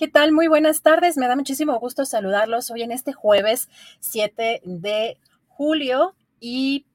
¿Qué tal? Muy buenas tardes. Me da muchísimo gusto saludarlos hoy en este jueves 7 de julio y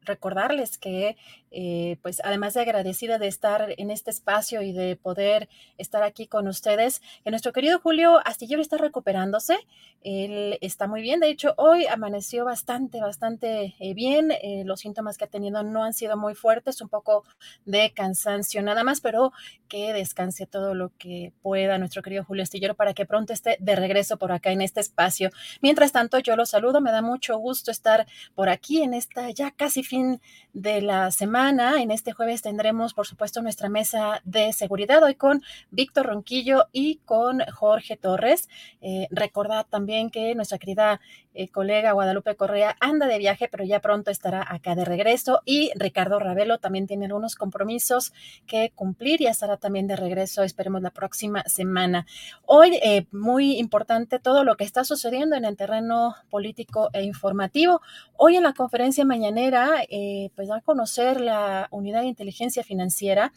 recordarles que, eh, pues además de agradecida de estar en este espacio y de poder estar aquí con ustedes, que nuestro querido Julio Astillero está recuperándose. Él está muy bien. De hecho, hoy amaneció bastante, bastante eh, bien. Eh, los síntomas que ha tenido no han sido muy fuertes, un poco de cansancio nada más, pero que descanse todo lo que pueda nuestro querido Julio Astillero para que pronto esté de regreso por acá en este espacio. Mientras tanto, yo lo saludo. Me da mucho gusto estar por aquí en esta ya casi fin de la semana. En este jueves tendremos, por supuesto, nuestra mesa de seguridad hoy con Víctor Ronquillo y con Jorge Torres. Eh, recordad también que nuestra querida eh, colega Guadalupe Correa anda de viaje, pero ya pronto estará acá de regreso. Y Ricardo Ravelo también tiene algunos compromisos que cumplir y estará también de regreso, esperemos, la próxima semana. Hoy, eh, muy importante todo lo que está sucediendo en el terreno político e informativo. Hoy en la conferencia mañanera, eh, pues a conocer la unidad de inteligencia financiera,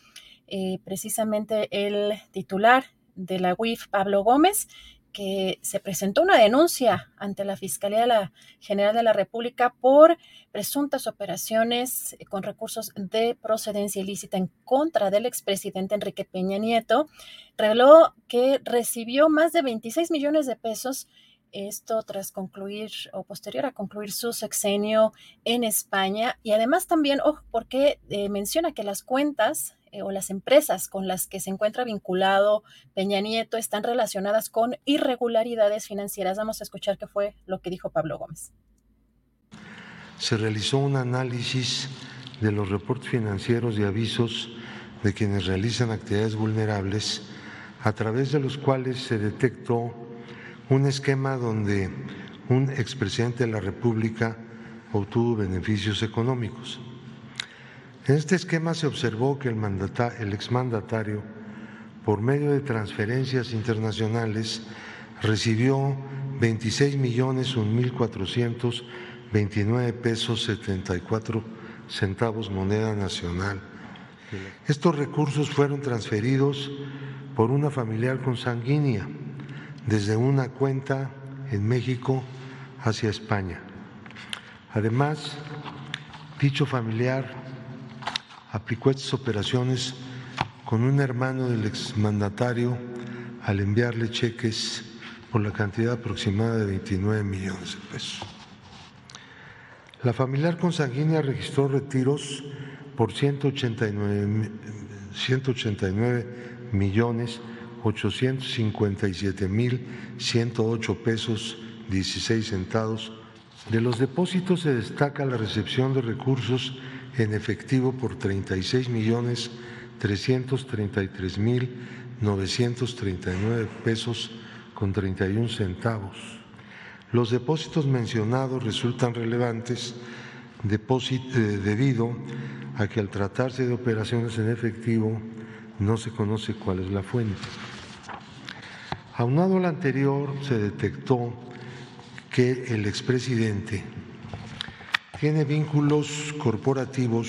eh, precisamente el titular de la UIF, Pablo Gómez, que se presentó una denuncia ante la Fiscalía General de la República por presuntas operaciones con recursos de procedencia ilícita en contra del expresidente Enrique Peña Nieto. Reveló que recibió más de 26 millones de pesos esto tras concluir o posterior a concluir su sexenio en España. Y además también, ojo, porque eh, menciona que las cuentas eh, o las empresas con las que se encuentra vinculado Peña Nieto están relacionadas con irregularidades financieras. Vamos a escuchar qué fue lo que dijo Pablo Gómez. Se realizó un análisis de los reportes financieros y avisos de quienes realizan actividades vulnerables, a través de los cuales se detectó un esquema donde un expresidente de la República obtuvo beneficios económicos. En este esquema se observó que el, el exmandatario, por medio de transferencias internacionales, recibió 26 millones mil pesos 74 centavos moneda nacional. Estos recursos fueron transferidos por una familiar consanguínea desde una cuenta en México hacia España. Además, dicho familiar aplicó estas operaciones con un hermano del exmandatario al enviarle cheques por la cantidad aproximada de 29 millones de pesos. La familiar consanguínea registró retiros por 189, 189 millones 857 mil 108 pesos 16 centavos. De los depósitos se destaca la recepción de recursos en efectivo por 36 millones 333 mil 939 pesos con 31 centavos. Los depósitos mencionados resultan relevantes eh, debido a que al tratarse de operaciones en efectivo no se conoce cuál es la fuente. Aunado al anterior, se detectó que el expresidente tiene vínculos corporativos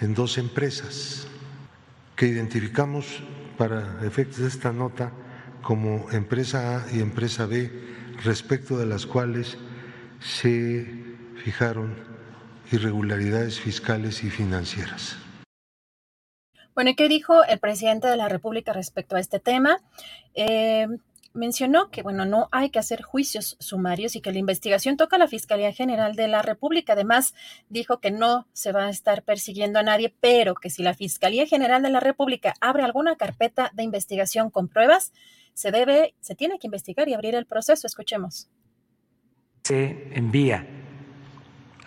en dos empresas que identificamos para efectos de esta nota como empresa A y empresa B, respecto de las cuales se fijaron irregularidades fiscales y financieras. Bueno, ¿y qué dijo el presidente de la República respecto a este tema? Eh, mencionó que, bueno, no hay que hacer juicios sumarios y que la investigación toca a la Fiscalía General de la República. Además, dijo que no se va a estar persiguiendo a nadie, pero que si la Fiscalía General de la República abre alguna carpeta de investigación con pruebas, se debe, se tiene que investigar y abrir el proceso. Escuchemos. Se envía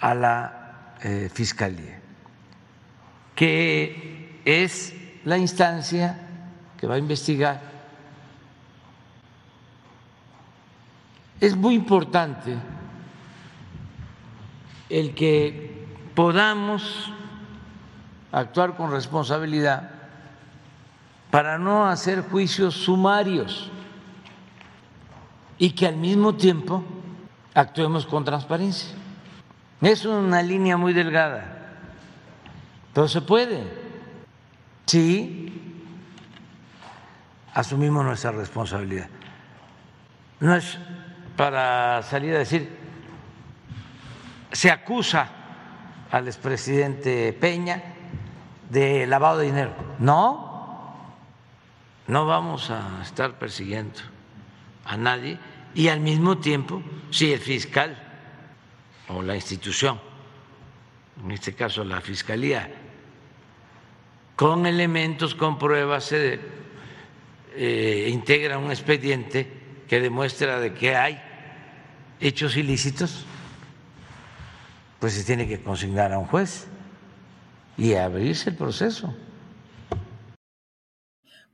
a la eh, Fiscalía, que es la instancia que va a investigar Es muy importante el que podamos actuar con responsabilidad para no hacer juicios sumarios y que al mismo tiempo actuemos con transparencia. Es una línea muy delgada, pero se puede si asumimos nuestra responsabilidad. No es para salir a decir, se acusa al expresidente Peña de lavado de dinero. No, no vamos a estar persiguiendo a nadie y al mismo tiempo, si el fiscal o la institución, en este caso la fiscalía, con elementos, con pruebas, se eh, integra un expediente que demuestra de que hay hechos ilícitos, pues se tiene que consignar a un juez y abrirse el proceso.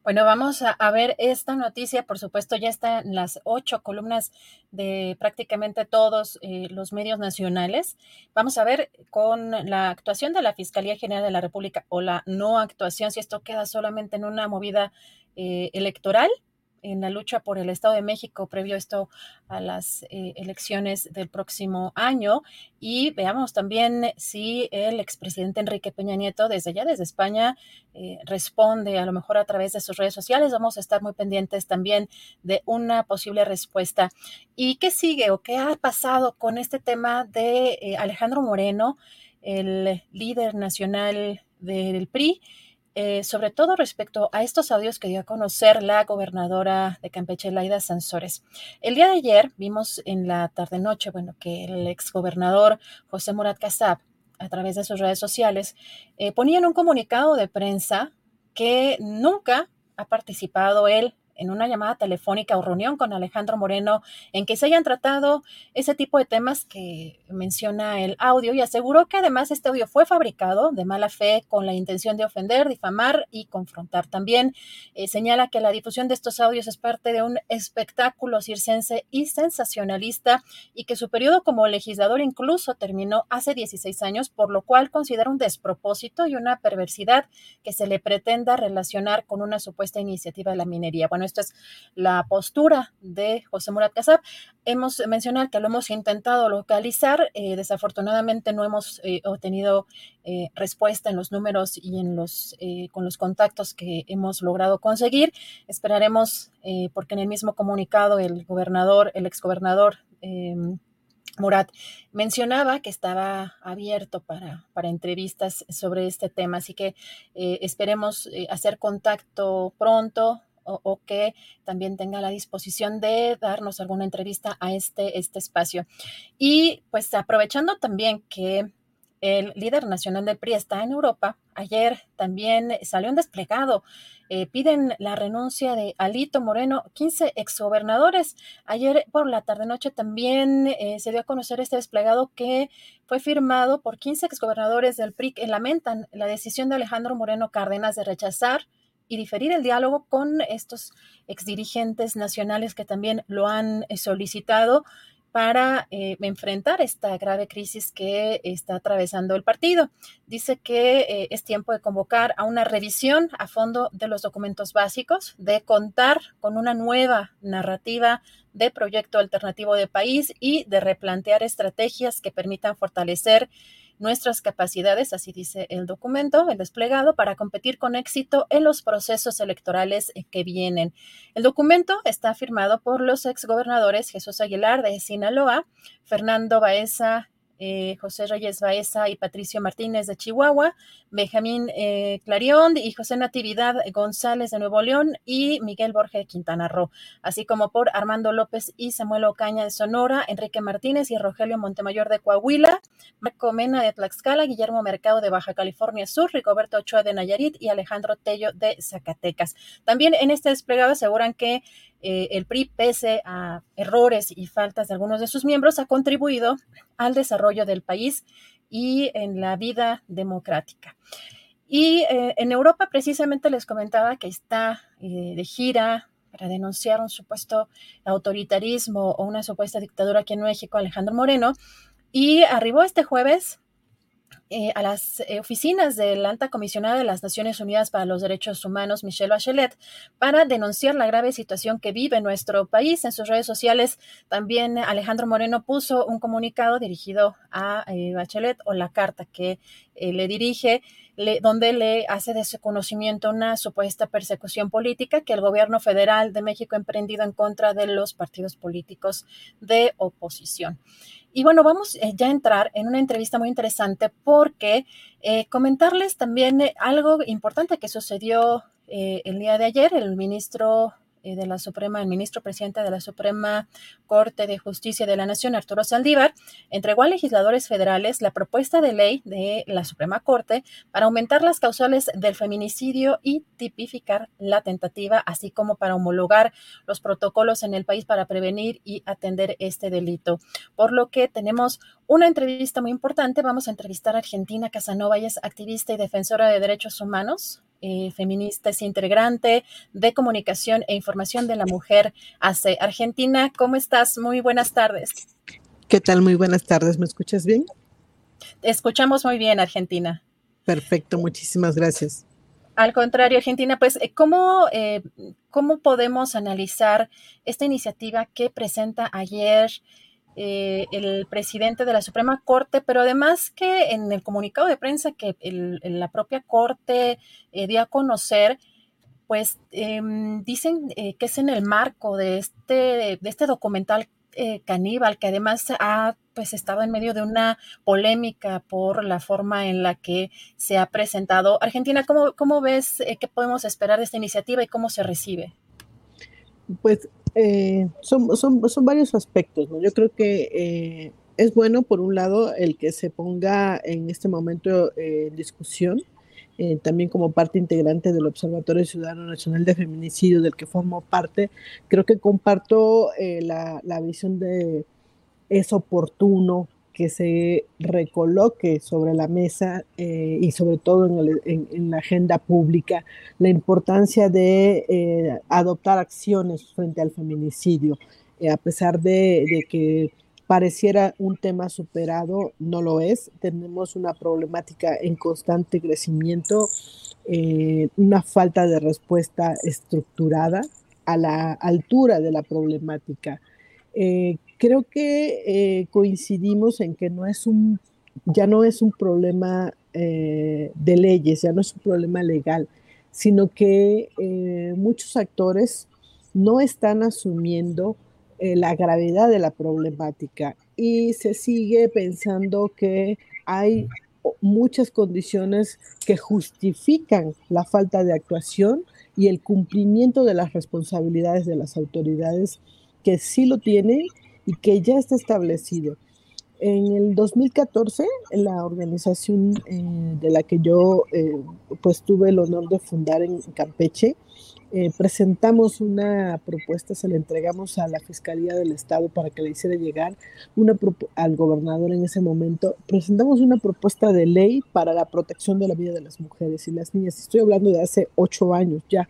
Bueno, vamos a, ver esta noticia. Por supuesto, ya está en las ocho columnas de prácticamente todos eh, los medios nacionales. Vamos a ver con la actuación de la Fiscalía General de la República o la no actuación, si esto queda solamente en una movida eh, electoral en la lucha por el Estado de México previo esto a las eh, elecciones del próximo año. Y veamos también si el expresidente Enrique Peña Nieto desde allá, desde España, eh, responde a lo mejor a través de sus redes sociales. Vamos a estar muy pendientes también de una posible respuesta. ¿Y qué sigue o qué ha pasado con este tema de eh, Alejandro Moreno, el líder nacional del PRI? Eh, sobre todo respecto a estos audios que dio a conocer la gobernadora de Campeche, Laida Sansores. El día de ayer vimos en la tarde-noche, bueno, que el exgobernador José Murat Kassab, a través de sus redes sociales, eh, ponía en un comunicado de prensa que nunca ha participado él en una llamada telefónica o reunión con Alejandro Moreno en que se hayan tratado ese tipo de temas que menciona el audio y aseguró que además este audio fue fabricado de mala fe con la intención de ofender, difamar y confrontar. También eh, señala que la difusión de estos audios es parte de un espectáculo circense y sensacionalista y que su periodo como legislador incluso terminó hace 16 años, por lo cual considera un despropósito y una perversidad que se le pretenda relacionar con una supuesta iniciativa de la minería. Bueno, esta es la postura de José Murat Casab. Hemos mencionado que lo hemos intentado localizar, eh, desafortunadamente no hemos eh, obtenido eh, respuesta en los números y en los, con los contactos que hemos logrado conseguir. Esperaremos, porque en el mismo comunicado el gobernador, el exgobernador, Murat mencionaba que estaba abierto para, para, entrevistas sobre este tema, así que esperemos hacer contacto pronto o, que también tenga la disposición de darnos alguna entrevista a este, este espacio. Y pues aprovechando también que el líder nacional del PRI está en Europa. Ayer también salió un desplegado. Eh, piden la renuncia de Alito Moreno, 15 exgobernadores. Ayer por la tarde-noche también eh, se dio a conocer este desplegado que fue firmado por 15 exgobernadores del PRI que lamentan la decisión de Alejandro Moreno Cárdenas de rechazar y diferir el diálogo con estos exdirigentes nacionales que también lo han eh, solicitado para eh, enfrentar esta grave crisis que está atravesando el partido. Dice que eh, es tiempo de convocar a una revisión a fondo de los documentos básicos, de contar con una nueva narrativa de proyecto alternativo de país y de replantear estrategias que permitan fortalecer nuestras capacidades, así dice el documento, el desplegado, para competir con éxito en los procesos electorales eh, que vienen. El documento está firmado por los exgobernadores Jesús Aguilar de Sinaloa, Fernando Baeza eh, José Reyes Baeza y Patricio Martínez de Chihuahua, Benjamín eh, Clarión y José Natividad González de Nuevo León y Miguel Borges de Quintana Roo, así como por Armando López y Samuel Ocaña de Sonora, Enrique Martínez y Rogelio Montemayor de Coahuila, Marco Mena de Tlaxcala, Guillermo Mercado de Baja California Sur, Rigoberto Ochoa de Nayarit y Alejandro Tello de Zacatecas. También en este desplegado aseguran que eh, el PRI, pese a errores y faltas de algunos de sus miembros, ha contribuido al desarrollo del país y en la vida democrática. Y eh, en Europa precisamente les comentaba que está eh, de gira para denunciar un supuesto autoritarismo o una supuesta dictadura aquí en México, Alejandro Moreno, y arribó este jueves eh, a las eh, oficinas de la alta comisionada de las Naciones Unidas para los Derechos Humanos, Michelle Bachelet, para denunciar la grave situación que vive nuestro país. En sus redes sociales también Alejandro Moreno puso un comunicado dirigido a eh, Bachelet o la carta que le dirige. donde le hace de su conocimiento una supuesta persecución política que el gobierno federal de México ha emprendido en contra de los partidos políticos de oposición. Y bueno, vamos eh, ya a entrar en una entrevista muy interesante porque eh, comentarles también eh, algo importante que sucedió el día de ayer. El ministro eh, de la Suprema, el ministro presidente de la Suprema Corte de Justicia de la Nación, Arturo Saldívar, entregó a legisladores federales la propuesta de ley de la Suprema Corte para aumentar las causales del feminicidio y tipificar la tentativa, así como para homologar los protocolos en el país para prevenir y atender este delito. Por lo que tenemos una entrevista muy importante. Vamos a entrevistar a Argentina Casanova, ella es activista y defensora de derechos humanos. Eh, feminista, es integrante de comunicación e información de la mujer hace Argentina. ¿Cómo estás? Muy buenas tardes. ¿Qué tal? Muy buenas tardes. ¿Me escuchas bien? escuchamos muy bien, Argentina. Perfecto, muchísimas gracias. Al contrario, Argentina, pues, eh, ¿cómo, eh, ¿cómo podemos analizar esta iniciativa que presenta ayer eh, el presidente de la Suprema Corte, pero además que en el comunicado de prensa que la propia Corte eh, dio a conocer, pues em, dicen eh, que es en el marco de este, este documental caníbal, que además ha pues estado en medio de una polémica por la forma en la que se ha presentado. Argentina, ¿cómo, cómo ves qué podemos esperar de esta iniciativa y cómo se recibe? Pues eh, son, son, son, varios aspectos. Yo creo que eh, es bueno, por un lado, el que se ponga en este momento eh, en discusión, también como parte integrante del Observatorio Ciudadano Nacional de Feminicidio, del que formo parte. Creo que comparto la, la visión de es oportuno que se recoloque sobre la mesa eh, y sobre todo en, la agenda pública la importancia de eh, adoptar acciones frente al feminicidio, eh, a pesar de, que pareciera un tema superado, no lo es. Tenemos una problemática en constante crecimiento, una falta de respuesta estructurada a la altura de la problemática creo que eh, coincidimos en que no es un, ya no es un problema eh, de leyes, ya no es un problema legal, sino que eh, muchos actores no están asumiendo la gravedad de la problemática y se sigue pensando que hay muchas condiciones que justifican la falta de actuación y el cumplimiento de las responsabilidades de las autoridades que sí lo tienen y que ya está establecido. En el 2014, la organización eh, de la que yo eh, pues tuve el honor de fundar en Campeche, eh, presentamos una propuesta, se la entregamos a la Fiscalía del Estado para que le hiciera llegar una al gobernador en ese momento. Presentamos una propuesta de ley para la protección de la vida de las mujeres y las niñas. Estoy hablando de hace ocho años ya.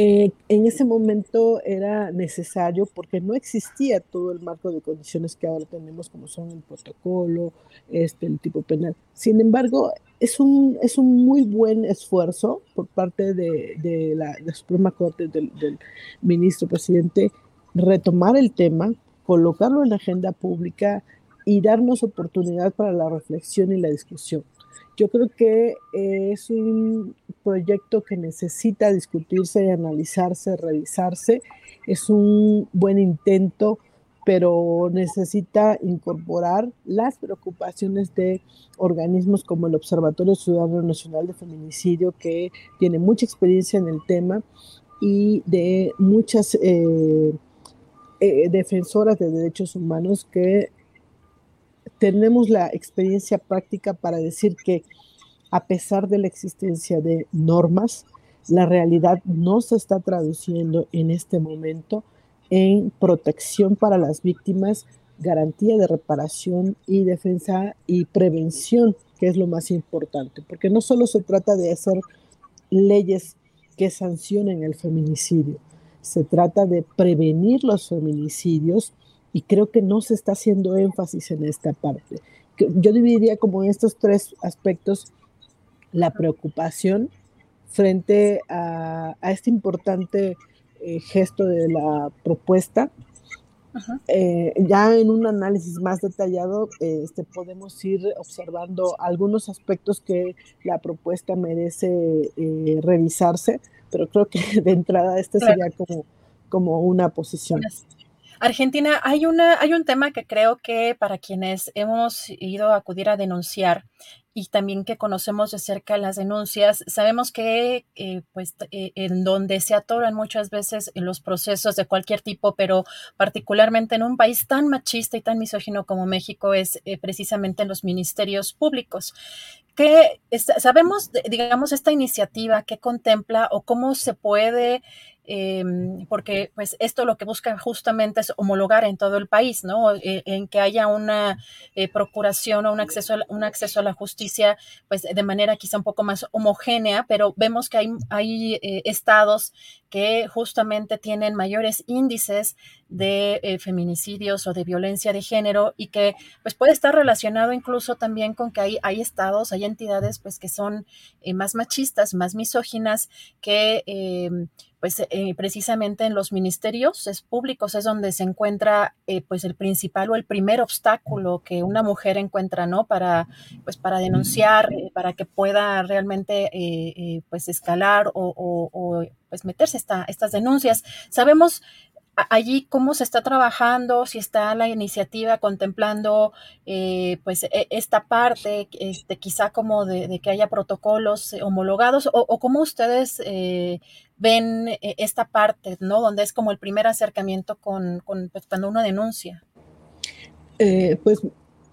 Eh, en ese momento era necesario porque no existía todo el marco de condiciones que ahora tenemos, como son el protocolo, este, el tipo penal. Sin embargo, es un, es un muy buen esfuerzo por parte de, la, Suprema Corte, del, del, ministro presidente, retomar el tema, colocarlo en la agenda pública y darnos oportunidad para la reflexión y la discusión. Yo creo que es un proyecto que necesita discutirse, analizarse, revisarse. Es un buen intento, pero necesita incorporar las preocupaciones de organismos como el Observatorio Ciudadano Nacional de Feminicidio, que tiene mucha experiencia en el tema, y de muchas eh, eh, defensoras de derechos humanos que tenemos la experiencia práctica para decir que a pesar de la existencia de normas, la realidad no se está traduciendo en este momento en protección para las víctimas, garantía de reparación y defensa y prevención, que es lo más importante, porque no solo se trata de hacer leyes que sancionen el feminicidio, se trata de prevenir los feminicidios y creo que no se está haciendo énfasis en esta parte. Yo dividiría como estos tres aspectos la preocupación frente a, este importante eh, gesto de la propuesta. Eh, ya en un análisis más detallado este, podemos ir observando algunos aspectos que la propuesta merece eh, revisarse, pero creo que de entrada este sería como, como una posición. Argentina, hay, una, hay un tema que creo que para quienes hemos ido a acudir a denunciar y también que conocemos de cerca las denuncias, sabemos que eh, pues eh, en donde se atoran muchas veces en los procesos de cualquier tipo, pero particularmente en un país tan machista y tan misógino como México es eh, precisamente en los ministerios públicos. ¿Qué sabemos, digamos, esta iniciativa que contempla o cómo se puede Em, porque pues esto lo que busca justamente es homologar en todo el país, ¿no? E, en que haya una eh, procuración o un acceso, a, un acceso a la justicia, pues de manera quizá un poco más homogénea, pero vemos que hay, hay eh, estados que justamente tienen mayores índices de eh, feminicidios o de violencia de género y que pues puede estar relacionado incluso también con que hay, hay estados, hay entidades pues que son más machistas, más misóginas, que em, pues eh, precisamente en los ministerios es públicos es donde se encuentra eh, pues el principal o el primer obstáculo que una mujer encuentra no para pues para denunciar eh, para que pueda realmente pues escalar o, pues meterse esta, estas denuncias sabemos allí cómo se está trabajando, si está la iniciativa contemplando eh, pues e, esta parte, este, quizá como de, que haya protocolos homologados o, cómo ustedes eh, ven eh, esta parte, ¿no? Donde es como el primer acercamiento con, con pues, cuando uno denuncia. pues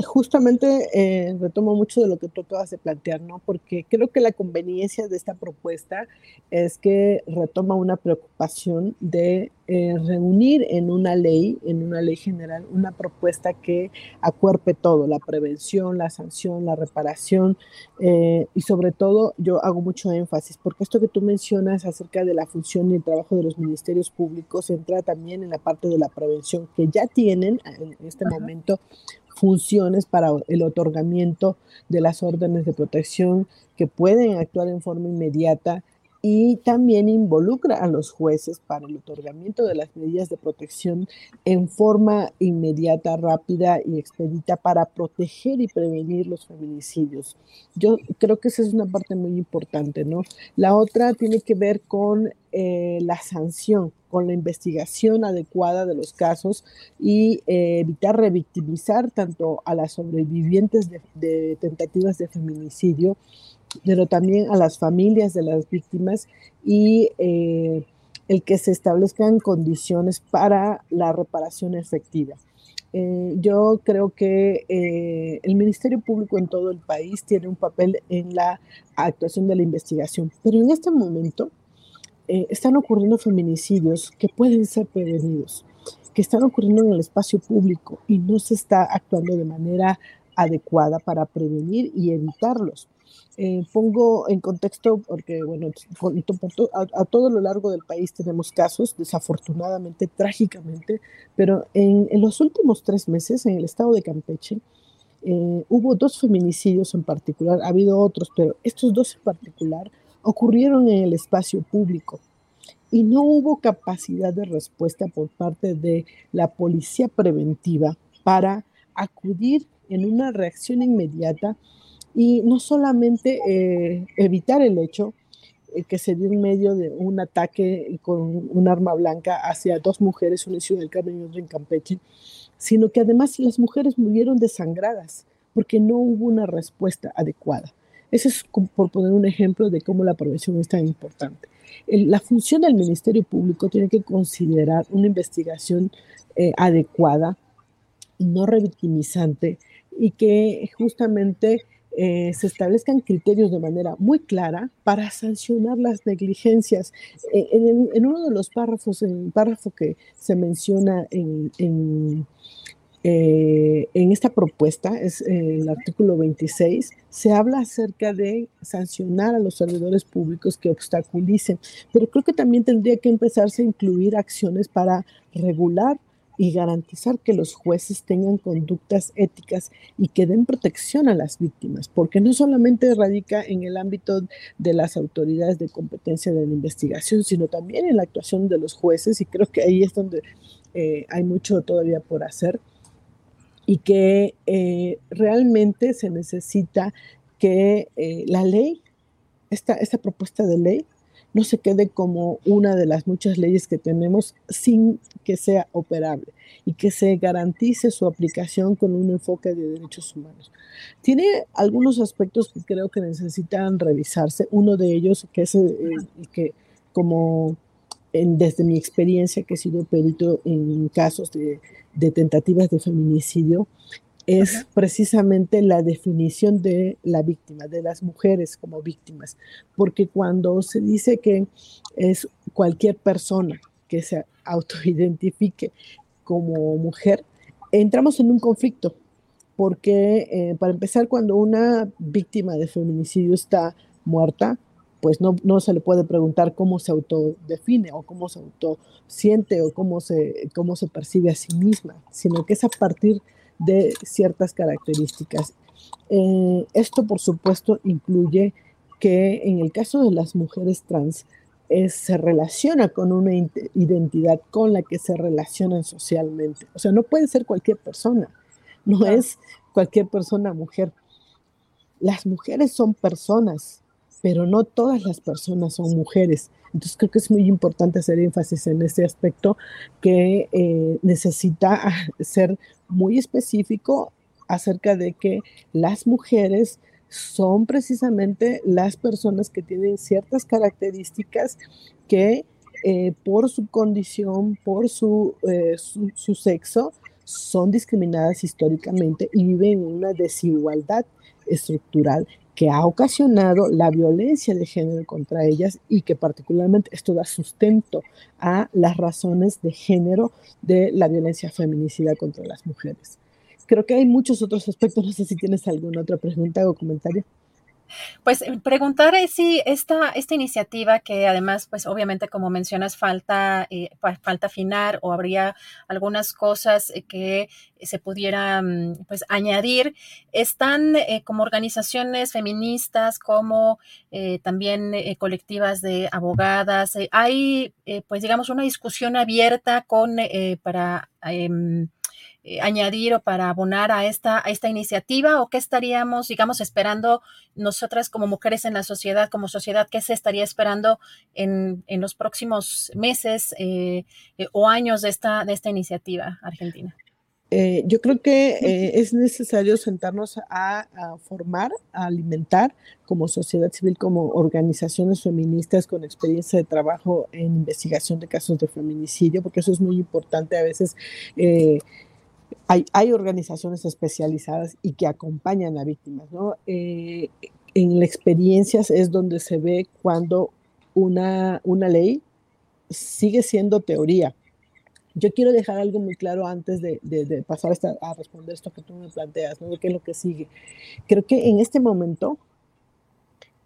justamente eh, retomo mucho de lo que tú acabas de plantear, ¿no? Porque creo que la conveniencia de esta propuesta es que retoma una preocupación de eh, reunir en una ley, en una ley general, una propuesta que acuerpe todo, la prevención, la sanción, la reparación eh, y sobre todo yo hago mucho énfasis, porque esto que tú mencionas acerca de la función y el trabajo de los ministerios públicos entra también en la parte de la prevención que ya tienen en este momento funciones para el otorgamiento de las órdenes de protección que pueden actuar en forma inmediata y también involucra a los jueces para el otorgamiento de las medidas de protección en forma inmediata, rápida y expedita para proteger y prevenir los feminicidios. Yo creo que esa es una parte muy importante, ¿no? La otra tiene que ver con eh, la sanción, con la investigación adecuada de los casos y eh, evitar revictimizar tanto a las sobrevivientes de tentativas de feminicidio, pero también a las familias de las víctimas y eh, el que se establezcan condiciones para la reparación efectiva. Eh, yo creo que eh, el Ministerio Público en todo el país tiene un papel en la actuación de la investigación, pero en este momento están ocurriendo feminicidios que pueden ser prevenidos, que están ocurriendo en el espacio público y no se está actuando de manera adecuada para prevenir y evitarlos. Eh, pongo en contexto porque, bueno, a, a, todo lo largo del país tenemos casos, desafortunadamente, trágicamente, pero en, en los últimos tres meses en el estado de Campeche eh, hubo dos feminicidios en particular, ha habido otros, pero estos dos en particular ocurrieron en el espacio público y no hubo capacidad de respuesta por parte de la policía preventiva para acudir en una reacción inmediata y no solamente eh, evitar el hecho eh, que se dio en medio de un ataque con un arma blanca hacia dos mujeres, una en Ciudad del Carmen y otra en Campeche, sino que además las mujeres murieron desangradas porque no hubo una respuesta adecuada. Ese es por poner un ejemplo de cómo la prevención es tan importante. la función del Ministerio Público tiene que considerar una investigación eh, adecuada, no revictimizante y que justamente eh, se establezcan criterios de manera muy clara para sancionar las negligencias. Eh, en, uno de los párrafos, en el párrafo que se menciona en, en, eh, en esta propuesta, es el artículo 26, se habla acerca de sancionar a los servidores públicos que obstaculicen, pero creo que también tendría que empezarse a incluir acciones para regular y garantizar que los jueces tengan conductas éticas y que den protección a las víctimas, porque no solamente radica en el ámbito de las autoridades de competencia de la investigación, sino también en la actuación de los jueces, y creo que ahí es donde eh, hay mucho todavía por hacer, y que eh, realmente se necesita que eh, la ley, esta, esta propuesta de ley, no se quede como una de las muchas leyes que tenemos sin que sea operable y que se garantice su aplicación con un enfoque de derechos humanos. Tiene algunos aspectos que creo que necesitan revisarse. Uno de ellos, que es eh, que como desde mi experiencia, que he sido perito en casos de, de tentativas de feminicidio, es precisamente la definición de la víctima, de las mujeres como víctimas, porque cuando se dice que es cualquier persona que se autoidentifique como mujer, entramos en un conflicto, porque eh, para empezar, cuando una víctima de feminicidio está muerta, pues no, no, se le puede preguntar cómo se autodefine o cómo se autosiente o cómo se, cómo se percibe a sí misma, sino que es a partir de ciertas características. Eh, esto, por supuesto, incluye que en el caso de las mujeres trans, se relaciona con una identidad con la que se relacionan socialmente. O sea, no puede ser cualquier persona, no es cualquier persona mujer. Las mujeres son personas, pero no todas las personas son mujeres. Entonces creo que es muy importante hacer énfasis en este aspecto que eh, necesita ser muy específico acerca de que las mujeres son precisamente las personas que tienen ciertas características que eh, por su condición, por su, eh, su, su, sexo, son discriminadas históricamente y viven en una desigualdad estructural que ha ocasionado la violencia de género contra ellas y que particularmente esto da sustento a las razones de género de la violencia feminicida contra las mujeres. Creo que hay muchos otros aspectos, no sé si tienes alguna otra pregunta o comentario. Pues eh, preguntar si esta, esta iniciativa que además, pues obviamente como mencionas, falta, eh, falta afinar o habría algunas cosas eh, que se pudieran pues añadir, están como organizaciones feministas, como también colectivas de abogadas, hay pues digamos una discusión abierta con para em, eh, añadir o para abonar a esta, a esta iniciativa o qué estaríamos, digamos, esperando nosotras como mujeres en la sociedad, como sociedad, qué se estaría esperando en, en los próximos meses eh, eh, o años de esta, de esta iniciativa argentina? yo creo que es necesario sentarnos a, a, formar, a alimentar como sociedad civil, como organizaciones feministas con experiencia de trabajo en investigación de casos de feminicidio, porque eso es muy importante. A veces hay, organizaciones especializadas y que acompañan a víctimas, ¿no? Eh, en experiencias es donde se ve cuando una, una ley, sigue siendo teoría. Yo quiero dejar algo muy claro antes de, pasar a responder esto que tú me planteas, ¿no? ¿Qué es lo que sigue? Creo que en este momento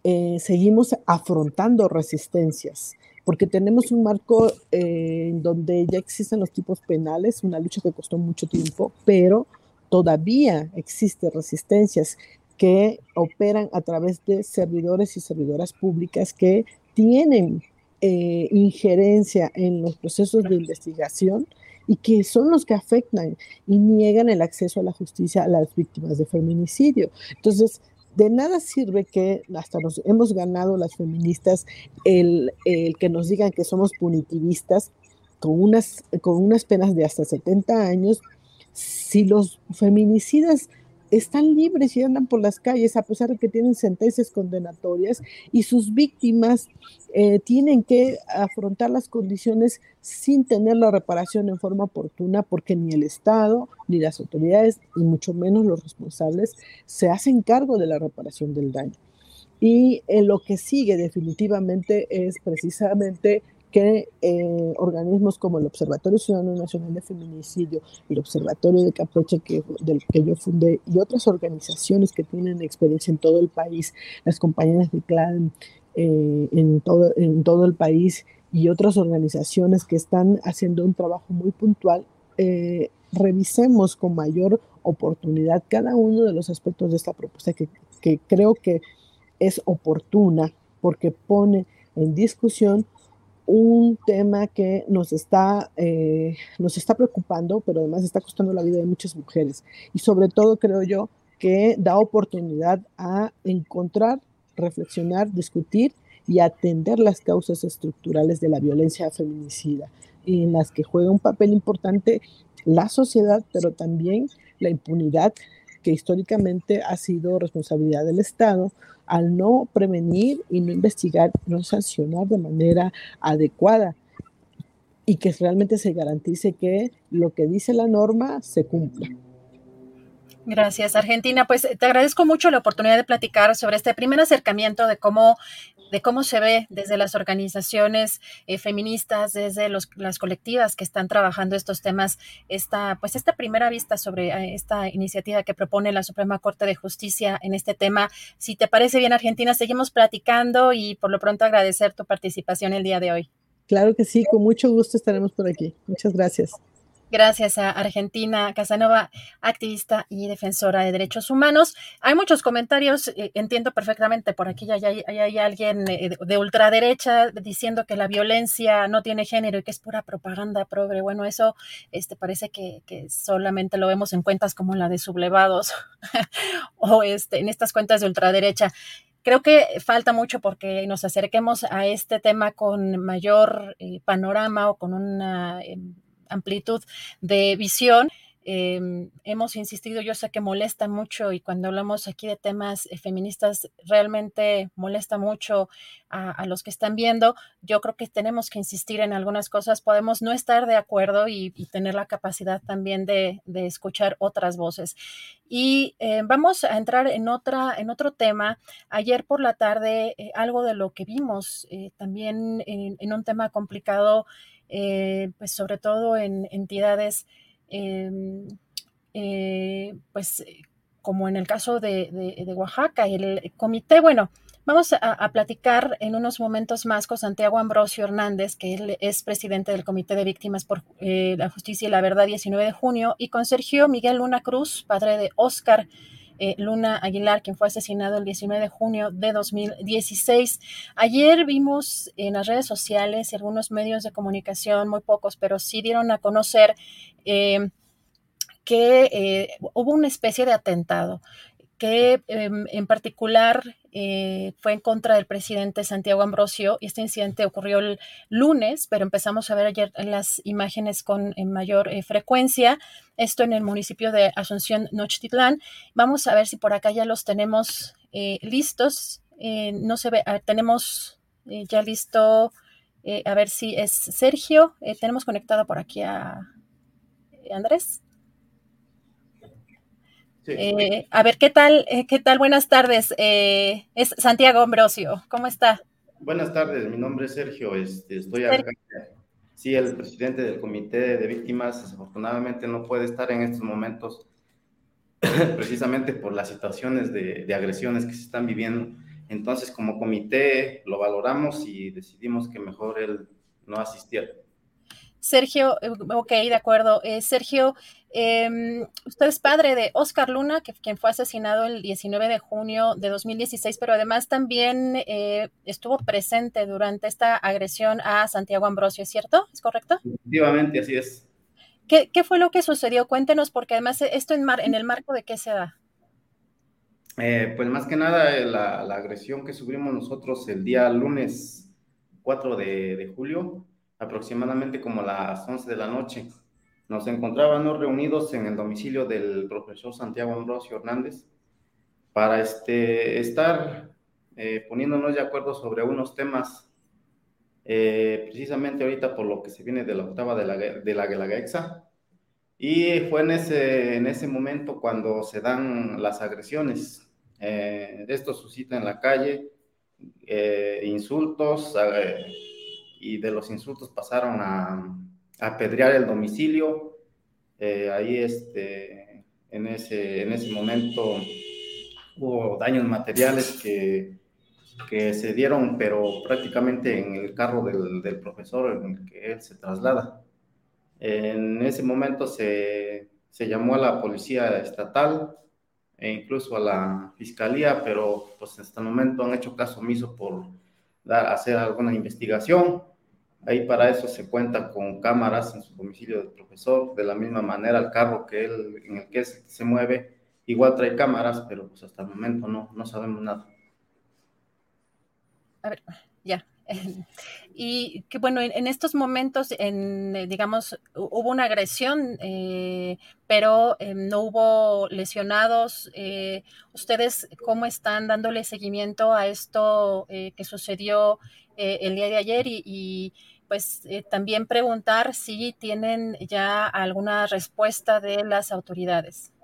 eh, seguimos afrontando resistencias, porque tenemos un marco eh, en donde ya existen los tipos penales, una lucha que costó mucho tiempo, pero todavía existen resistencias que operan a través de servidores y servidoras públicas que tienen eh, injerencia en los procesos de investigación y que son los que afectan y niegan el acceso a la justicia a las víctimas de feminicidio. Entonces, de nada sirve que hasta nos hemos ganado las feministas el, que nos digan que somos punitivistas con unas, con unas penas de hasta 70 años si los feminicidas están libres y andan por las calles a pesar de que tienen sentencias condenatorias y sus víctimas eh, tienen que afrontar las condiciones sin tener la reparación en forma oportuna porque ni el Estado ni las autoridades y mucho menos los responsables se hacen cargo de la reparación del daño. Y en lo que sigue definitivamente es precisamente que eh, organismos como el Observatorio Ciudadano Nacional de Feminicidio, el Observatorio de Campeche que, del que yo fundé y otras organizaciones que tienen experiencia en todo el país, las compañeras de clan eh, en, todo, en todo el país y otras organizaciones que están haciendo un trabajo muy puntual, eh, revisemos con mayor oportunidad cada uno de los aspectos de esta propuesta que, que creo que es oportuna porque pone en discusión un tema que nos está, eh, nos está preocupando, pero además está costando la vida de muchas mujeres. Y sobre todo creo yo que da oportunidad a encontrar, reflexionar, discutir y atender las causas estructurales de la violencia feminicida, en las que juega un papel importante la sociedad, pero también la impunidad que históricamente ha sido responsabilidad del Estado al no prevenir y no investigar, no sancionar de manera adecuada y que realmente se garantice que lo que dice la norma se cumpla. Gracias, Argentina. Pues te agradezco mucho la oportunidad de platicar sobre este primer acercamiento de cómo de cómo se ve desde las organizaciones eh, feministas, desde las colectivas que están trabajando estos temas, esta, pues esta primera vista sobre eh, esta iniciativa que propone la Suprema Corte de Justicia en este tema. Si te parece bien, Argentina, seguimos platicando y por lo pronto agradecer tu participación el día de hoy. Claro que sí, con mucho gusto estaremos por aquí. Muchas gracias. Gracias a Argentina Casanova, activista y defensora de derechos humanos. Hay muchos comentarios, eh, entiendo perfectamente, por aquí ya hay, alguien eh, de ultraderecha diciendo que la violencia no tiene género y que es pura propaganda progre. Bueno, eso este, parece que, solamente lo vemos en cuentas como la de sublevados o este, en estas cuentas de ultraderecha creo que falta mucho porque nos acerquemos a este tema con mayor eh, panorama o con una em, amplitud de visión. Em, hemos insistido, yo sé que molesta mucho y cuando hablamos aquí de temas eh, feministas realmente molesta mucho a, los que están viendo. Yo creo que tenemos que insistir en algunas cosas, podemos no estar de acuerdo y, tener la capacidad también de, escuchar otras voces. Y eh, vamos a entrar en, otra, en otro tema. Ayer por la tarde, eh, algo de lo que vimos también en un tema complicado eh, pues sobre todo en entidades, em, eh, pues como en el caso de, Oaxaca, el comité, bueno, vamos a, platicar en unos momentos más con Santiago Ambrosio Hernández, que él es presidente del Comité de Víctimas por eh, la Justicia y la Verdad 19 de junio, y con Sergio Miguel Luna Cruz, padre de Oscar. Eh, Luna Aguilar, quien fue asesinado el 19 de junio de 2016. Ayer vimos en las redes sociales y algunos medios de comunicación, muy pocos, pero sí dieron a conocer eh, que eh, hubo una especie de atentado que em, en particular eh, fue en contra del presidente Santiago Ambrosio. Este incidente ocurrió el lunes, pero empezamos a ver ayer las imágenes con mayor eh, frecuencia. Esto en el municipio de Asunción, Nochtitlán. Vamos a ver si por acá ya los tenemos eh, listos. no se ve, tenemos ya listo, a ver si es Sergio. tenemos conectado por aquí a Andrés. A ver, ¿qué tal? ¿Qué tal? Buenas tardes. es Santiago Ambrosio. ¿Cómo está? Buenas tardes, mi nombre es Sergio, este, estoy acá. Sí, el presidente del comité de víctimas desafortunadamente no puede estar en estos momentos precisamente por las situaciones de, de agresiones que se están viviendo. Entonces, como comité lo valoramos y decidimos que mejor él no asistiera. Sergio, eh, ok, de acuerdo. Eh, Sergio, eh, usted es padre de Oscar Luna, que, quien fue asesinado el 19 de junio de 2016, pero además también eh, estuvo presente durante esta agresión a Santiago Ambrosio, ¿es cierto? ¿Es correcto? Efectivamente, así es. ¿Qué, qué fue lo que sucedió? Cuéntenos, porque además esto en, mar, en el marco de qué se da. Eh, pues más que nada la, la, agresión que sufrimos nosotros el día lunes 4 de, de julio aproximadamente como las 11 de la noche. Nos encontrábamos reunidos en el domicilio del profesor Santiago Ambrosio Hernández para este, estar eh, poniéndonos de acuerdo sobre unos temas, eh, precisamente ahorita por lo que se viene de la octava de la, de la. Y fue en ese, en ese momento cuando se dan las agresiones. Eh, esto suscita en la calle eh, insultos, eh, y de los insultos pasaron a, a apedrear el domicilio. Eh, ahí este, en, ese, en ese momento hubo daños materiales que, que se dieron, pero prácticamente en el carro del, del, profesor en el que él se traslada. En ese momento se, se llamó a la policía estatal e incluso a la fiscalía, pero pues hasta el momento han hecho caso omiso por dar, hacer alguna investigación. Ahí para eso se cuenta con cámaras en su domicilio del profesor, de la misma manera el carro que él, en el que se mueve, igual trae cámaras, pero pues hasta el momento no, no sabemos nada. A ver, ya. Y que bueno, en, estos momentos, en, digamos, hubo una agresión, eh, pero eh, no hubo lesionados. Eh, ¿Ustedes cómo están dándole seguimiento a esto eh, que sucedió el día de ayer? Y, y pues también preguntar si tienen ya alguna respuesta de las autoridades.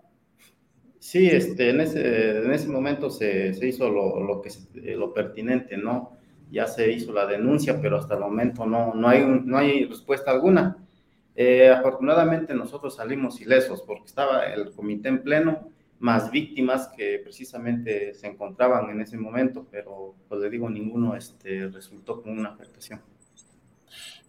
Sí, este, en, ese, en ese momento se, se hizo lo, lo, que, lo pertinente, ¿no? Ya se hizo la denuncia, pero hasta el momento no, no, hay, no hay respuesta alguna. Eh, afortunadamente nosotros salimos ilesos porque estaba el comité en pleno, más víctimas que precisamente se encontraban en ese momento, pero pues le digo, ninguno este, resultó con una afectación.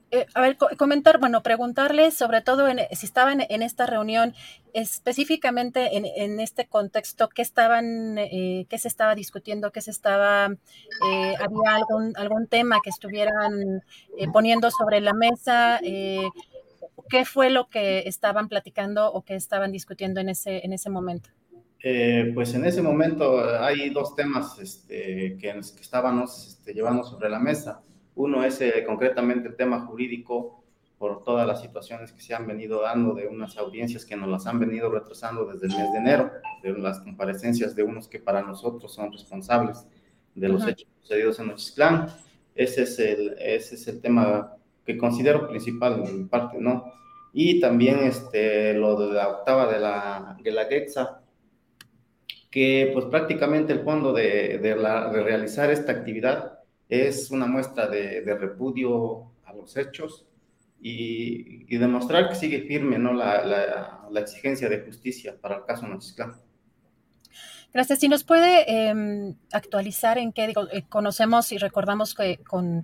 Eh, a ver, comentar, bueno, preguntarle sobre todo en, si estaban en esta reunión, específicamente en, este contexto, ¿qué estaban, eh, qué se estaba discutiendo, qué se estaba, eh, había algún, algún tema que estuvieran poniendo sobre la mesa, qué fue lo que estaban platicando o que estaban discutiendo en ese, en ese momento. pues en ese momento hay dos temas este, que, que estábamos este, llevando sobre la mesa. Uno es eh, concretamente el tema jurídico por todas las situaciones que se han venido dando de unas audiencias que nos las han venido retrasando desde el mes de enero, de las comparecencias de unos que para nosotros son responsables de los hechos sucedidos en Nochistlán. Ese es el, ese es el tema que considero principal en mi parte, ¿no? Y también este, lo de la octava de la, de la GEXA, que pues prácticamente el fondo de, de, la, de realizar esta actividad es una muestra de, de repudio a los hechos y, y, demostrar que sigue firme ¿no? la, la, la exigencia de justicia para el caso Nochistlán. Gracias. Si nos puede eh, actualizar en qué digo, eh, conocemos y recordamos que con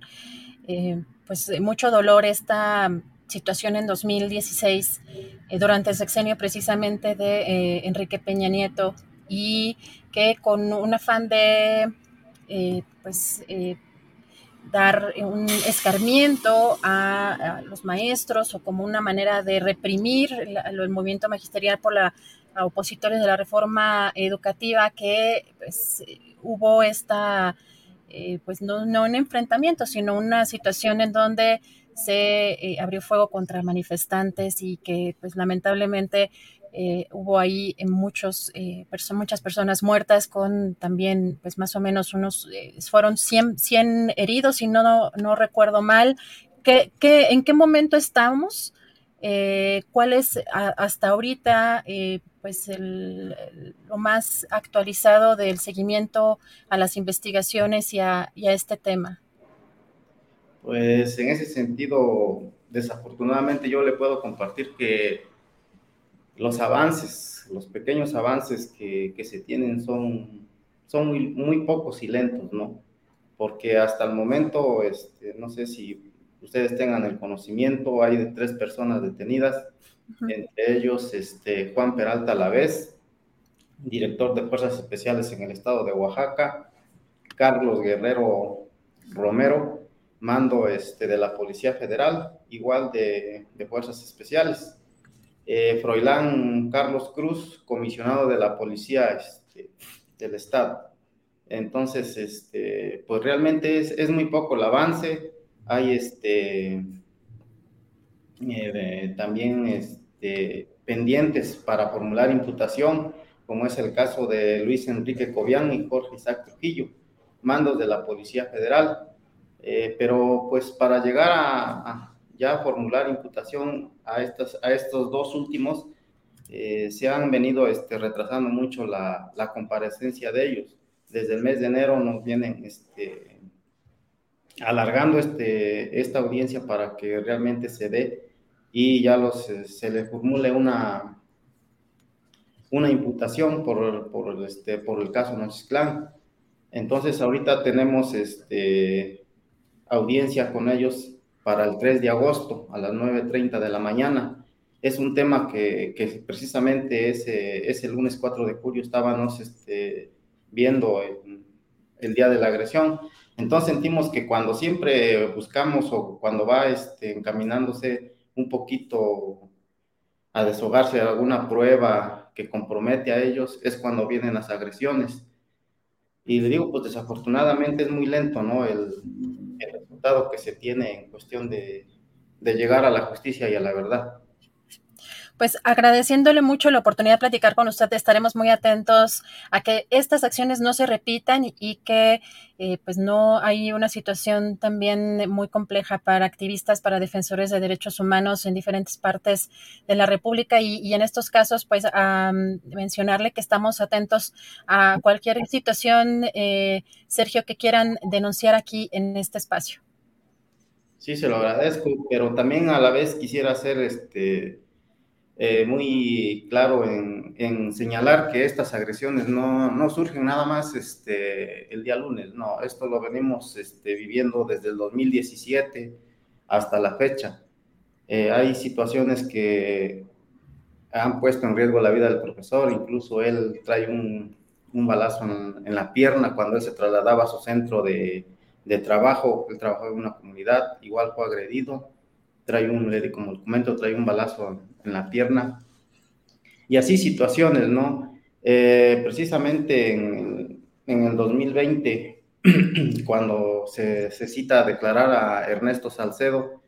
eh, pues mucho dolor esta situación en 2016 eh, durante el sexenio precisamente de eh, Enrique Peña Nieto y que con un afán de eh, pues dar un escarmiento a, los maestros o como una manera de reprimir el, el movimiento magisterial por la a opositores de la reforma educativa que pues, hubo esta, eh, pues no, no, un enfrentamiento, sino una situación en donde se eh, abrió fuego contra manifestantes y que pues lamentablemente eh, hubo ahí muchos, eh, perso muchas personas muertas con también, pues más o menos unos, eh, fueron 100, 100 heridos, si no, no, no recuerdo mal. ¿Qué, qué, ¿En qué momento estamos? ¿Cuál es a, hasta ahorita pues el, lo más actualizado del seguimiento a las investigaciones y a, y a este tema? Pues en ese sentido, desafortunadamente yo le puedo compartir que los avances, los pequeños avances que, que se tienen son, son muy, muy, pocos y lentos, ¿no? Porque hasta el momento, este, no sé si ustedes tengan el conocimiento, hay de tres personas detenidas, entre ellos este, Juan Peralta Lavés, director de Fuerzas Especiales en el estado de Oaxaca, Carlos Guerrero Romero, mando este, de la Policía Federal, igual de, Fuerzas Especiales. Eh, Froilán Carlos Cruz, comisionado de la Policía este, del Estado. Entonces, este, pues realmente es, muy poco el avance. Hay este, eh, también este, pendientes para formular imputación, como es el caso de Luis Enrique Cobian y Jorge Isaac Trujillo, mandos de la Policía Federal. Eh, pero pues para llegar a, ya formular imputación a, estas, a estos dos últimos, eh, se han venido este, retrasando mucho la, la, comparecencia de ellos. Desde el mes de enero nos vienen este, alargando este, esta audiencia para que realmente se dé y ya los, se le formule una, una imputación por, por, este, por el caso Nochisclán. Entonces ahorita tenemos este, audiencia con ellos para el 3 de agosto a las 9.30 de la mañana. Es un tema que, que precisamente ese, ese, lunes 4 de julio estábamos este, viendo el, día de la agresión. Entonces sentimos que cuando siempre buscamos o cuando va este, encaminándose un poquito a deshogarse de alguna prueba que compromete a ellos, es cuando vienen las agresiones. Y le digo, pues desafortunadamente es muy lento, ¿no? El, el resultado que se tiene en cuestión de, de llegar a la justicia y a la verdad pues agradeciéndole mucho la oportunidad de platicar con usted, estaremos muy atentos a que estas acciones no se repitan y que eh, pues no hay una situación también muy compleja para activistas, para defensores de derechos humanos en diferentes partes de la República y, en estos casos pues a mencionarle que estamos atentos a cualquier situación, eh, Sergio, que quieran denunciar aquí en este espacio. Sí, se lo agradezco, pero también a la vez quisiera hacer este eh, muy claro en, señalar que estas agresiones no, surgen nada más este, el día lunes, no, esto lo venimos este, viviendo desde el 2017 hasta la fecha. Eh, hay situaciones que han puesto en riesgo la vida del profesor, incluso él trae un, balazo en, la pierna cuando él se trasladaba a su centro de, de trabajo, él trabajaba en una comunidad, igual fue agredido trae un, como el comento, trae un balazo en la pierna. Y así situaciones, ¿no? Eh, precisamente en, en, el 2020, cuando se, se, cita a declarar a Ernesto Salcedo,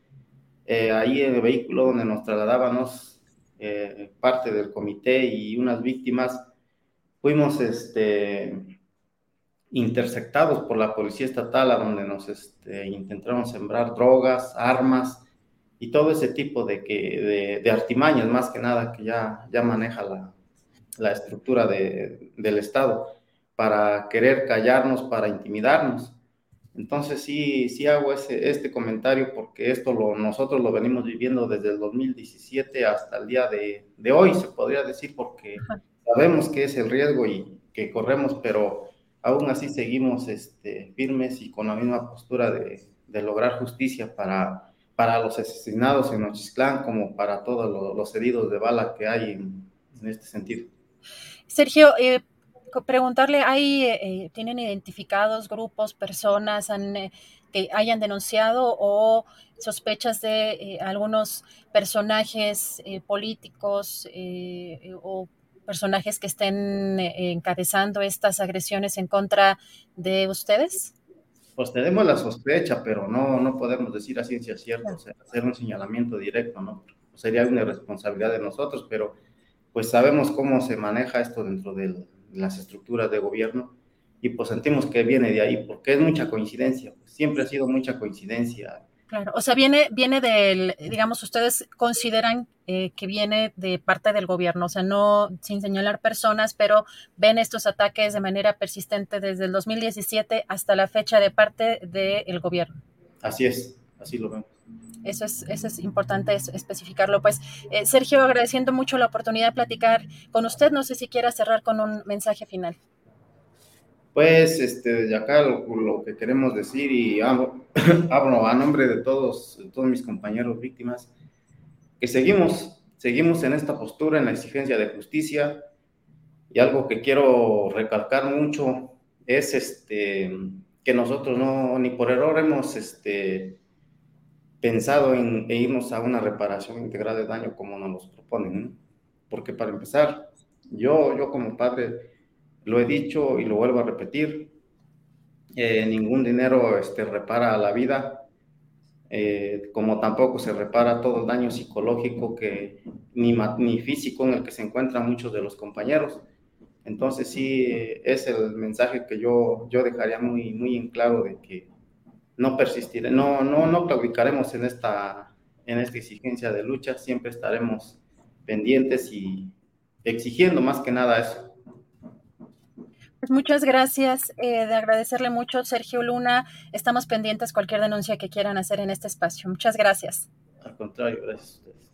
eh, ahí en el vehículo donde nos trasladábamos eh, parte del comité y unas víctimas, fuimos este, interceptados por la policía estatal, a donde nos este, intentaron sembrar drogas, armas, y todo ese tipo de, que, de, artimañas, más que nada, que ya, ya maneja la, la estructura de, del Estado para querer callarnos, para intimidarnos. Entonces sí, sí hago ese, este comentario porque esto lo, nosotros lo venimos viviendo desde el 2017 hasta el día de, de hoy, se podría decir, porque sabemos que es el riesgo y que corremos, pero aún así seguimos este, firmes y con la misma postura de, lograr justicia para para los asesinados en Nochistlán como para todos los, heridos de bala que hay en, este sentido. Sergio, eh, preguntarle, ¿hay, eh, ¿tienen identificados grupos, personas eh, que hayan denunciado o sospechas de algunos personajes políticos o personajes que estén encabezando estas agresiones en contra de ustedes? pues tenemos la sospecha, pero no, no podemos decir a ciencia cierta, hacer un señalamiento directo, ¿no? Sería una responsabilidad de nosotros, pero pues sabemos cómo se maneja esto dentro de las estructuras de gobierno y pues sentimos que viene de ahí, porque es mucha coincidencia, siempre ha sido mucha coincidencia Claro, o sea, viene, viene del, digamos, ustedes consideran eh, que viene de parte del gobierno, o sea, no sin señalar personas, pero ven estos ataques de manera persistente desde el 2017 hasta la fecha de parte del gobierno. Así es. así lo vemos. Eso es, eso es importante especificarlo. Pues, eh, Sergio, agradeciendo mucho la oportunidad de platicar con usted, no sé si quiera cerrar con un mensaje final. Pues, este, de acá lo, que queremos decir, y hablo, a nombre de todos, de todos mis compañeros víctimas, que seguimos, seguimos en esta postura, en la exigencia de justicia, y algo que quiero recalcar mucho es este, que nosotros no, ni por error hemos este, pensado en irnos a una reparación integral de daño como nos los proponen. Porque para empezar, yo, yo como padre lo he dicho y lo vuelvo a repetir, eh, ningún dinero este, repara la vida, eh, como tampoco se repara todo el daño psicológico que, ni, ni físico en el que se encuentran muchos de los compañeros. Entonces sí, es el mensaje que yo, yo dejaría muy, muy en claro de que no persistiré, no, no, no claudicaremos en esta, en esta exigencia de lucha, siempre estaremos pendientes y exigiendo más que nada eso. Pues muchas gracias, eh, de agradecerle mucho, Sergio Luna. Estamos pendientes cualquier denuncia que quieran hacer en este espacio. Muchas gracias. Al contrario, gracias a ustedes.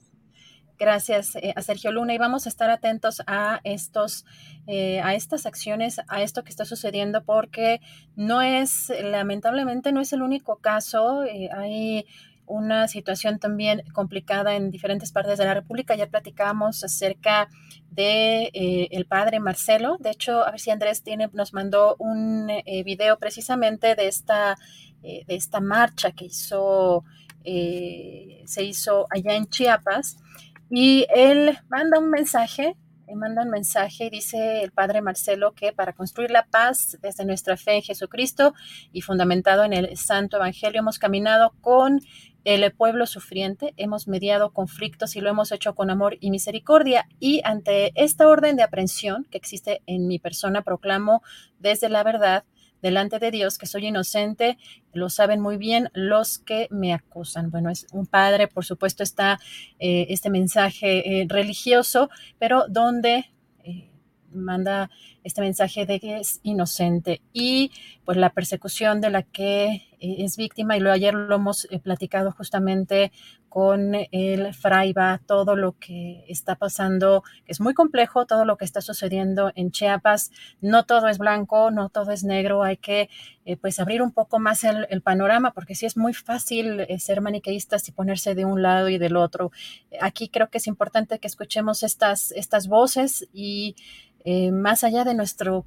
Gracias eh, a Sergio Luna y vamos a estar atentos a estos, eh, a estas acciones, a esto que está sucediendo, porque no es, lamentablemente, no es el único caso. Eh, hay una situación también complicada en diferentes partes de la República. Ya platicamos acerca de el padre Marcelo. De hecho, a ver si Andrés tiene, nos mandó un video precisamente de esta, de esta marcha que hizo, se hizo allá en Chiapas y él manda un mensaje, manda un mensaje y dice el padre Marcelo que para construir la paz desde nuestra fe en Jesucristo y fundamentado en el Santo Evangelio hemos caminado con el pueblo sufriente, hemos mediado conflictos y lo hemos hecho con amor y misericordia. Y ante esta orden de aprehensión que existe en mi persona, proclamo desde la verdad delante de Dios que soy inocente, lo saben muy bien los que me acusan. Bueno, es un padre, por supuesto, está eh, este mensaje eh, religioso, pero donde eh, manda este mensaje de que es inocente y pues la persecución de la que es víctima y lo ayer lo hemos platicado justamente con el Fraiba, todo lo que está pasando, es muy complejo, todo lo que está sucediendo en Chiapas. No todo es blanco, no todo es negro, hay que eh, pues abrir un poco más el, panorama, porque sí es muy fácil eh, ser maniqueístas y ponerse de un lado y del otro. Aquí creo que es importante que escuchemos estas, estas voces y eh, más allá de, nuestro,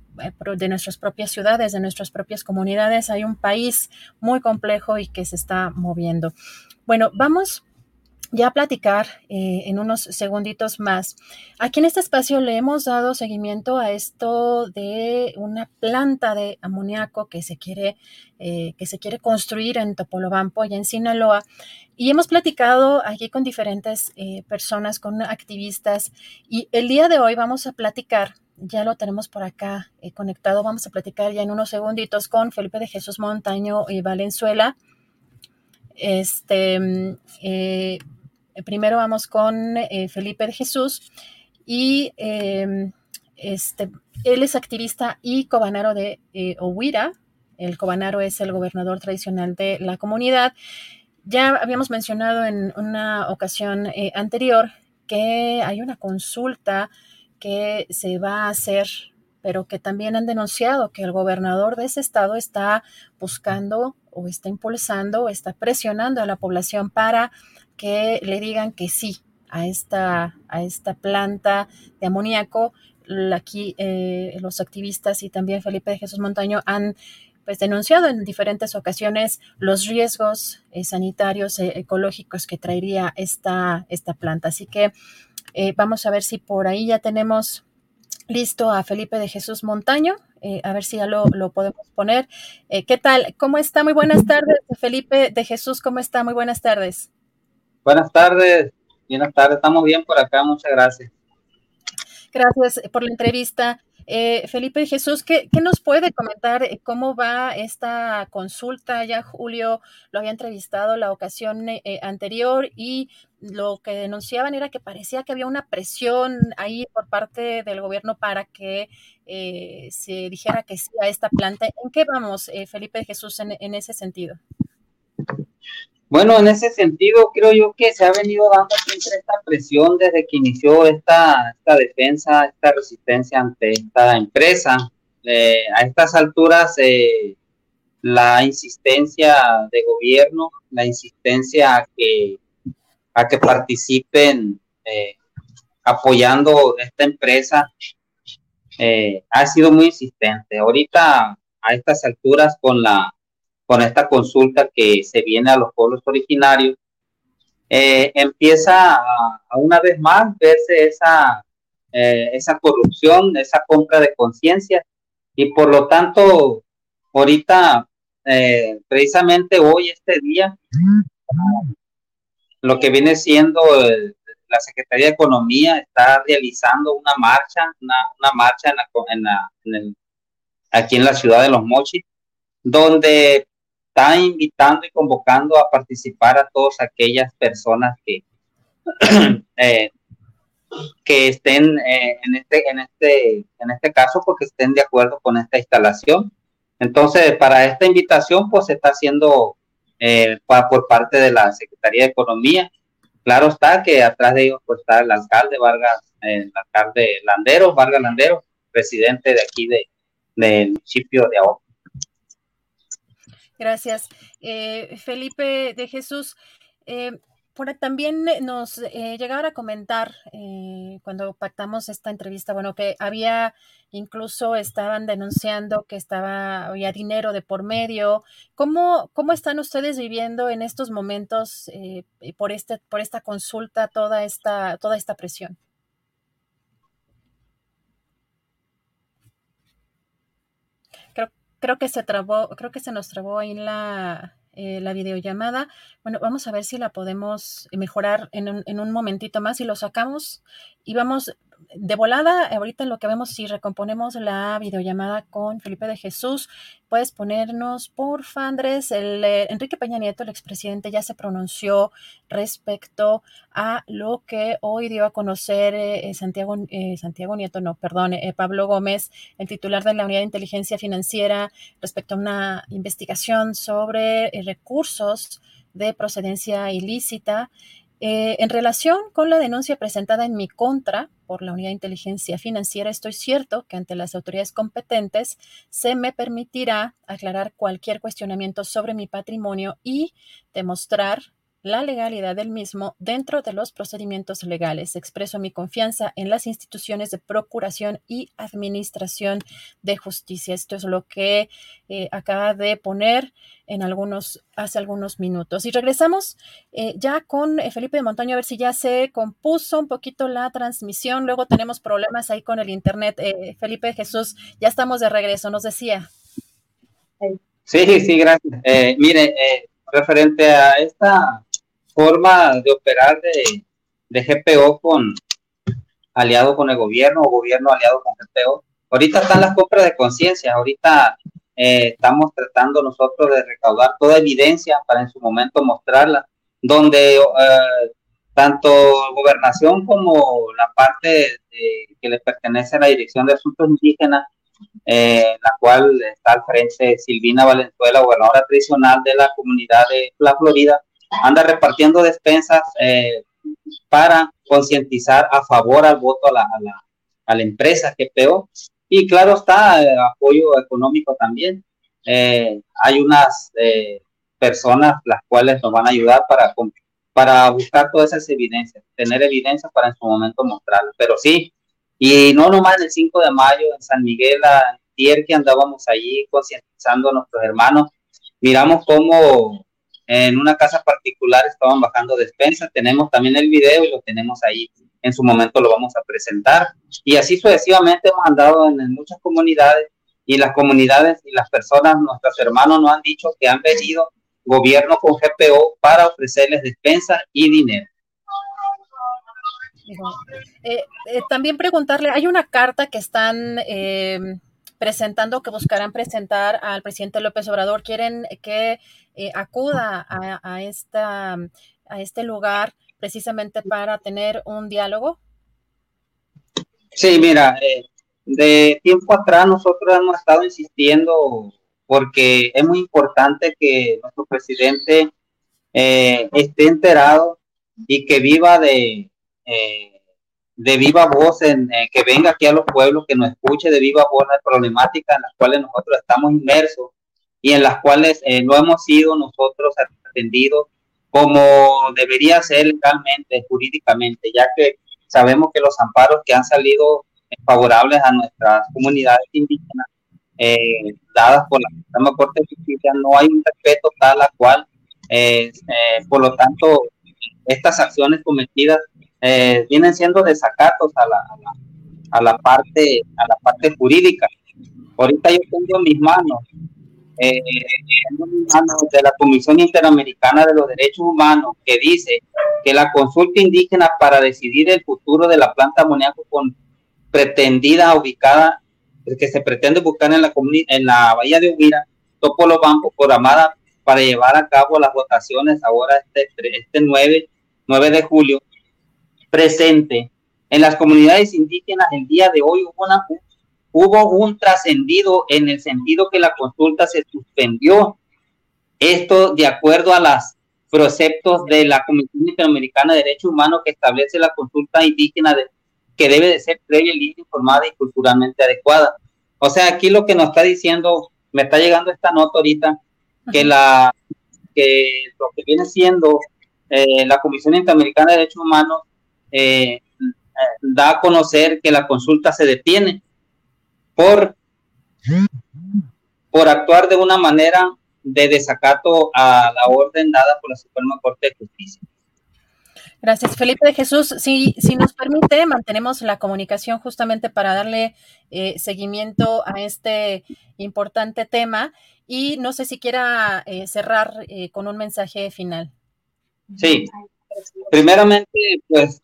de nuestras propias ciudades, de nuestras propias comunidades, hay un país muy complejo y que se está moviendo. Bueno, vamos ya platicar eh, en unos segunditos más. Aquí en este espacio le hemos dado seguimiento a esto de una planta de amoníaco que se quiere, eh, que se quiere construir en Topolobampo, y en Sinaloa. Y hemos platicado aquí con diferentes eh, personas, con activistas. Y el día de hoy vamos a platicar ya lo tenemos por acá conectado. Vamos a platicar ya en unos segunditos con Felipe de Jesús Montaño y Valenzuela. Este, eh, primero vamos con eh, Felipe de Jesús y em, este, él es activista y cobanaro de eh, Ohuira. El cobanaro es el gobernador tradicional de la comunidad. Ya habíamos mencionado en una ocasión anterior que hay una consulta que se va a hacer, pero que también han denunciado que el gobernador de ese estado está buscando o está impulsando o está presionando a la población para que le digan que sí a esta, a esta planta de amoníaco. Aquí eh, los activistas y también Felipe de Jesús Montaño han pues, denunciado en diferentes ocasiones los riesgos eh, sanitarios e ecológicos que traería esta, esta planta. Así que eh, vamos a ver si por ahí ya tenemos listo a Felipe de Jesús Montaño. a ver si ya lo, lo podemos poner. ¿Qué tal? ¿Cómo está? Muy buenas tardes, Felipe de Jesús. ¿Cómo está? Muy buenas tardes. Buenas tardes, buenas tardes, estamos bien por acá, muchas gracias. Gracias por la entrevista. Eh, Felipe Jesús, ¿qué, nos puede comentar eh, cómo va esta consulta? Ya Julio lo había entrevistado la ocasión eh, anterior y lo que denunciaban era que parecía que había una presión ahí por parte del gobierno para que se dijera que sí a esta planta. ¿En qué vamos, Felipe Jesús, en, en ese sentido? Bueno, en ese sentido, creo yo que se ha venido dando siempre esta presión desde que inició esta, esta defensa, esta resistencia ante esta empresa. Eh, a estas alturas, eh, la insistencia de gobierno, la insistencia a que, a que participen eh, apoyando esta empresa, ha sido muy insistente. Ahorita, a estas alturas, con la con esta consulta que se viene a los pueblos originarios, eh, empieza a, una vez más verse esa, eh, esa corrupción, esa compra de conciencia. Y por lo tanto ahorita, eh, precisamente hoy, este día, lo que viene siendo la Secretaría de Economía está realizando una marcha, una, marcha aquí en la ciudad de Los Mochis, donde está invitando y convocando a participar a todas aquellas personas que, eh, que estén eh, en, este, en, este, en este caso porque estén de acuerdo con esta instalación. Entonces, para esta invitación, pues se está haciendo eh, por parte de la Secretaría de Economía. Claro está que atrás de ellos pues, está el alcalde Vargas, el alcalde Landero, Vargas Landero, presidente de aquí de, del municipio de Ahora. Gracias. Eh, Felipe de Jesús, eh, también nos eh, llegaron a comentar eh, cuando pactamos esta entrevista, bueno, que había incluso estaban denunciando que estaba había dinero de por medio. ¿Cómo, cómo están ustedes viviendo en estos momentos por este por esta consulta toda esta toda esta presión? Creo que se trabó, creo que se nos trabó ahí la, eh, la videollamada. Bueno, vamos a ver si la podemos mejorar en un, en un momentito más y lo sacamos y vamos de volada, ahorita lo que vemos, si recomponemos la videollamada con Felipe de Jesús, puedes ponernos, por Andrés, el, eh, Enrique Peña Nieto, el expresidente, ya se pronunció respecto a lo que hoy dio a conocer eh, Santiago, eh, Santiago Nieto, no, perdón, Pablo Gómez, el titular de la Unidad de Inteligencia Financiera, respecto a una investigación sobre recursos de procedencia ilícita eh, en relación con la denuncia presentada en mi contra por la Unidad de Inteligencia Financiera, estoy cierto que ante las autoridades competentes se me permitirá aclarar cualquier cuestionamiento sobre mi patrimonio y demostrar la legalidad del mismo dentro de los procedimientos legales. Expreso mi confianza en las instituciones de procuración y administración de justicia. Esto es lo que eh, acaba de poner en algunos, hace algunos minutos. Y regresamos eh, ya con eh, Felipe de Montaño a ver si ya se compuso un poquito la transmisión. Luego tenemos problemas ahí con el internet. Felipe Jesús, ya estamos de regreso, nos decía. Sí, sí, gracias. mire, referente a esta forma de operar de, de GPO con aliado con el gobierno o gobierno aliado con GPO. Ahorita están las compras de conciencia, ahorita eh, estamos tratando nosotros de recaudar toda evidencia para en su momento mostrarla, donde eh, tanto gobernación como la parte que le pertenece a la Dirección de Asuntos Indígenas, eh, la cual está al frente Silvina Valenzuela, gobernadora tradicional de la comunidad de la Florida, anda repartiendo despensas eh, para concientizar a favor al voto a la, a la, a la empresa GPO. Y claro está, eh, apoyo económico también. Eh, hay unas personas las cuales nos van a ayudar para, para buscar todas esas evidencias, tener evidencia para en su momento mostrarlas. Pero sí, y no nomás el 5 de mayo en San Miguel, ayer que andábamos allí concientizando a nuestros hermanos, miramos cómo en una casa particular estaban bajando despensas. Tenemos también el video y lo tenemos ahí. En su momento lo vamos a presentar. Y así sucesivamente hemos andado en, muchas comunidades y las comunidades y las personas, nuestros hermanos nos han dicho que han venido gobierno con GPO para ofrecerles despensa y dinero. Eh, eh, también preguntarle, hay una carta que están eh, presentando, que buscarán presentar al presidente López Obrador. Quieren que eh, acuda a, esta, a este lugar precisamente para tener un diálogo? Sí, mira, eh, de tiempo atrás nosotros hemos estado insistiendo porque es muy importante que nuestro presidente eh, esté enterado y que viva de, de viva voz, en, eh, que venga aquí a los pueblos, que nos escuche de viva voz las problemáticas en las cuales nosotros estamos inmersos y en las cuales no hemos sido nosotros atendidos como debería ser legalmente, jurídicamente, ya que sabemos que los amparos que han salido favorables a nuestras comunidades indígenas eh, dadas por la Suprema Corte de Justicia, no hay un respeto tal a cual, eh, eh, por lo tanto, estas acciones cometidas vienen siendo desacatos a la, a la, parte, a la parte jurídica. Ahorita yo tengo en mis manos, en mis manos de la Comisión Interamericana de los Derechos Humanos que dice que la consulta indígena para decidir el futuro de la planta amoníaco con pretendida ubicada que se pretende buscar en la, en la bahía de Huira, Topolo Bampo, programada para llevar a cabo las votaciones ahora este, este 9, 9 de julio, presente en las comunidades indígenas el día de hoy hubo, una, hubo un trascendido en el sentido que la consulta se suspendió. Esto de acuerdo a los preceptos de la Comisión Interamericana de Derechos Humanos que establece la consulta indígena de, que debe de ser previa, libre, informada y culturalmente adecuada. O sea, aquí lo que nos está diciendo, me está llegando esta nota ahorita, que la que lo que viene siendo eh, la Comisión Interamericana de Derechos Humanos eh, da a conocer que la consulta se detiene por, por actuar de una manera de desacato a la orden dada por la Suprema Corte de Justicia. Gracias, Felipe de Jesús. Si, si nos permite, mantenemos la comunicación justamente para darle eh, seguimiento a este importante tema y no sé si quiera eh, cerrar eh, con un mensaje final. Sí, primeramente, pues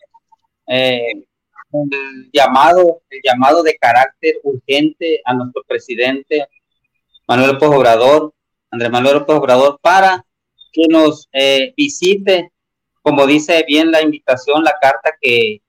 el llamado, el llamado de carácter urgente a nuestro presidente Manuel López Obrador, Andrés Manuel López Obrador, para que nos visite como dice bien la invitación, la carta que,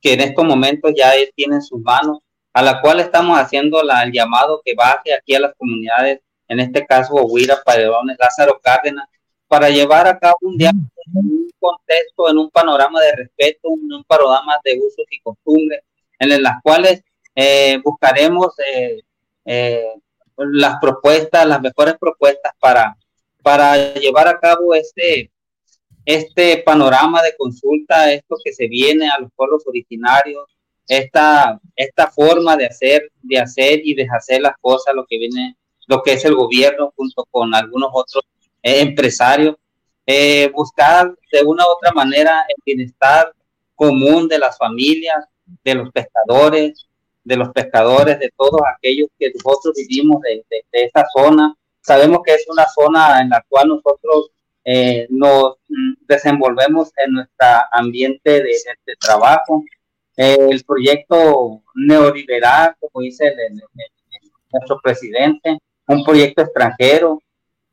que en estos momentos ya él tiene en sus manos, a la cual estamos haciendo la, el llamado que baje aquí a las comunidades, en este caso Huira, Paredones, Lázaro Cárdenas, para llevar a cabo un diálogo un contexto, en un panorama de respeto, en un panorama de usos y costumbres, en las cuales eh, buscaremos eh, eh, las propuestas, las mejores propuestas para, para llevar a cabo este, este panorama de consulta, esto que se viene a los pueblos originarios, esta, esta forma de hacer, de hacer y deshacer las cosas, lo que viene, lo que es el gobierno junto con algunos otros eh, empresarios, eh, buscar de una u otra manera el bienestar común de las familias, de los pescadores, de los pescadores, de todos aquellos que nosotros vivimos de, de, de esta zona. Sabemos que es una zona en la cual nosotros eh, nos desenvolvemos en nuestro ambiente de, trabajo. el proyecto neoliberal, como dice nuestro presidente, un proyecto extranjero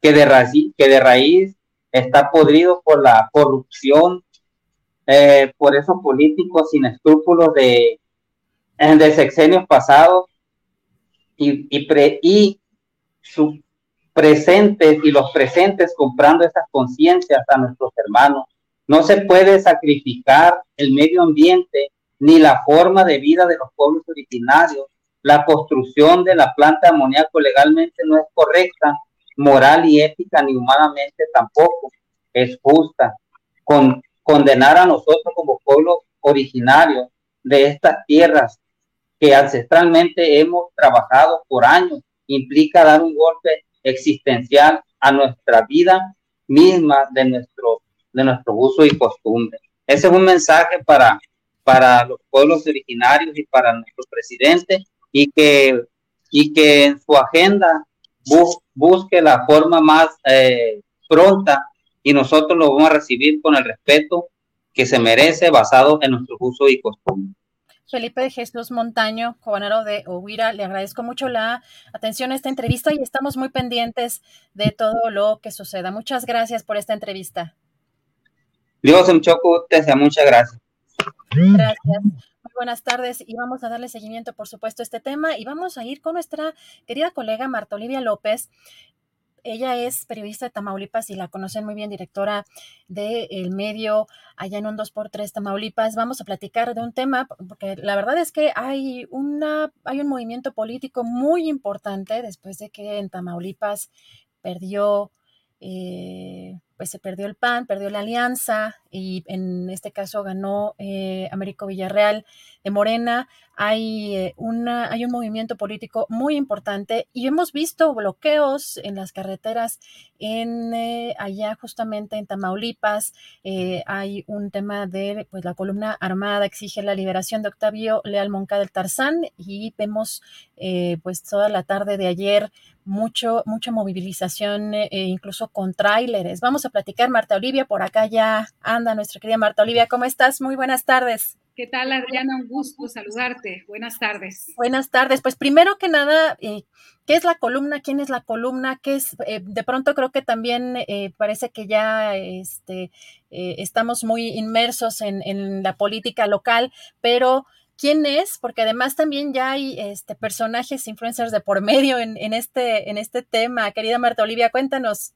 de, que de raíz está podrido por la corrupción, eh, por esos políticos sin escrúpulos de, de sexenios pasados y, y, pre, y su, presentes y los presentes comprando esas conciencias a nuestros hermanos. No se puede sacrificar el medio ambiente ni la forma de vida de los pueblos originarios. La construcción de la planta de amoníaco legalmente no es correcta, moral y ética, ni humanamente tampoco es justa. Con, condenar a nosotros como pueblo originario de estas tierras que ancestralmente hemos trabajado por años implica dar un golpe existencial a nuestra vida misma de nuestro, de nuestro uso y costumbre. Ese es un mensaje para, para los pueblos originarios y para nuestro presidente y que, y que en su agenda busque la forma más eh, pronta y nosotros lo vamos a recibir con el respeto que se merece basado en nuestro uso y costumbre. Felipe de Jesús Montaño, gobernador de Ohuira, le agradezco mucho la atención a esta entrevista y estamos muy pendientes de todo lo que suceda. Muchas gracias por esta entrevista. Dios en Choco, te desea muchas gracias. Gracias. Buenas tardes y vamos a darle seguimiento, por supuesto, a este tema y vamos a ir con nuestra querida colega Marta Olivia López ella es periodista de Tamaulipas y la conocen muy bien, directora del medio allá en un 2x3 Tamaulipas. Vamos a platicar de un tema, porque la verdad es que hay, una, hay un movimiento político muy importante después de que en Tamaulipas perdió eh, pues se perdió el PAN, perdió la alianza y en este caso ganó eh, Américo Villarreal de Morena. Hay, eh, una, hay un movimiento político muy importante y hemos visto bloqueos en las carreteras en eh, allá justamente en Tamaulipas. hay un tema de pues la columna armada exige la liberación de Octavio Leal Monca del Tarzán y vemos pues toda la tarde de ayer mucho, mucha movilización incluso con tráileres. Vamos a platicar, Marta Olivia. Por acá ya anda nuestra querida Marta Olivia. ¿Cómo estás? Muy buenas tardes. ¿Qué tal, Adriana? Un gusto saludarte. Buenas tardes. Buenas tardes. Pues primero que nada, eh, ¿qué es la columna? ¿Quién es la columna? ¿Qué es? Eh, de pronto creo que también eh, parece que ya este, estamos muy inmersos en, la política local, pero quién es, porque además también ya hay este, personajes influencers de por medio en, en, este, en este tema. Querida Marta Olivia, cuéntanos.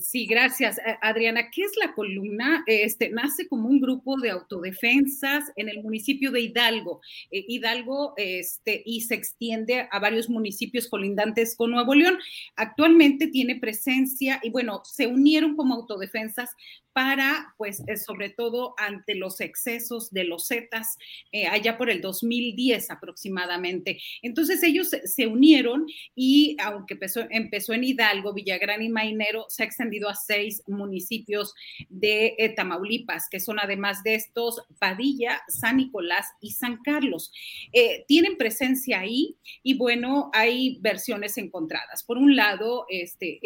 Sí, gracias, Adriana. ¿Qué es la columna? Este nace como un grupo de autodefensas en el municipio de Hidalgo. Eh, Hidalgo, este, y se extiende a varios municipios colindantes con Nuevo León. Actualmente tiene presencia y bueno, se unieron como autodefensas para, pues, eh, sobre todo ante los excesos de los Zetas, eh, allá por el 2010 aproximadamente. Entonces ellos se, unieron y aunque empezó, empezó, en Hidalgo, Villagrán y Mainero, se ha a seis municipios de eh, Tamaulipas, que son además de estos Padilla, San Nicolás y San Carlos. tienen presencia ahí y bueno, hay versiones encontradas. Por un lado, este,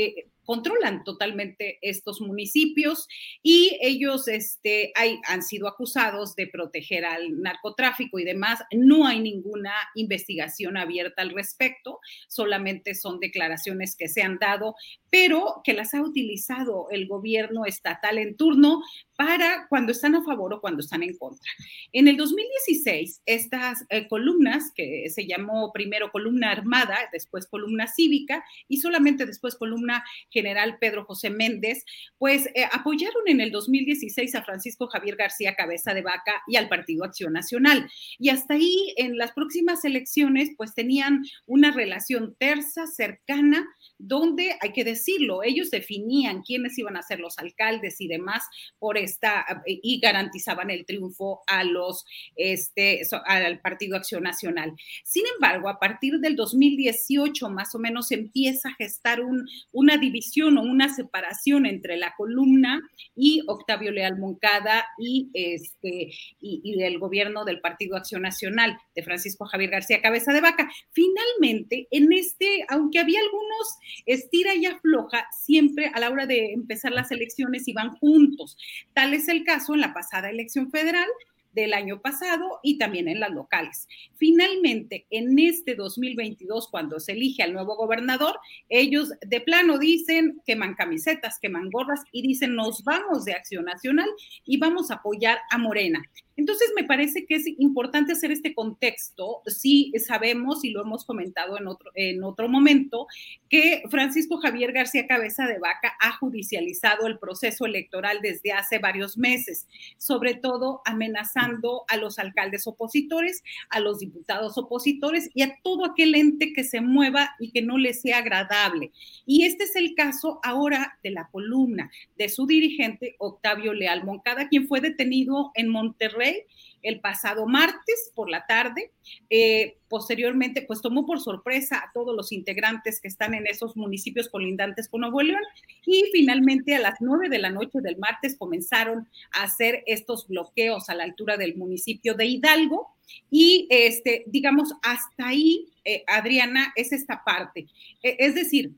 controlan totalmente estos municipios y ellos este, hay, han sido acusados de proteger al narcotráfico y demás. No hay ninguna investigación abierta al respecto, solamente son declaraciones que se han dado, pero que las ha utilizado el gobierno estatal en turno para cuando están a favor o cuando están en contra. En el 2016, estas eh, columnas, que se llamó primero columna armada, después columna cívica y solamente después columna general Pedro José Méndez, pues eh, apoyaron en el 2016 a Francisco Javier García Cabeza de Vaca y al Partido Acción Nacional. Y hasta ahí, en las próximas elecciones, pues tenían una relación tersa, cercana, donde, hay que decirlo, ellos definían quiénes iban a ser los alcaldes y demás por esta, y garantizaban el triunfo a los, este, al Partido Acción Nacional. Sin embargo, a partir del 2018 más o menos empieza a gestar un, una división o una separación entre la columna y Octavio Leal Moncada y, este, y, el gobierno del Partido Acción Nacional de Francisco Javier García Cabeza de Vaca. Finalmente, en este, aunque había algunos estira y afloja siempre a la hora de empezar las elecciones y van juntos. Tal es el caso en la pasada elección federal del año pasado y también en las locales. Finalmente, en este 2022, cuando se elige al nuevo gobernador, ellos de plano dicen, queman camisetas, queman gorras y dicen, nos vamos de Acción Nacional y vamos a apoyar a Morena. Entonces, me parece que es importante hacer este contexto. Sí sabemos, y lo hemos comentado en otro, en otro momento, que Francisco Javier García Cabeza de Vaca ha judicializado el proceso electoral desde hace varios meses, sobre todo amenazando a los alcaldes opositores, a los diputados opositores y a todo aquel ente que se mueva y que no le sea agradable. Y este es el caso ahora de la columna de su dirigente Octavio Leal Moncada, quien fue detenido en Monterrey el pasado martes por la tarde. Eh, posteriormente, pues tomó por sorpresa a todos los integrantes que están en esos municipios colindantes con Nuevo León y finalmente a las nueve de la noche del martes comenzaron a hacer estos bloqueos a la altura del municipio de Hidalgo y este, digamos, hasta ahí, eh, Adriana, es esta parte. E, es decir,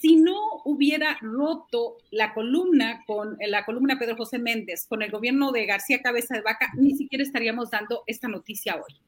si no hubiera roto la columna con la columna Pedro José Méndez con el gobierno de García Cabeza de Vaca, ni siquiera estaríamos dando esta noticia hoy.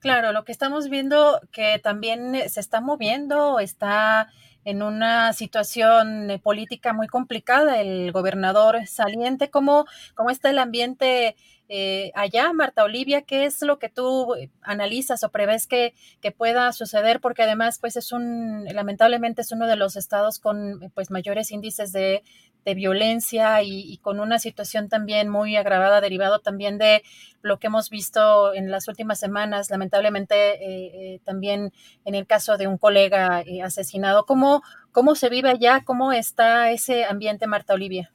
Claro, lo que estamos viendo que también se está moviendo, está en una situación política muy complicada el gobernador saliente, ¿cómo, cómo está el ambiente eh, allá, Marta Olivia, ¿qué es lo que tú analizas o prevés que, pueda suceder? Porque además, pues es un, lamentablemente es uno de los estados con pues mayores índices de, violencia y, con una situación también muy agravada, derivado también de lo que hemos visto en las últimas semanas, lamentablemente eh, eh, también en el caso de un colega asesinado. ¿Cómo, ¿Cómo se vive allá? ¿Cómo está ese ambiente, Marta Olivia?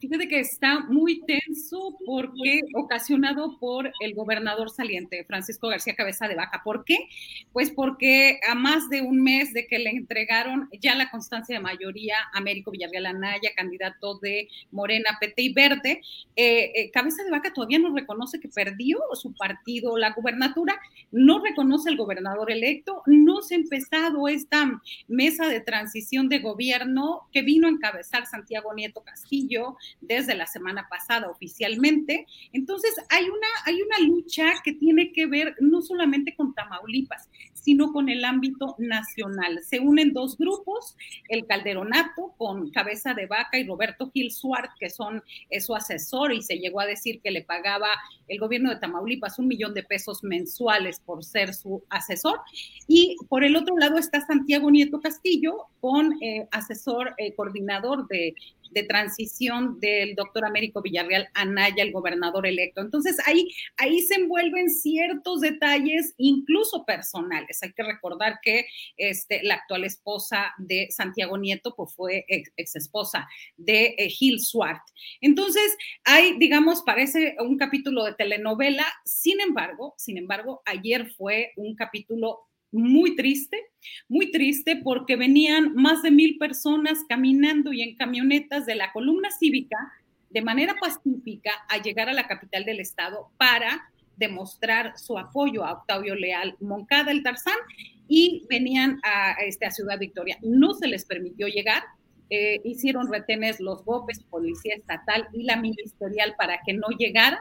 Fíjate que está muy tenso porque ocasionado por el gobernador saliente, Francisco García Cabeza de Vaca. ¿Por qué? Pues porque a más de un mes de que le entregaron ya la constancia de mayoría a Américo Villarreal Anaya, candidato de Morena, PT y Verde, eh, eh, Cabeza de Vaca todavía no reconoce que perdió su partido la gubernatura, no reconoce el gobernador electo, no se ha empezado esta mesa de transición de gobierno que vino a encabezar Santiago Nieto Castillo, desde la semana pasada oficialmente. Entonces, hay una, hay una lucha que tiene que ver no solamente con Tamaulipas, sino con el ámbito nacional. Se unen dos grupos, el Calderonato con Cabeza de Vaca y Roberto Gil Suart, que son su asesor y se llegó a decir que le pagaba el gobierno de Tamaulipas un millón de pesos mensuales por ser su asesor. Y por el otro lado está Santiago Nieto Castillo con eh, asesor eh, coordinador de de transición del doctor Américo Villarreal Anaya, el gobernador electo. Entonces ahí, ahí se envuelven ciertos detalles, incluso personales. Hay que recordar que este, la actual esposa de Santiago Nieto pues fue ex, esposa de eh, Gil Swart. Entonces hay, digamos, parece un capítulo de telenovela. Sin embargo, sin embargo, ayer fue un capítulo muy triste, muy triste porque venían más de mil personas caminando y en camionetas de la columna cívica de manera pacífica a llegar a la capital del estado para demostrar su apoyo a Octavio Leal Moncada, el Tarzán, y venían a, este, Ciudad Victoria. No se les permitió llegar, eh, hicieron retenes los GOPES, Policía Estatal y la Ministerial para que no llegaran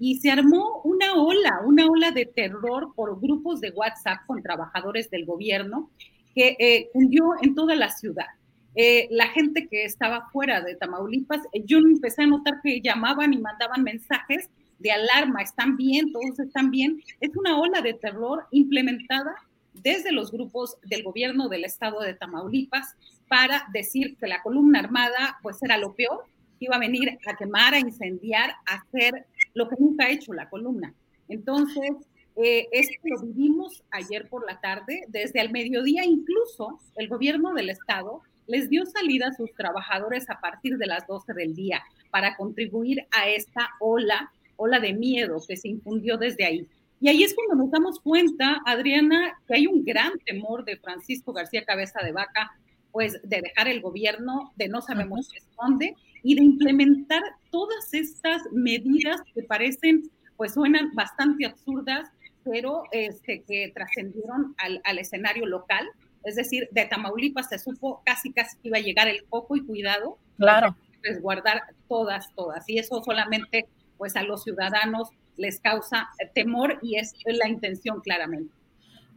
y se armó una ola, una ola de terror por grupos de WhatsApp con trabajadores del gobierno que eh, cundió en toda la ciudad. Eh, la gente que estaba fuera de Tamaulipas, eh, yo empecé a notar que llamaban y mandaban mensajes de alarma, están bien, todos están bien. Es una ola de terror implementada desde los grupos del gobierno del estado de Tamaulipas para decir que la columna armada pues era lo peor, iba a venir a quemar, a incendiar, a hacer lo que nunca ha hecho la columna. Entonces, eh, esto lo vivimos ayer por la tarde, desde el mediodía incluso el gobierno del estado les dio salida a sus trabajadores a partir de las 12 del día para contribuir a esta ola, ola de miedo que se infundió desde ahí. Y ahí es cuando nos damos cuenta, Adriana, que hay un gran temor de Francisco García Cabeza de Vaca, pues de dejar el gobierno, de no sabemos qué esconde, y de implementar todas estas medidas que parecen, pues suenan bastante absurdas, pero este, que trascendieron al, al, escenario local. Es decir, de Tamaulipas se supo casi, casi que iba a llegar el poco y cuidado. Claro. Resguardar todas, todas. Y eso solamente, pues a los ciudadanos les causa temor y es la intención claramente.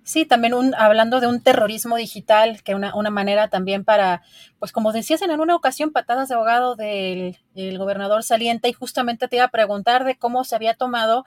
Sí, también un, hablando de un terrorismo digital, que una, una manera también para, pues como decías en una ocasión, patadas de abogado del gobernador saliente, y justamente te iba a preguntar de cómo se había tomado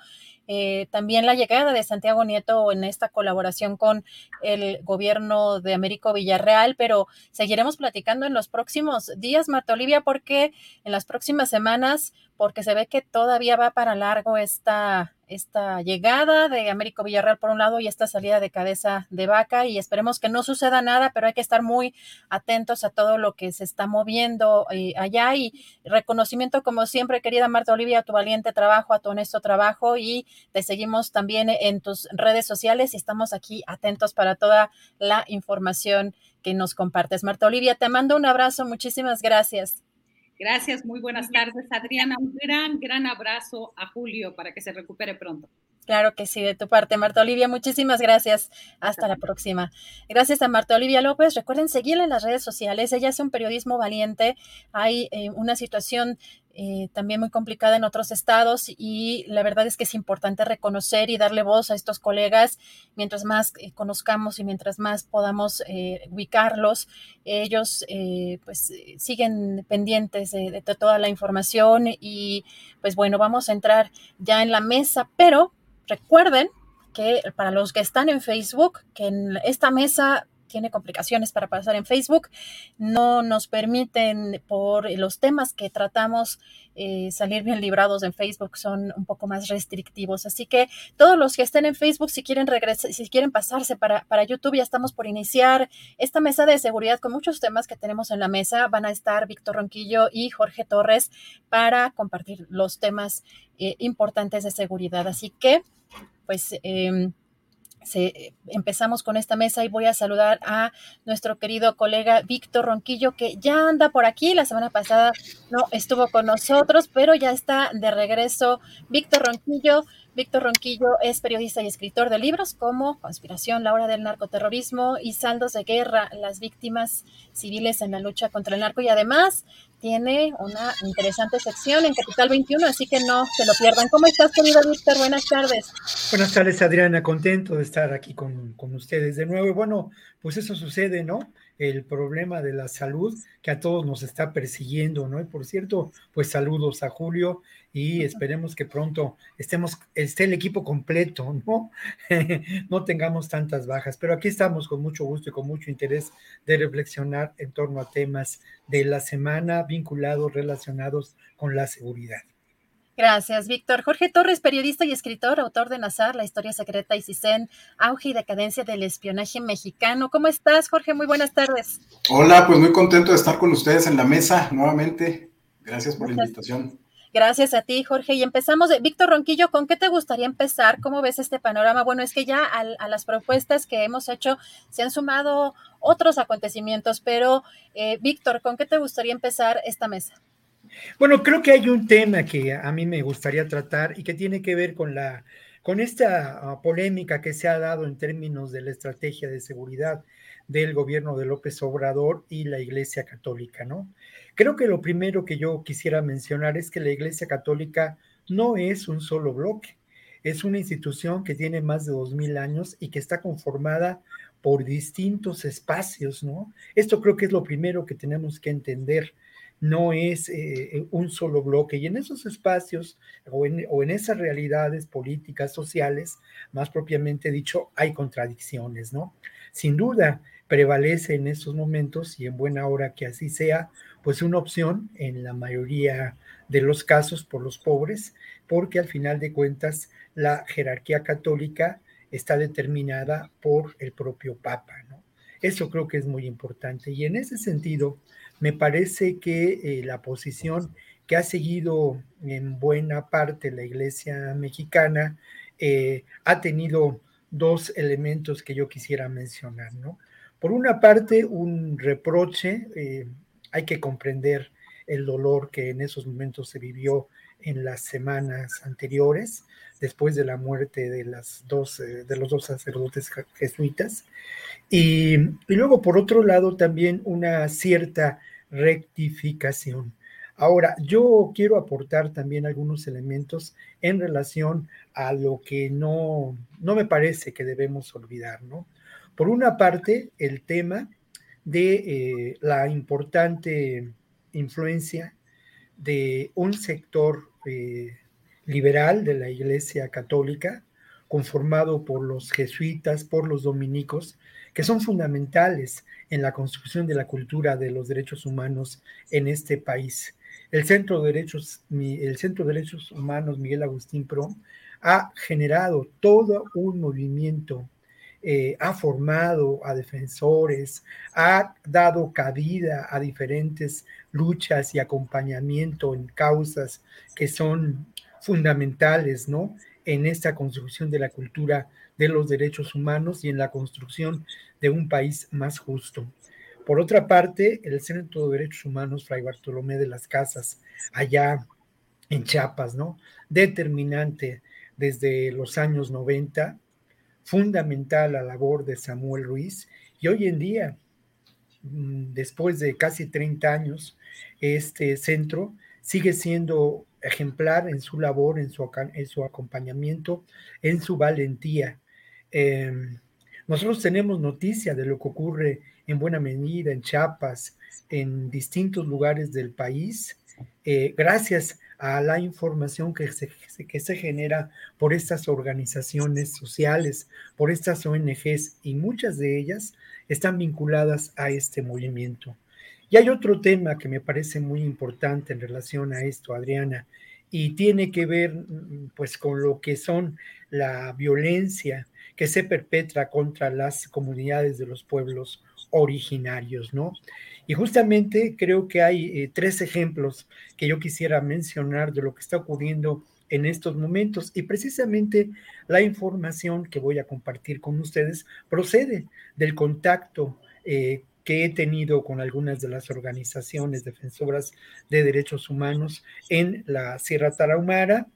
eh, también la llegada de Santiago Nieto en esta colaboración con el gobierno de Américo Villarreal, pero seguiremos platicando en los próximos días, Marta Olivia, porque en las próximas semanas, porque se ve que todavía va para largo esta esta llegada de Américo Villarreal por un lado y esta salida de cabeza de vaca y esperemos que no suceda nada, pero hay que estar muy atentos a todo lo que se está moviendo eh, allá y reconocimiento como siempre, querida Marta Olivia, a tu valiente trabajo, a tu honesto trabajo y te seguimos también en tus redes sociales y estamos aquí atentos para toda la información que nos compartes. Marta Olivia, te mando un abrazo, muchísimas gracias. Gracias, muy buenas tardes, Adriana. Un gran, gran abrazo a Julio para que se recupere pronto. Claro que sí, de tu parte, Marta Olivia. Muchísimas gracias. Hasta la próxima. Gracias a Marta Olivia López. Recuerden seguirla en las redes sociales. Ella hace un periodismo valiente. Hay eh, una situación eh, también muy complicada en otros estados y la verdad es que es importante reconocer y darle voz a estos colegas mientras más eh, conozcamos y mientras más podamos ubicarlos. Ellos pues siguen pendientes de, de toda la información y pues bueno, vamos a entrar ya en la mesa, pero Recuerden que para los que están en Facebook, que esta mesa tiene complicaciones para pasar en Facebook, no nos permiten por los temas que tratamos eh, salir bien librados en Facebook, son un poco más restrictivos. Así que todos los que estén en Facebook, si quieren regresar, si quieren pasarse para, para YouTube, ya estamos por iniciar esta mesa de seguridad con muchos temas que tenemos en la mesa. Van a estar Víctor Ronquillo y Jorge Torres para compartir los temas eh, importantes de seguridad. Así que pues em, empezamos con esta mesa y voy a saludar a nuestro querido colega Víctor Ronquillo, que ya anda por aquí. La semana pasada no estuvo con nosotros, pero ya está de regreso. Víctor Ronquillo, Víctor Ronquillo es periodista y escritor de libros como Conspiración, la hora del narcoterrorismo y Saldos de Guerra, las víctimas civiles en la lucha contra el narco. Y además tiene una interesante sección en Capital 21, así que no se lo pierdan. ¿Cómo estás, querido Víctor? Buenas tardes. Buenas tardes, Adriana. Contento de estar aquí con, con ustedes de nuevo. Bueno, pues eso sucede, ¿no? el problema de la salud que a todos nos está persiguiendo, ¿no? Y por cierto, pues saludos a Julio y esperemos que pronto estemos, esté el equipo completo, ¿no? no tengamos tantas bajas, pero aquí estamos con mucho gusto y con mucho interés de reflexionar en torno a temas de la semana vinculados, relacionados con la seguridad. Gracias, Víctor. Jorge Torres, periodista y escritor, autor de Nazar, La historia secreta y Cisen, auge y decadencia del espionaje mexicano. ¿Cómo estás, Jorge? Muy buenas tardes. Hola, pues muy contento de estar con ustedes en la mesa nuevamente. Gracias por la invitación. Gracias a ti, Jorge. Y empezamos, Víctor Ronquillo, ¿con qué te gustaría empezar? ¿Cómo ves este panorama? Bueno, es que ya a, las propuestas que hemos hecho se han sumado otros acontecimientos, pero eh, Víctor, ¿con qué te gustaría empezar esta mesa? Bueno, creo que hay un tema que a mí me gustaría tratar y que tiene que ver con la con esta ah, polémica que se ha dado en términos de la estrategia de seguridad del gobierno de López Obrador y la Iglesia Católica, ¿no? Creo que lo primero que yo quisiera mencionar es que la Iglesia Católica no es un solo bloque, es una institución que tiene más de dos mil años y que está conformada por distintos espacios, ¿no? Esto creo que es lo primero que tenemos que entender no es eh, un solo bloque. Y en esos espacios o en, esas realidades políticas, sociales, más propiamente dicho, hay contradicciones, ¿no? Sin duda, prevalece en estos momentos, y en buena hora que así sea, pues una opción en la mayoría de los casos por los pobres, porque al final de cuentas la jerarquía católica está determinada por el propio Papa, ¿no? Eso creo que es muy importante. Y en ese sentido, me parece que eh, la posición que ha seguido en buena parte la iglesia mexicana eh, ha tenido dos elementos que yo quisiera mencionar, ¿no? Por una parte, un reproche, eh, hay que comprender el dolor que en esos momentos se vivió en las semanas anteriores, después de la muerte de, las dos, de los dos sacerdotes jesuitas. Y, y luego, por otro lado, también una cierta rectificación. Ahora, yo quiero aportar también algunos elementos en relación a lo que no, no me parece que debemos olvidar, ¿no? Por una parte, el tema de eh, la importante influencia de un sector eh, liberal de la Iglesia Católica, conformado por los jesuitas, por los dominicos, que son fundamentales en la construcción de la cultura de los derechos humanos en este país. El Centro de Derechos, el Centro de Derechos Humanos Miguel Agustín Pro ha generado todo un movimiento, eh, ha formado a defensores, ha dado cabida a diferentes luchas y acompañamiento en causas que son fundamentales, ¿no? En esta construcción de la cultura de los derechos humanos y en la construcción de un país más justo. Por otra parte, el Centro de Derechos Humanos Fray Bartolomé de las Casas, allá en Chiapas, ¿no? Determinante desde los años 90, fundamental la labor de Samuel Ruiz y hoy en día, mm, después de casi 30 años, este centro sigue siendo ejemplar en su labor, en su, en su acompañamiento, en su valentía. Em, nosotros tenemos noticia de lo que ocurre en buena medida en Chiapas, en distintos lugares del país, eh, gracias a la información que se, que se genera por estas organizaciones sociales, por estas ONGs, y muchas de ellas están vinculadas a este movimiento. Y hay otro tema que me parece muy importante en relación a esto, Adriana, y tiene que ver pues con lo que son la violencia que se perpetra contra las comunidades de los pueblos originarios, ¿no? Y justamente creo que hay eh, tres ejemplos que yo quisiera mencionar de lo que está ocurriendo en estos momentos y precisamente la información que voy a compartir con ustedes procede del contacto eh, que he tenido con algunas de las organizaciones defensoras de derechos humanos en la Sierra Tarahumara,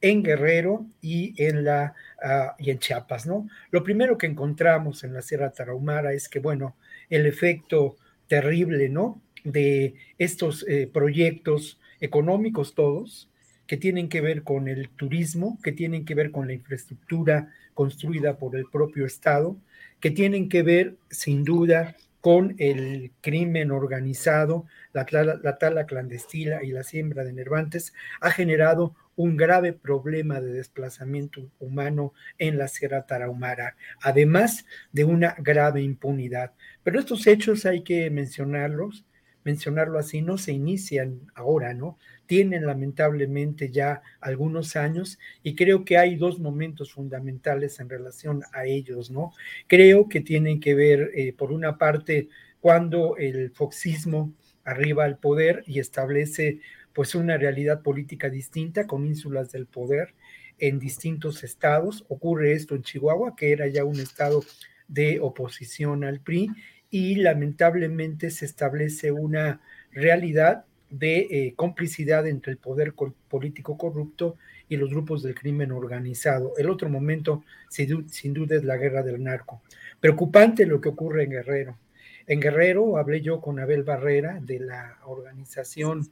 en Guerrero y en, la, ah, y en Chiapas, ¿no? Lo primero que encontramos en la Sierra Tarahumara es que, bueno, el efecto terrible, ¿no? De estos eh, proyectos económicos todos, que tienen que ver con el turismo, que tienen que ver con la infraestructura construida por el propio Estado, que tienen que ver sin duda con el crimen organizado, la, la, tala clandestina y la siembra de nervantes, ha generado un grave problema de desplazamiento humano en la Sierra Tarahumara, además de una grave impunidad. Pero estos hechos hay que mencionarlos, mencionarlo así, no se inician ahora, ¿no? Tienen lamentablemente ya algunos años y creo que hay dos momentos fundamentales en relación a ellos, ¿no? Creo que tienen que ver, eh, por una parte, cuando el foxismo arriba al poder y establece pues una realidad política distinta con ínsulas del poder en distintos estados. Ocurre esto en Chihuahua, que era ya un estado de oposición al PRI, y lamentablemente se establece una realidad de eh, complicidad entre el poder político corrupto y los grupos del crimen organizado. El otro momento, sin, duda, es la guerra del narco. Preocupante lo que ocurre en Guerrero. En Guerrero hablé yo con Abel Barrera de la organización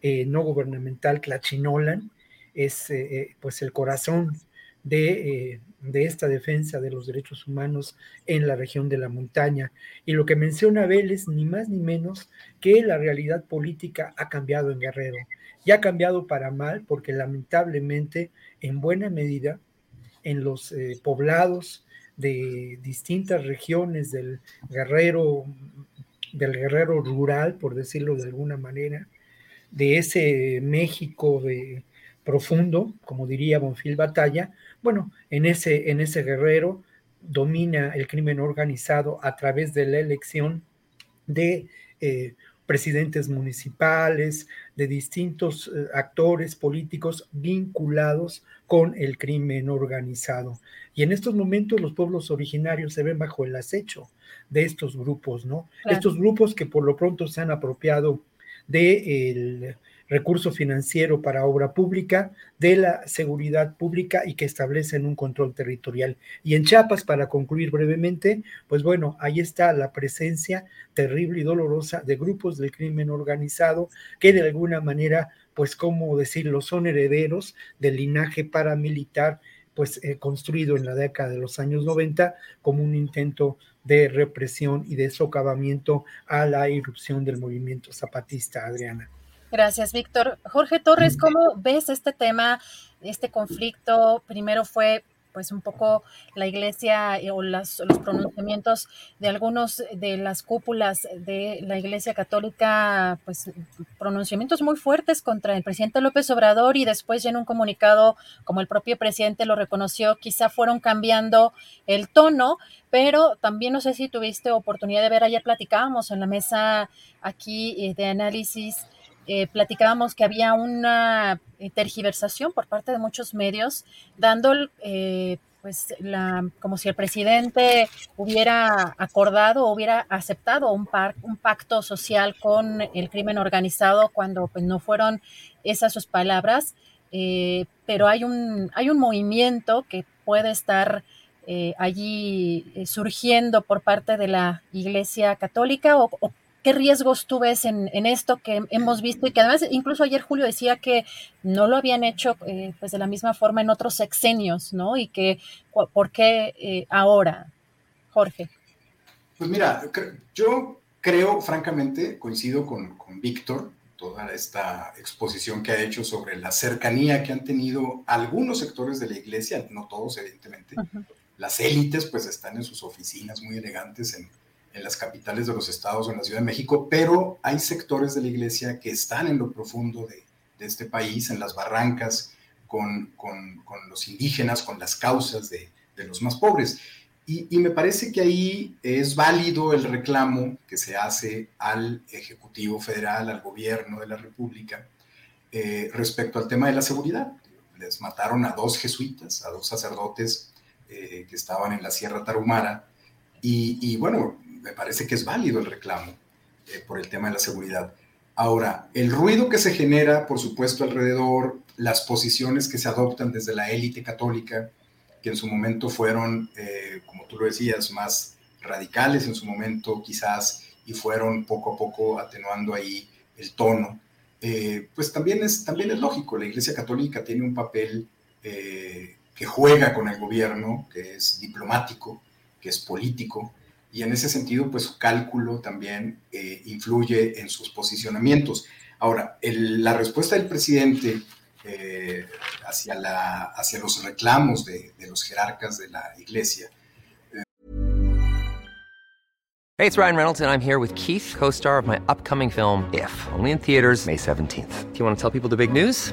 eh, no gubernamental Clachinolan, es eh, eh, pues el corazón de, de, esta defensa de los derechos humanos en la región de la montaña. Y lo que menciona es ni más ni menos que la realidad política ha cambiado en Guerrero. Y ha cambiado para mal porque lamentablemente en buena medida en los poblados de distintas regiones del guerrero, del guerrero rural, por decirlo de alguna manera, de ese México de profundo, como diría Bonfil Batalla, bueno, en ese, en ese guerrero domina el crimen organizado a través de la elección de eh, presidentes municipales, de distintos eh, actores políticos vinculados con el crimen organizado. Y en estos momentos los pueblos originarios se ven bajo el acecho de estos grupos, ¿no? Estos grupos que por lo pronto se han apropiado del recurso financiero para obra pública, de la seguridad pública y que establecen un control territorial. Y en Chiapas, para concluir brevemente, pues bueno, ahí está la presencia terrible y dolorosa de grupos del crimen organizado que de alguna manera, pues, ¿cómo decirlo?, son herederos del linaje paramilitar pues eh, construido en la década de los años 90 como un intento de represión y de socavamiento a la irrupción del movimiento zapatista, Adriana. Gracias, Víctor. Jorge Torres, ¿cómo ves este tema, este conflicto? Primero fue pues un poco la iglesia eh, o los pronunciamientos de algunos de las cúpulas de la iglesia católica, pues pronunciamientos muy fuertes contra el presidente López Obrador y después ya en un comunicado, como el propio presidente lo reconoció, quizá fueron cambiando el tono, pero también no sé si tuviste oportunidad de ver, ayer platicábamos en la mesa aquí eh, de análisis eh, platicábamos que había una tergiversación por parte de muchos medios, dando eh, pues la, como si el presidente hubiera acordado o hubiera aceptado un, un pacto social con el crimen organizado cuando pues, no fueron esas sus palabras. eh, pero hay un, hay un movimiento que puede estar allí surgiendo por parte de la Iglesia Católica o, qué riesgos tú ves en, esto que hemos visto y que además incluso ayer Julio decía que no lo habían hecho pues de la misma forma en otros sexenios, ¿no? Y que, ¿por qué ahora, Jorge? Pues mira, yo creo, francamente, coincido con, con Víctor, toda esta exposición que ha hecho sobre la cercanía que han tenido algunos sectores de la iglesia, no todos evidentemente. Las élites pues están en sus oficinas muy elegantes en, en, las capitales de los estados o en la Ciudad de México, pero hay sectores de la iglesia que están en lo profundo de, de este país, en las barrancas, con, con, con, los indígenas, con las causas de, de los más pobres. Y, me parece que ahí es válido el reclamo que se hace al Ejecutivo Federal, al gobierno de la República, eh, respecto al tema de la seguridad. Les mataron a dos jesuitas, a dos sacerdotes eh, que estaban en la Sierra Tarumara. Y, bueno, me parece que es válido el reclamo eh, por el tema de la seguridad. Ahora, el ruido que se genera, por supuesto, alrededor, las posiciones que se adoptan desde la élite católica, que en su momento fueron, eh, como tú lo decías, más radicales en su momento quizás y fueron poco a poco atenuando ahí el tono, eh, pues también es, también es lógico, la Iglesia Católica tiene un papel que juega con el gobierno, que es diplomático, que es político, y en ese sentido, pues su cálculo también influye en sus posicionamientos. Ahora, la respuesta del presidente eh, hacia, la, hacia los reclamos de, de los jerarcas de la iglesia. Hey, it's Ryan Reynolds, and I'm here with Keith, co star of my upcoming film, If, only in theaters, May 17th. Do you want to tell people the big news?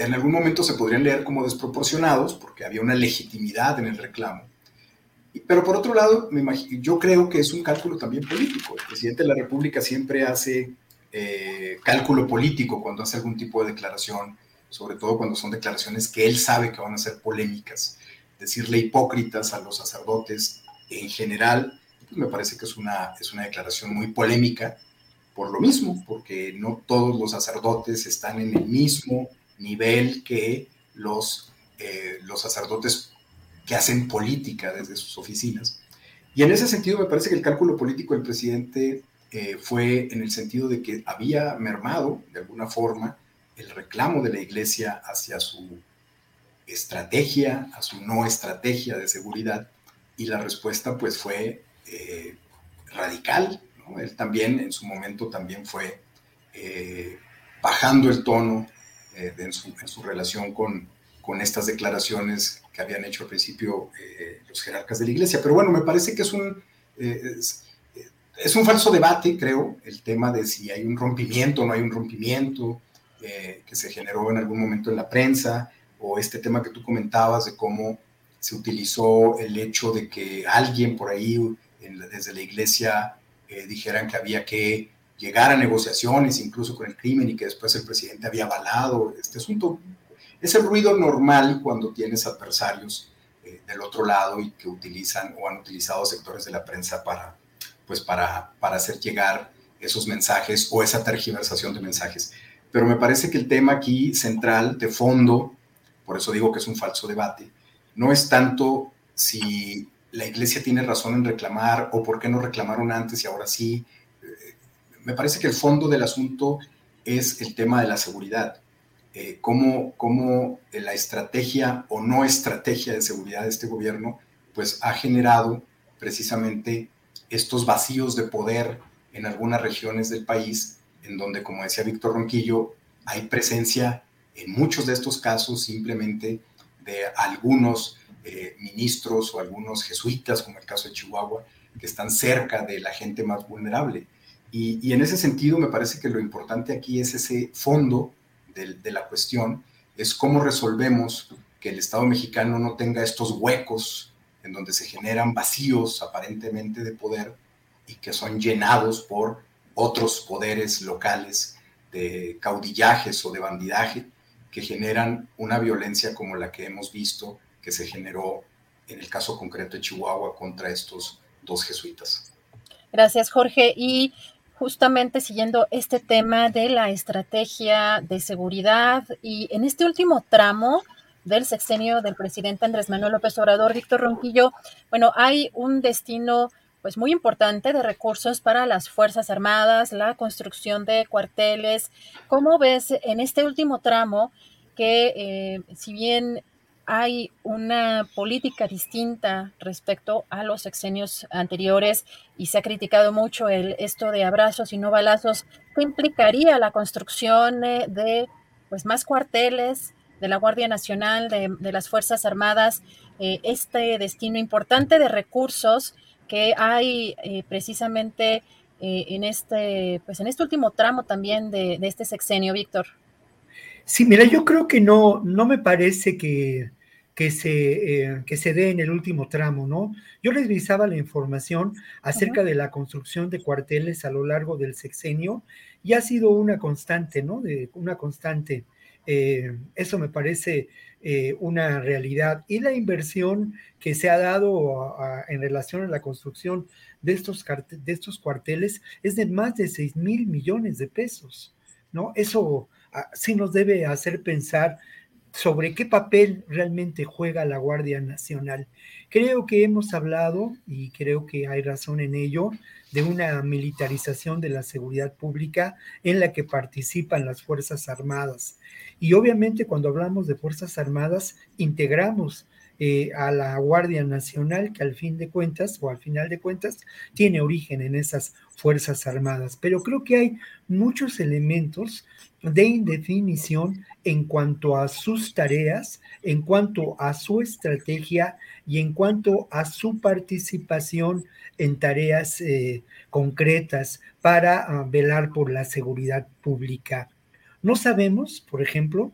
En algún momento se podrían leer como desproporcionados porque había una legitimidad en el reclamo. Pero por otro lado, yo creo que es un cálculo también político. El presidente de la República siempre hace eh, cálculo político cuando hace algún tipo de declaración, sobre todo cuando son declaraciones que él sabe que van a ser polémicas. Decirle hipócritas a los sacerdotes en general, me parece que es una, es una declaración muy polémica por lo mismo, porque no todos los sacerdotes están en el mismo nivel que los, eh, los sacerdotes que hacen política desde sus oficinas. Y en ese sentido me parece que el cálculo político del presidente eh, fue en el sentido de que había mermado de alguna forma el reclamo de la iglesia hacia su estrategia, a su no estrategia de seguridad, y la respuesta pues fue eh, radical. Él también en su momento también fue bajando el tono en su, en, su, relación con, con estas declaraciones que habían hecho al principio los jerarcas de la iglesia. Pero bueno, me parece que es un... Es, es un falso debate, creo, el tema de si hay un rompimiento o no hay un rompimiento eh, que se generó en algún momento en la prensa, o este tema que tú comentabas de cómo se utilizó el hecho de que alguien por ahí desde la iglesia eh, dijeran que había que llegar a negociaciones incluso con el crimen y que después el presidente había avalado este asunto. Es el ruido normal cuando tienes adversarios eh, del otro lado y que utilizan o han utilizado sectores de la prensa para pues para, para hacer llegar esos mensajes o esa tergiversación de mensajes. Pero me parece que el tema aquí central, de fondo, por eso digo que es un falso debate, no es tanto si la iglesia tiene razón en reclamar o por qué no reclamaron antes y ahora sí. Me parece que el fondo del asunto es el tema de la seguridad. eh, cómo, cómo la estrategia o no estrategia de seguridad de este gobierno pues ha generado precisamente estos vacíos de poder en algunas regiones del país, en donde, como decía Víctor Ronquillo, hay presencia en muchos de estos casos simplemente de algunos eh, ministros o algunos jesuitas, como el caso de Chihuahua, que están cerca de la gente más vulnerable. Y, en ese sentido me parece que lo importante aquí es ese fondo de, de la cuestión, es cómo resolvemos que el Estado mexicano no tenga estos huecos en donde se generan vacíos aparentemente de poder y que son llenados por otros poderes locales de caudillajes o de bandidaje que generan una violencia como la que hemos visto que se generó en el caso concreto de Chihuahua contra estos dos jesuitas. Gracias, Jorge. Y justamente siguiendo este tema de la estrategia de seguridad y en este último tramo del sexenio del presidente Andrés Manuel López Obrador, Víctor Ronquillo, bueno, hay un destino pues muy importante de recursos para las Fuerzas Armadas, la construcción de cuarteles. ¿Cómo ves en este último tramo que eh, si bien hay una política distinta respecto a los sexenios anteriores y se ha criticado mucho el, esto de abrazos y no balazos, ¿qué implicaría la construcción eh, de pues, más cuarteles de la Guardia Nacional, de, las Fuerzas Armadas, eh, este destino importante de recursos que hay eh, precisamente en, este, pues, en este último tramo también de, de este sexenio, Víctor? Sí, mira, yo creo que no, no me parece que que se, eh, que se dé en el último tramo, ¿no? Yo revisaba la información acerca de la construcción de cuarteles a lo largo del sexenio y ha sido una constante, ¿no? De, una constante. Eh, eso me parece eh, una realidad. Y la inversión que se ha dado en relación a la construcción de estos, de estos cuarteles es de más de 6 mil millones de pesos, ¿no? Eso ah, sí nos debe hacer pensar sobre qué papel realmente juega la Guardia Nacional. Creo que hemos hablado, y creo que hay razón en ello, de una militarización de la seguridad pública en la que participan las Fuerzas Armadas. Y obviamente cuando hablamos de Fuerzas Armadas, integramos eh, a la Guardia Nacional, que al fin de cuentas, o al final de cuentas, tiene origen en esas Fuerzas Armadas. Pero creo que hay muchos elementos de indefinición en cuanto a sus tareas, en cuanto a su estrategia y en cuanto a su participación en tareas eh, concretas para ah, velar por la seguridad pública. No sabemos, por ejemplo,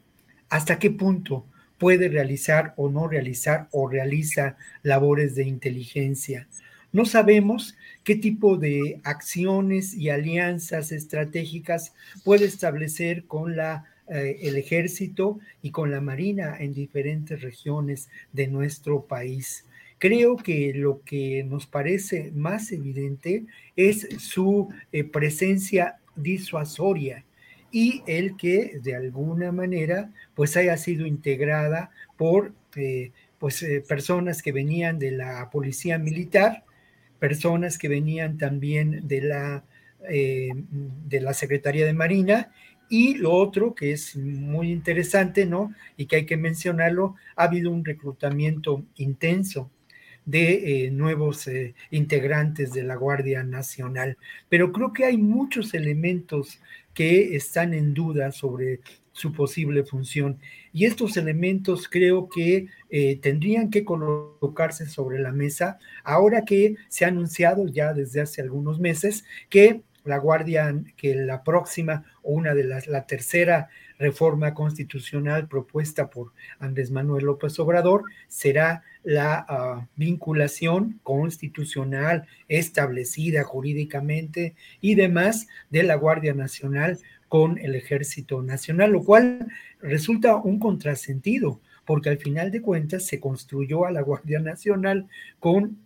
hasta qué punto puede realizar o no realizar o realiza labores de inteligencia. No sabemos qué tipo de acciones y alianzas estratégicas puede establecer con la, eh, el ejército y con la marina en diferentes regiones de nuestro país. Creo que lo que nos parece más evidente es su eh, presencia disuasoria y el que de alguna manera pues haya sido integrada por eh, pues personas que venían de la policía militar personas que venían también de la, eh, de la Secretaría de Marina. Y lo otro que es muy interesante, ¿no? Y que hay que mencionarlo, ha habido un reclutamiento intenso de eh, nuevos eh, integrantes de la Guardia Nacional. Pero creo que hay muchos elementos que están en duda sobre su posible función. Y estos elementos creo que eh, tendrían que colocarse sobre la mesa ahora que se ha anunciado ya desde hace algunos meses que la Guardia, que la próxima o una de las, la tercera reforma constitucional propuesta por Andrés Manuel López Obrador será la ah, vinculación constitucional establecida jurídicamente y demás de la Guardia Nacional con el Ejército Nacional, lo cual resulta un contrasentido, porque al final de cuentas se construyó a la Guardia Nacional con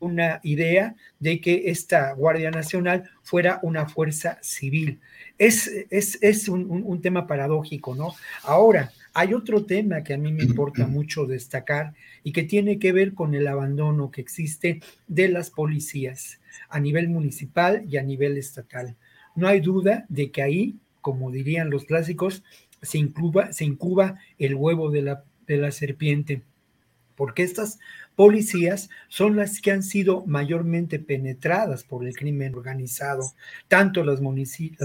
una idea de que esta Guardia Nacional fuera una fuerza civil. Es, es, un, un, tema paradójico, ¿no? Ahora, hay otro tema que a mí me importa mucho destacar y que tiene que ver con el abandono que existe de las policías a nivel municipal y a nivel estatal. No hay duda de que ahí, como dirían los clásicos, se incuba, se incuba el huevo de la, de la serpiente, porque estas policías son las que han sido mayormente penetradas por el crimen organizado, tanto las,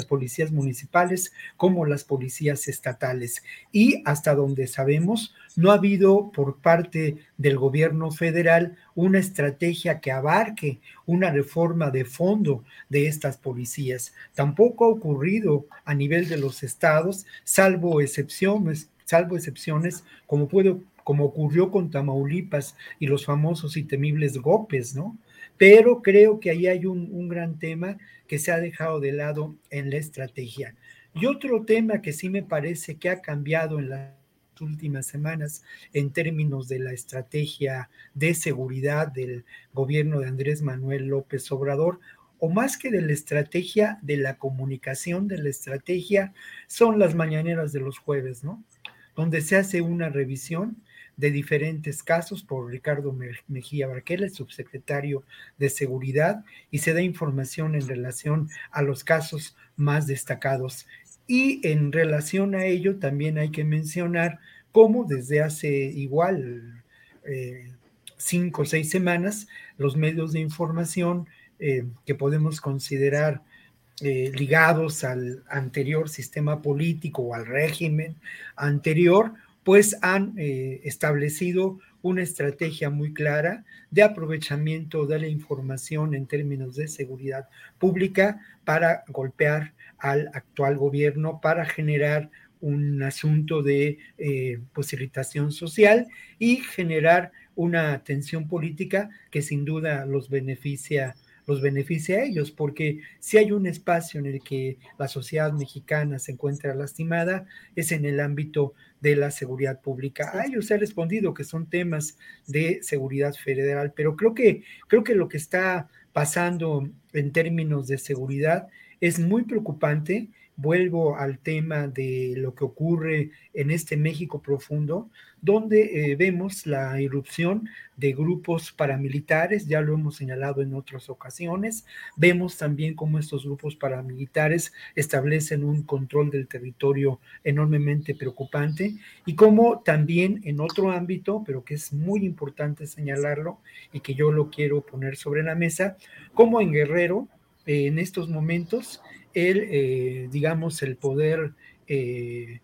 policías municipales como las policías estatales. Y hasta donde sabemos, no ha habido por parte del gobierno federal una estrategia que abarque una reforma de fondo de estas policías. Tampoco ha ocurrido a nivel de los estados, salvo excepciones, salvo excepciones como puedo como ocurrió con Tamaulipas y los famosos y temibles golpes, ¿no? Pero creo que ahí hay un, un gran tema que se ha dejado de lado en la estrategia. Y otro tema que sí me parece que ha cambiado en las últimas semanas en términos de la estrategia de seguridad del gobierno de Andrés Manuel López Obrador, o más que de la estrategia de la comunicación, de la estrategia, son las mañaneras de los jueves, ¿no? Donde se hace una revisión de diferentes casos por Ricardo Mejía Barquela, el subsecretario de Seguridad, y se da información en relación a los casos más destacados. Y en relación a ello también hay que mencionar cómo desde hace igual eh, cinco o seis semanas los medios de información eh, que podemos considerar eh, ligados al anterior sistema político o al régimen anterior, pues han eh, establecido una estrategia muy clara de aprovechamiento de la información en términos de seguridad pública para golpear al actual gobierno, para generar un asunto de eh, pues, irritación social y generar una tensión política que sin duda los beneficia los beneficia a ellos, porque si hay un espacio en el que la sociedad mexicana se encuentra lastimada, es en el ámbito de la seguridad pública. A ellos se ha respondido que son temas de seguridad federal, pero creo que, creo que lo que está pasando en términos de seguridad es muy preocupante vuelvo al tema de lo que ocurre en este México profundo, donde eh, vemos la irrupción de grupos paramilitares, ya lo hemos señalado en otras ocasiones, vemos también cómo estos grupos paramilitares establecen un control del territorio enormemente preocupante y cómo también en otro ámbito, pero que es muy importante señalarlo y que yo lo quiero poner sobre la mesa, como en Guerrero, en estos momentos el, eh, digamos, el poder eh,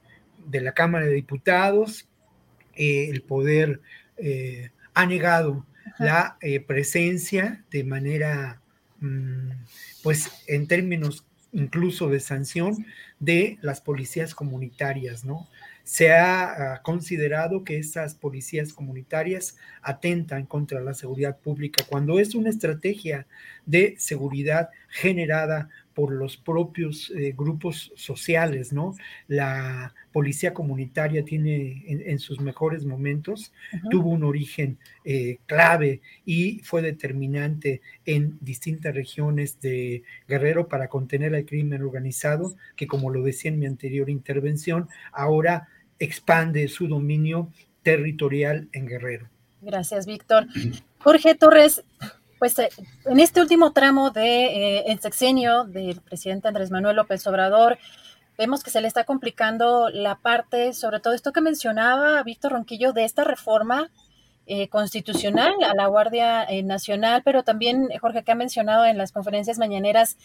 de la Cámara de Diputados, eh, el poder ha negado la presencia de manera, mm, pues en términos incluso de sanción de las policías comunitarias, ¿no? Se ha considerado que esas policías comunitarias atentan contra la seguridad pública cuando es una estrategia de seguridad generada por los propios eh, grupos sociales, ¿no? La policía comunitaria tiene en, sus mejores momentos, tuvo un origen eh, clave y fue determinante en distintas regiones de Guerrero para contener el crimen organizado, que como lo decía en mi anterior intervención, ahora expande su dominio territorial en Guerrero. Gracias, Víctor. Jorge Torres, pues eh, en este último tramo de eh, sexenio del presidente Andrés Manuel López Obrador, vemos que se le está complicando la parte, sobre todo esto que mencionaba Víctor Ronquillo, de esta reforma eh, constitucional a la Guardia Nacional, pero también Jorge que ha mencionado en las conferencias mañaneras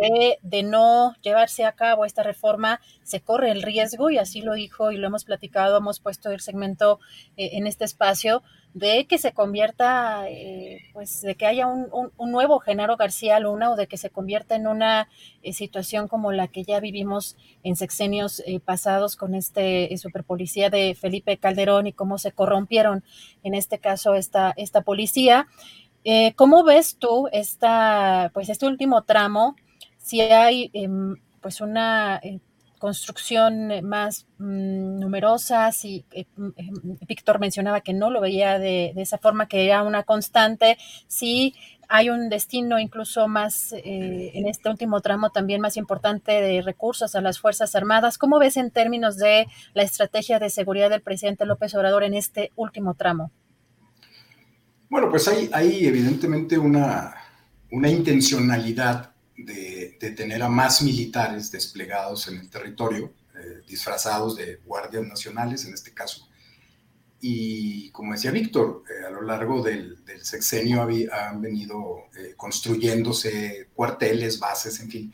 que de no llevarse a cabo esta reforma se corre el riesgo, y así lo dijo y lo hemos platicado, hemos puesto el segmento en este espacio, de que se convierta, eh, pues de que haya un, nuevo Genaro García Luna o de que se convierta en una eh, situación como la que ya vivimos en sexenios eh, pasados con este superpolicía de Felipe Calderón y cómo se corrompieron en este caso esta, esta policía. ¿Cómo ves tú esta, pues este último tramo? Si hay em, pues una construcción eh, más mm, numerosa, si eh, mm, eh, Víctor mencionaba que no lo veía de, esa forma, que era una constante, si hay un destino incluso más en este último tramo también más importante de recursos a las Fuerzas Armadas. ¿Cómo ves en términos de la estrategia de seguridad del presidente López Obrador en este último tramo? Bueno, pues hay, hay evidentemente una, una intencionalidad de, tener a más militares desplegados en el territorio. Eh, eh, disfrazados de guardias nacionales en este caso. Y como decía Víctor, a lo largo del, sexenio han venido construyéndose cuarteles, bases, en fin.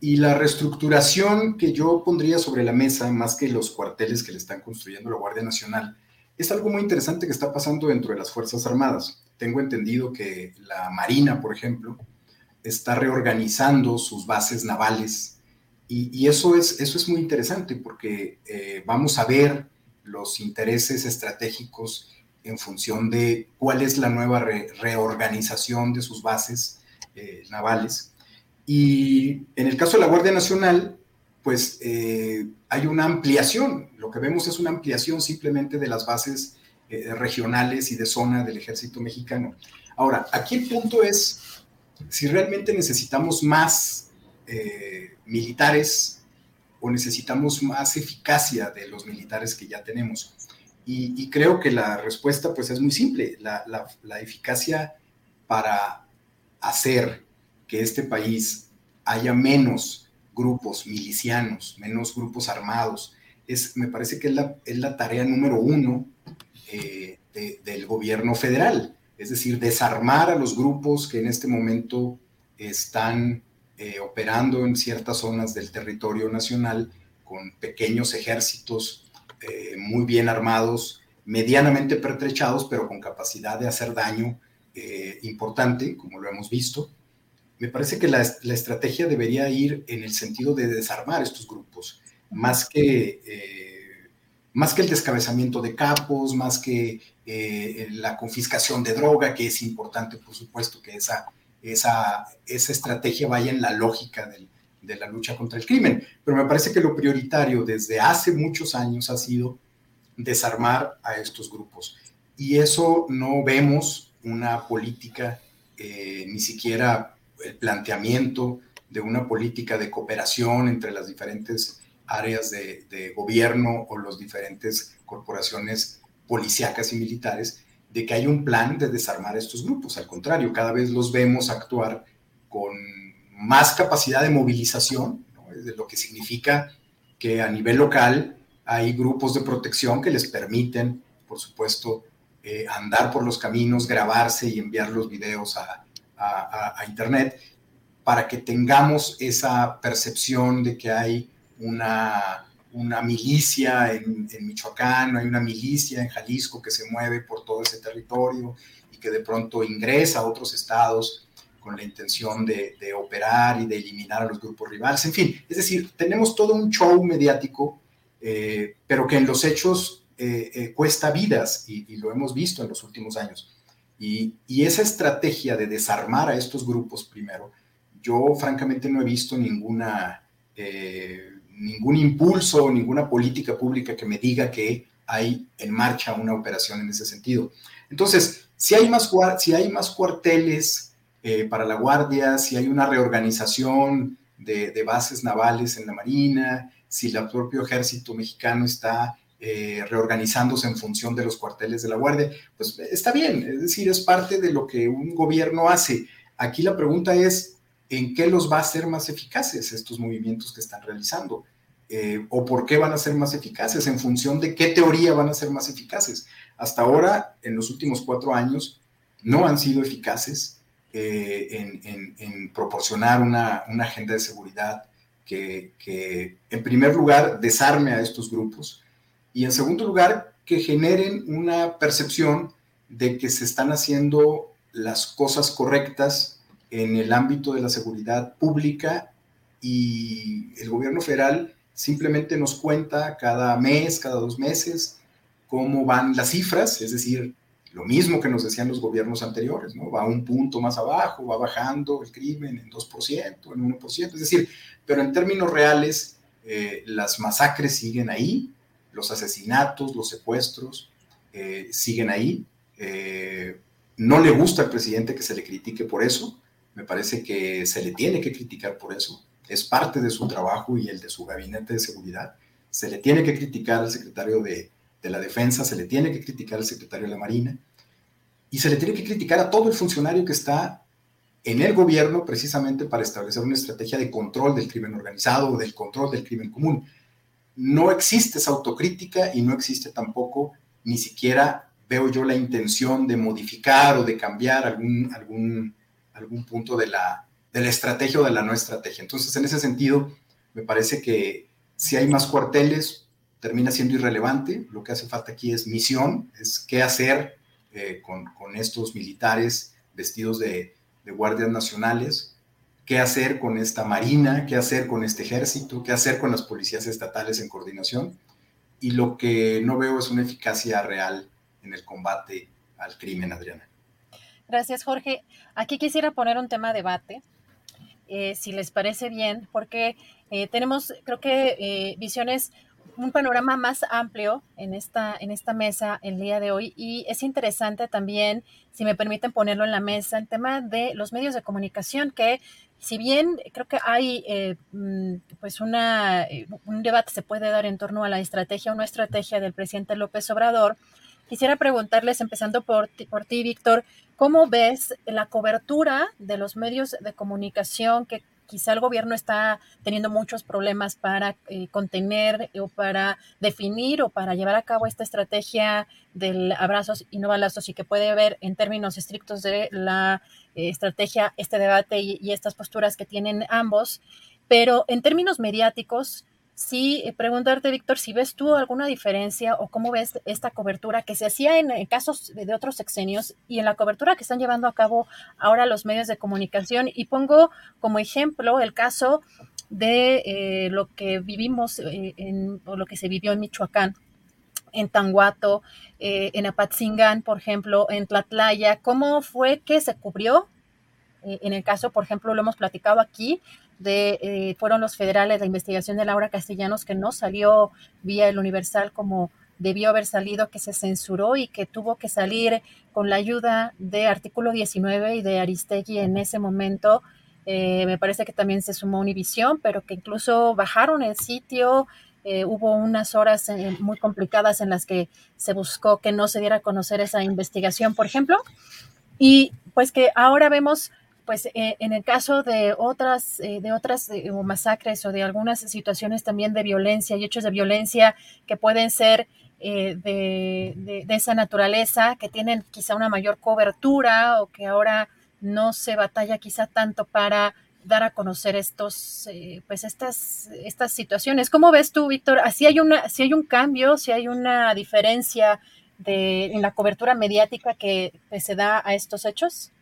Y la reestructuración que yo pondría sobre la mesa, más que los cuarteles que le están construyendo la Guardia Nacional, es algo muy interesante que está pasando dentro de las Fuerzas Armadas. Tengo entendido que la Marina, por ejemplo, está reorganizando sus bases navales y, eso, es, eso es muy interesante porque eh, vamos a ver los intereses estratégicos en función de cuál es la nueva reorganización de sus bases eh, navales. Y en el caso de la Guardia Nacional, pues eh, hay una ampliación. Lo que vemos es una ampliación simplemente de las bases regionales y de zona del ejército mexicano. Ahora, aquí el punto es si realmente necesitamos más eh, militares o necesitamos más eficacia de los militares que ya tenemos. Y, creo que la respuesta pues es muy simple. La, eficacia para hacer que este país haya menos grupos milicianos, menos grupos armados. Es, me parece que es la, es la tarea número uno eh, del gobierno federal, es decir, desarmar a los grupos que en este momento están eh, operando en ciertas zonas del territorio nacional con pequeños ejércitos eh, muy bien armados, medianamente pertrechados, pero con capacidad de hacer daño importante, como lo hemos visto. Me parece que la, estrategia debería ir en el sentido de desarmar estos grupos, más que, eh, más que el descabezamiento de capos, más que eh, la confiscación de droga, que es importante, por supuesto, que esa, esa, esa estrategia vaya en la lógica de la lucha contra el crimen. Pero me parece que lo prioritario desde hace muchos años ha sido desarmar a estos grupos. Y eso no vemos una política eh, ni siquiera el planteamiento de una política de cooperación entre las diferentes áreas de, gobierno o las diferentes corporaciones policíacas y militares, de que hay un plan de desarmar estos grupos. Al contrario, cada vez los vemos actuar con más capacidad de movilización, de lo que significa que a nivel local hay grupos de protección que les permiten, por supuesto, eh, andar por los caminos, grabarse y enviar los videos a, a, Internet para que tengamos esa percepción de que hay una, una milicia en, Michoacán, hay una milicia en Jalisco que se mueve por todo ese territorio y que de pronto ingresa a otros estados con la intención de, operar y de eliminar a los grupos rivales. En fin, es decir, tenemos todo un show mediático, eh, pero que en los hechos eh, eh, cuesta vidas y, lo hemos visto en los últimos años. Y, esa estrategia de desarmar a estos grupos primero, yo francamente no he visto ninguna, ningún impulso, ninguna política pública que me diga que hay en marcha una operación en ese sentido. Entonces, si hay más, si hay más cuarteles eh, para la Guardia, si hay una reorganización de, bases navales en la Marina, si el propio ejército mexicano está eh, reorganizándose en función de los cuarteles de la Guardia, pues está bien, es decir, es parte de lo que un gobierno hace. Aquí la pregunta es, ¿en qué los va a hacer más eficaces estos movimientos que están realizando? Eh, ¿O por qué van a ser más eficaces? ¿En función de qué teoría van a ser más eficaces? Hasta ahora, en los últimos cuatro años, no han sido eficaces eh, en, proporcionar una, agenda de seguridad que, en primer lugar, desarme a estos grupos, y en segundo lugar, que generen una percepción de que se están haciendo las cosas correctas en el ámbito de la seguridad pública y el gobierno federal simplemente nos cuenta cada mes, cada dos meses, cómo van las cifras, es decir, lo mismo que nos decían los gobiernos anteriores, ¿no? Va un punto más abajo, va bajando el crimen en 2%, en 1%, es decir, pero en términos reales, eh, las masacres siguen ahí, los asesinatos, los secuestros eh, siguen ahí. Eh, no le gusta al presidente que se le critique por eso. Me parece que se le tiene que criticar por eso. Es parte de su trabajo y el de su gabinete de seguridad. Se le tiene que criticar al secretario de, de la Defensa, se le tiene que criticar al secretario de la Marina y se le tiene que criticar a todo el funcionario que está en el gobierno precisamente para establecer una estrategia de control del crimen organizado o del control del crimen común no existe esa autocrítica y no existe tampoco ni siquiera veo yo la intención de modificar o de cambiar algún, algún, algún punto de la, de la estrategia o de la no estrategia. Entonces, en ese sentido, me parece que si hay más cuarteles, termina siendo irrelevante. Lo que hace falta aquí es misión, es qué hacer eh, con, con, estos militares vestidos de, de guardias nacionales, qué hacer con esta marina, qué hacer con este ejército, qué hacer con las policías estatales en coordinación. Y lo que no veo es una eficacia real en el combate al crimen, Adriana. Gracias, Jorge. Aquí quisiera poner un tema de debate, eh, si les parece bien, porque eh, tenemos, creo que, eh, visiones, un panorama más amplio en esta, en esta mesa el día de hoy y es interesante también, si me permiten ponerlo en la mesa, el tema de los medios de comunicación, que si bien creo que hay mm, pues una, un debate se puede dar en torno a la estrategia o no estrategia del presidente López Obrador, Quisiera preguntarles, empezando por ti, por ti, Víctor, ¿cómo ves la cobertura de los medios de comunicación que quizá el gobierno está teniendo muchos problemas para eh, contener o para definir o para llevar a cabo esta estrategia del abrazos y no balazos y que puede ver en términos estrictos de la eh, estrategia, este debate y estas posturas que tienen ambos. Pero en términos mediáticos, sí eh, preguntarte, Víctor, si ves tú alguna diferencia o cómo ves esta cobertura que se hacía en, casos de otros sexenios y en la cobertura que están llevando a cabo ahora los medios de comunicación. Y pongo como ejemplo el caso de eh, lo que vivimos eh, en, o lo que se vivió en Michoacán en Tanguato, en Apatzingán, por ejemplo, en Tlatlaya, ¿cómo fue que se cubrió? en el caso, por ejemplo, lo hemos platicado aquí, de, eh, fueron los federales, la investigación de Laura Castellanos, que no salió vía el Universal como debió haber salido, que se censuró y que tuvo que salir con la ayuda de Artículo 19 y de Aristegui en ese momento. Eh, me parece que también se sumó Univisión, pero que incluso bajaron el sitio. Eh, hubo unas horas muy complicadas en las que se buscó que no se diera a conocer esa investigación, por ejemplo. Y pues que ahora vemos pues eh, en el caso de otras, eh, de otras eh, masacres o de algunas situaciones también de violencia y hechos de violencia que pueden ser de, esa naturaleza, que tienen quizá una mayor cobertura o que ahora no se batalla quizá tanto para dar a conocer estos, pues estas, estas situaciones. ¿Cómo ves tú, Víctor? ¿Si hay, una, si hay un cambio, si hay una diferencia de, en la cobertura mediática que se da a estos hechos?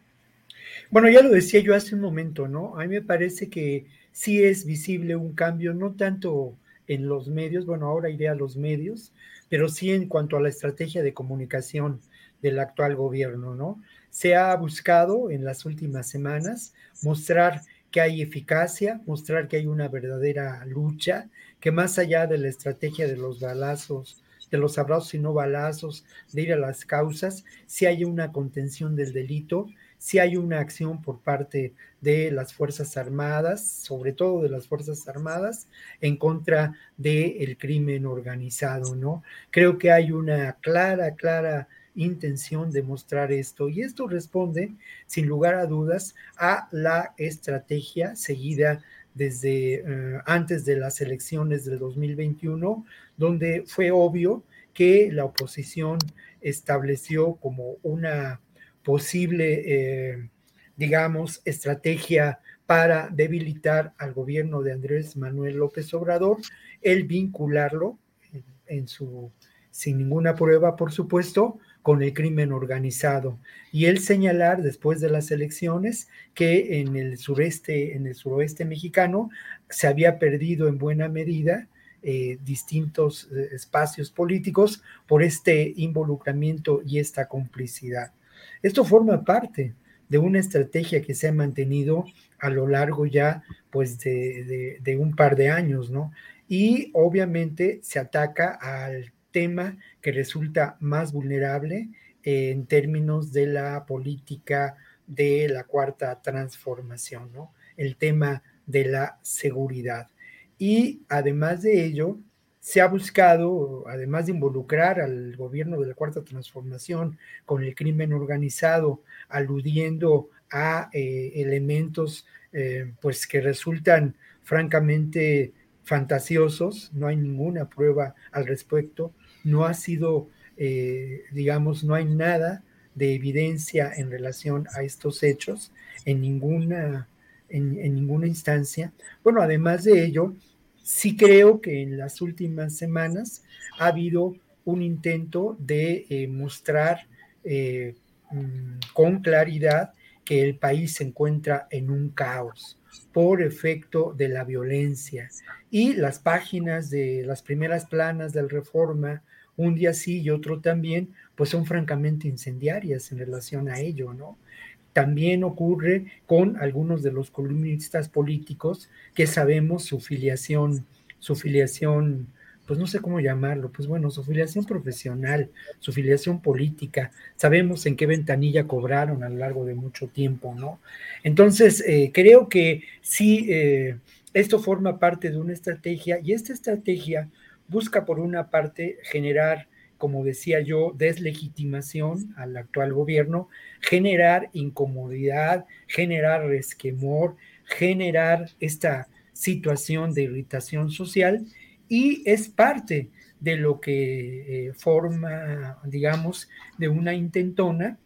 Bueno, ya lo decía yo hace un momento, ¿no? A mí me parece que sí es visible un cambio, no tanto en los medios, bueno, ahora iré a los medios, pero sí en cuanto a la estrategia de comunicación del actual gobierno, ¿no? Se ha buscado en las últimas semanas mostrar que hay eficacia, mostrar que hay una verdadera lucha, que más allá de la estrategia de los balazos, de los abrazos y no balazos, de ir a las causas, si hay una contención del delito si hay una acción por parte de las Fuerzas Armadas, sobre todo de las Fuerzas Armadas, en contra del crimen organizado, ¿no? Creo que hay una clara, clara intención de mostrar esto y esto responde, sin lugar a dudas, a la estrategia seguida desde eh, antes de las elecciones del 2021, donde fue obvio que la oposición estableció como una posible, eh, digamos, estrategia para debilitar al gobierno de Andrés Manuel López Obrador, el vincularlo en, su, sin ninguna prueba, por supuesto, con el crimen organizado. Y el señalar después de las elecciones que en el sureste, en el suroeste mexicano, se había perdido en buena medida eh, distintos eh, espacios políticos por este involucramiento y esta complicidad. Esto forma parte de una estrategia que se ha mantenido a lo largo ya pues de, un par de años, ¿no? Y obviamente se ataca al tema que resulta más vulnerable en términos de la política de la cuarta transformación, ¿no? El tema de la seguridad. Y además de ello, se ha buscado, además de involucrar al gobierno de la Cuarta Transformación con el crimen organizado, aludiendo a eh, elementos eh, pues que resultan francamente fantasiosos, no hay ninguna prueba al respecto, no ha sido, eh, digamos, no hay nada de evidencia en relación a estos hechos en ninguna, en, ninguna instancia. Bueno, además de ello, sí creo que en las últimas semanas ha habido un intento de eh, mostrar eh, mm, con claridad que el país se encuentra en un caos por efecto de la violencia. Y las páginas de las primeras planas del Reforma, un día sí y otro también, pues son francamente incendiarias en relación a ello, ¿no? También ocurre con algunos de los columnistas políticos que sabemos su filiación, su filiación pues no sé cómo llamarlo, pues bueno, su filiación profesional, su filiación política, sabemos en qué ventanilla cobraron a lo largo de mucho tiempo, ¿no? Entonces, eh, creo que sí, eh, esto forma parte de una estrategia y esta estrategia busca por una parte generar, como decía yo, deslegitimación al actual gobierno, generar incomodidad, generar resquemor, generar esta situación de irritación social y es parte de lo que eh, forma, digamos, de una intentona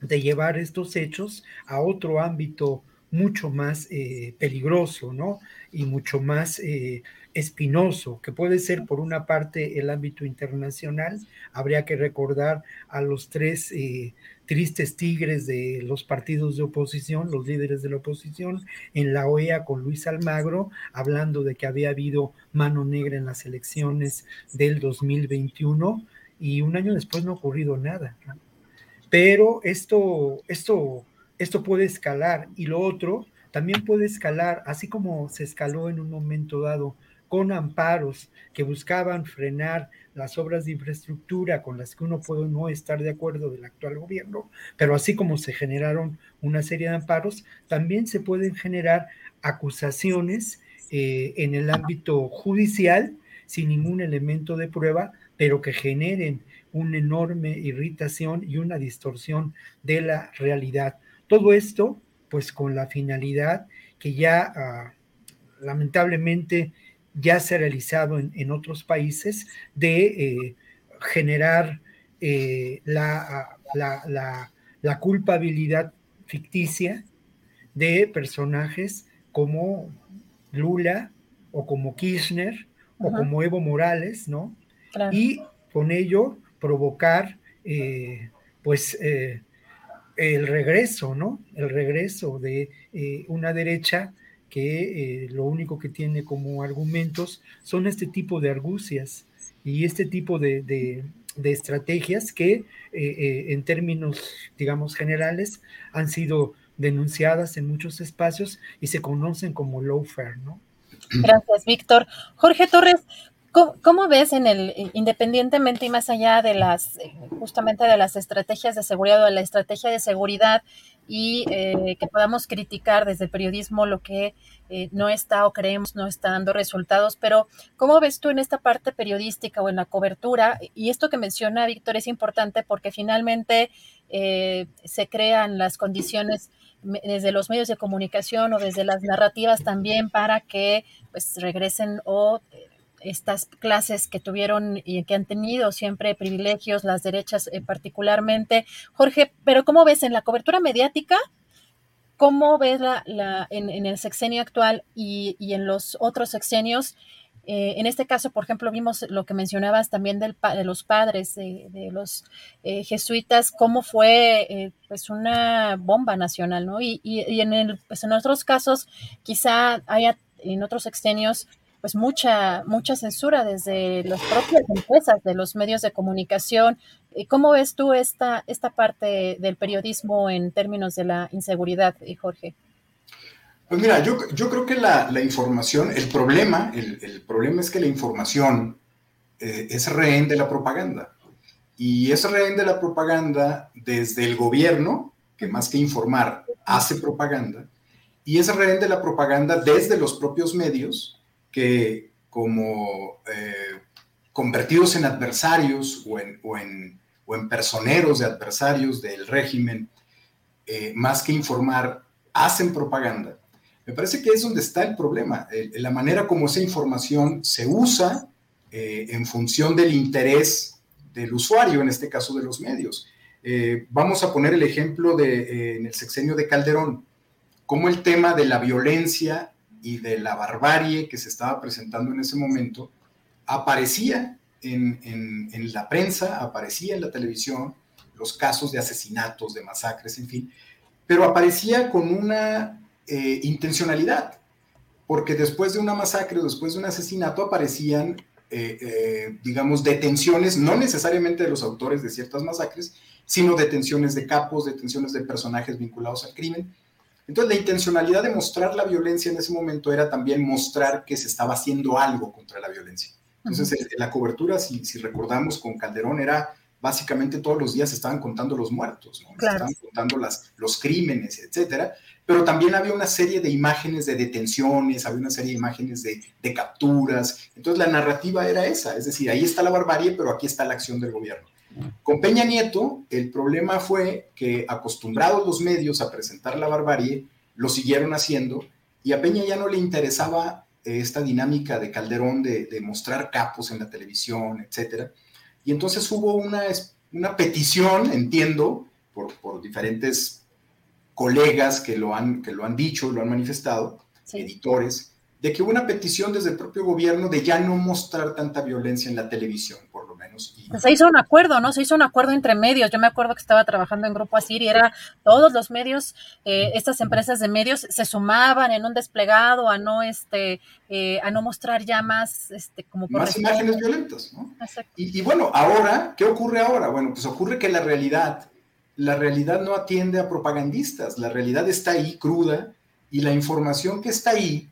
de llevar estos hechos a otro ámbito mucho más eh, peligroso, ¿no? Y mucho más eh, espinoso, que puede ser por una parte el ámbito internacional. Habría que recordar a los tres tristes tigres de los partidos de oposición, los líderes de la oposición, en la OEA con Luis Almagro, hablando de que había habido mano negra en las elecciones del 2021 y un año después no ha ocurrido nada. Pero esto, esto, esto puede escalar y lo otro también puede escalar, así como se escaló en un momento dado con amparos que buscaban frenar las obras de infraestructura con las que uno puede no estar de acuerdo del actual gobierno, pero así como se generaron una serie de amparos, también se pueden generar acusaciones eh, en el ámbito judicial sin ningún elemento de prueba, pero que generen una enorme irritación y una distorsión de la realidad. Todo esto, pues con la finalidad que ya ah, lamentablemente ya se ha realizado en, otros países de eh, generar eh, la, la, culpabilidad ficticia de personajes como Lula o como Kirchner o como Evo Morales, ¿no? Y con ello provocar, eh, pues, el regreso, ¿no? El regreso de una derecha que eh, lo único que tiene como argumentos son este tipo de argucias y este tipo de, estrategias que eh, eh, en términos, digamos, generales han sido denunciadas en muchos espacios y se conocen como lawfare, ¿no? Gracias, Víctor. Jorge Torres, ¿Cómo, ves en el, independientemente y más allá de las, justamente de las estrategias de seguridad o de la estrategia de seguridad y eh, que podamos criticar desde el periodismo lo que eh, no está o creemos no está dando resultados, pero ¿cómo ves tú en esta parte periodística o en la cobertura? Y esto que menciona Víctor es importante porque finalmente eh, se crean las condiciones desde los medios de comunicación o desde las narrativas también para que pues regresen o estas clases que tuvieron y que han tenido siempre privilegios, las derechas eh, particularmente. Jorge, pero ¿cómo ves en la cobertura mediática? ¿Cómo ves la, en, el sexenio actual y, en los otros sexenios? Eh, en este caso, por ejemplo, vimos lo que mencionabas también del, de los padres, de, los eh, jesuitas, cómo fue pues una bomba nacional, ¿no? Y, en, el, pues en otros casos, quizá haya en otros sexenios pues mucha, mucha censura desde las propias empresas, de los medios de comunicación. ¿Cómo ves tú esta, esta parte del periodismo en términos de la inseguridad, Jorge? Pues mira, yo, yo creo que la, la, información, el problema, el, el, problema es que la información eh, es rehén de la propaganda. Y es rehén de la propaganda desde el gobierno, que más que informar, hace propaganda, y es rehén de la propaganda desde los propios medios, que como eh, convertidos en adversarios o en, o, en, o en, personeros de adversarios del régimen, eh, más que informar, hacen propaganda. Me parece que es donde está el problema, la manera como esa información se usa eh, en función del interés del usuario, en este caso de los medios. Vamos a poner el ejemplo de en el sexenio de Calderón, cómo el tema de la violencia y de la barbarie que se estaba presentando en ese momento aparecía en, en la prensa, aparecía en la televisión, los casos de asesinatos, de masacres, en fin, pero aparecía con una eh, intencionalidad, porque después de una masacre o después de un asesinato aparecían, eh, eh, digamos, detenciones, no necesariamente de los autores de ciertas masacres, sino detenciones de capos, detenciones de personajes vinculados al crimen. Entonces, la intencionalidad de mostrar la violencia en ese momento era también mostrar que se estaba haciendo algo contra la violencia. Entonces, la cobertura, si, si recordamos con Calderón, era básicamente todos los días estaban contando los muertos, ¿no? estaban contando las, los crímenes, etcétera pero también había una serie de imágenes de detenciones, había una serie de imágenes de, capturas. Entonces la narrativa era esa, es decir, ahí está la barbarie, pero aquí está la acción del gobierno. Con Peña Nieto, el problema fue que acostumbrados los medios a presentar la barbarie, lo siguieron haciendo y a Peña ya no le interesaba eh, esta dinámica de Calderón de, mostrar capos en la televisión, etcétera. Y entonces hubo una, una petición, entiendo, por, por diferentes colegas que lo han, que lo han dicho, lo han manifestado, editores, de que hubo una petición desde el propio gobierno de ya no mostrar tanta violencia en la televisión, Se hizo un acuerdo, ¿no? Se hizo un acuerdo entre medios. Yo me acuerdo que estaba trabajando en Grupo Asir y era todos los medios, eh, estas empresas de medios se sumaban en un desplegado a no, este, eh, a no mostrar ya más, este, como por más imágenes violentas, ¿no? Y, y bueno, ahora, ¿qué ocurre ahora? Bueno, pues ocurre que la realidad la realidad no atiende a propagandistas, la realidad está ahí cruda y la información que está ahí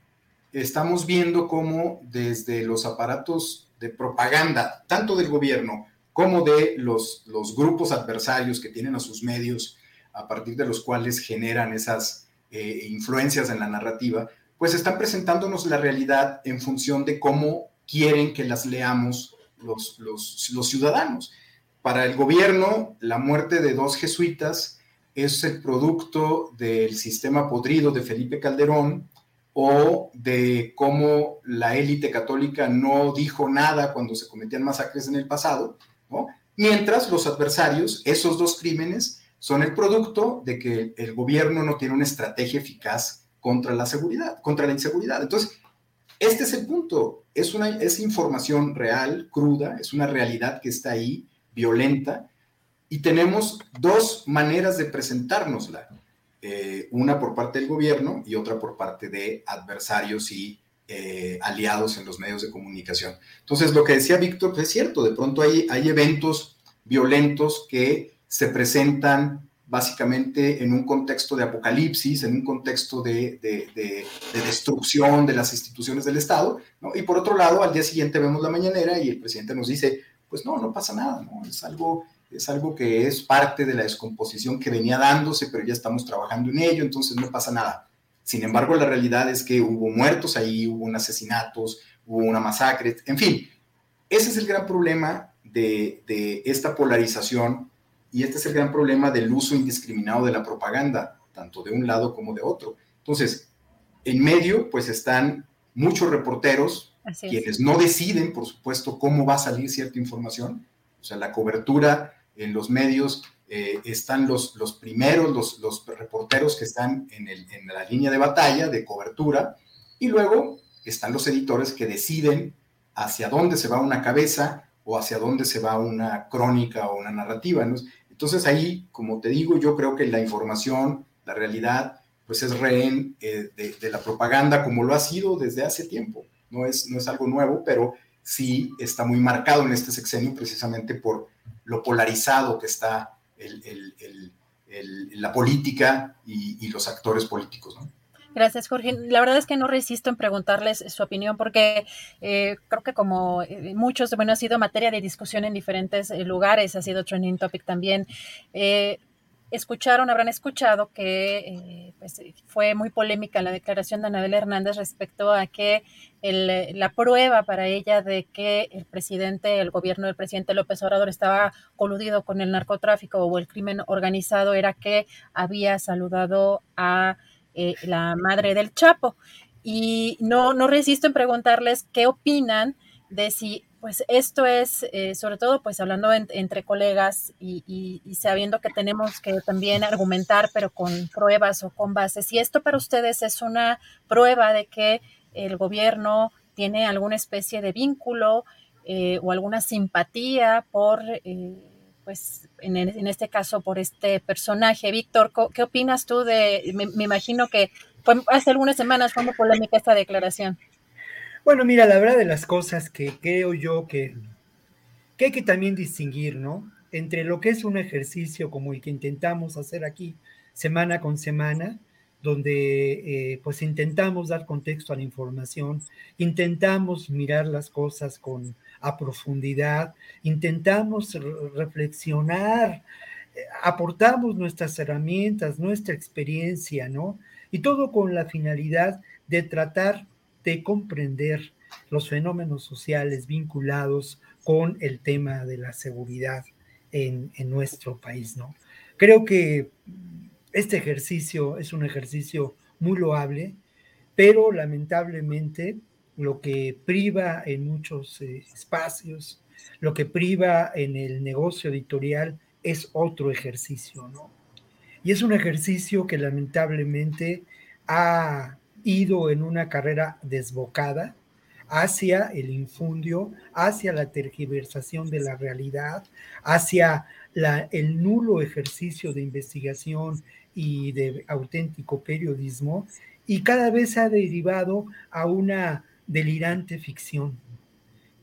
estamos viendo cómo desde los aparatos de propaganda, tanto del gobierno como de los, los grupos adversarios que tienen a sus medios, a partir de los cuales generan esas eh, influencias en la narrativa, pues están presentándonos la realidad en función de cómo quieren que las leamos los, los, los ciudadanos. Para el gobierno, la muerte de dos jesuitas es el producto del sistema podrido de Felipe Calderón o de cómo la élite católica no dijo nada cuando se cometían masacres en el pasado, mientras los adversarios, esos dos crímenes, son el producto de que el gobierno no tiene una estrategia eficaz contra la seguridad, contra la inseguridad. Entonces, este es el punto, es, una, es información real, cruda, es una realidad que está ahí, violenta, y tenemos dos maneras de presentárnosla, eh, una por parte del gobierno y otra por parte de adversarios y eh, aliados en los medios de comunicación. Entonces, lo que decía Víctor pues, es cierto, de pronto hay, hay eventos violentos que se presentan básicamente en un contexto de apocalipsis, en un contexto de, de, destrucción de las instituciones del Estado, y por otro lado, al día siguiente vemos la mañanera y el presidente nos dice, pues no, no pasa nada, ¿no? Es algo, es algo que es parte de la descomposición que venía dándose, pero ya estamos trabajando en ello, entonces no pasa nada. Sin embargo, la realidad es que hubo muertos ahí, hubo un asesinatos, hubo una masacre, en fin, ese es el gran problema de, de esta polarización y este es el gran problema del uso indiscriminado de la propaganda, tanto de un lado como de otro. Entonces, en medio, pues están muchos reporteros, quienes no deciden, por supuesto, cómo va a salir cierta información. O sea, la cobertura en los medios eh, están los, los primeros, los, los reporteros que están en, el, en la línea de batalla de cobertura, y luego están los editores que deciden hacia dónde se va una cabeza o hacia dónde se va una crónica o una narrativa. Entonces ahí, como te digo, yo creo que la información, la realidad, pues es rehén eh, de, la propaganda como lo ha sido desde hace tiempo no es, no es algo nuevo, pero sí está muy marcado en este sexenio precisamente por lo polarizado que está la política y, los actores políticos. Gracias, Jorge. La verdad es que no resisto en preguntarles su opinión porque eh, creo que como eh, muchos, bueno, ha sido materia de discusión en diferentes eh, lugares, ha sido trending topic también escucharon, habrán escuchado que eh, pues, fue muy polémica la declaración de Anabel Hernández respecto a que la prueba para ella de que el presidente, el gobierno del presidente López Obrador estaba coludido con el narcotráfico o el crimen organizado era que había saludado a eh, la madre del Chapo. Y no, no resisto en preguntarles qué opinan de si pues esto es, eh, sobre todo, pues hablando entre colegas y, sabiendo que tenemos que también argumentar, pero con pruebas o con bases. Si esto para ustedes es una prueba de que el gobierno tiene alguna especie de vínculo eh, o alguna simpatía por, eh, pues en, este caso, por este personaje. Víctor, ¿qué opinas tú de, me, me imagino que fue, hace algunas semanas fue muy polémica esta declaración? Bueno, mira, la verdad de las cosas que creo yo que, hay que también distinguir, ¿no? Entre lo que es un ejercicio como el que intentamos hacer aquí semana con semana, donde eh, pues intentamos dar contexto a la información, intentamos mirar las cosas con a profundidad, intentamos reflexionar, eh, aportamos nuestras herramientas, nuestra experiencia, ¿no? Y todo con la finalidad de tratar de comprender los fenómenos sociales vinculados con el tema de la seguridad en, nuestro país, ¿no? Creo que este ejercicio es un ejercicio muy loable, pero lamentablemente lo que priva en muchos eh, espacios, lo que priva en el negocio editorial es otro ejercicio, ¿no? Y es un ejercicio que lamentablemente ha ido en una carrera desbocada hacia el infundio, hacia la tergiversación de la realidad, hacia el nulo ejercicio de investigación y de auténtico periodismo, y cada vez ha derivado a una delirante ficción.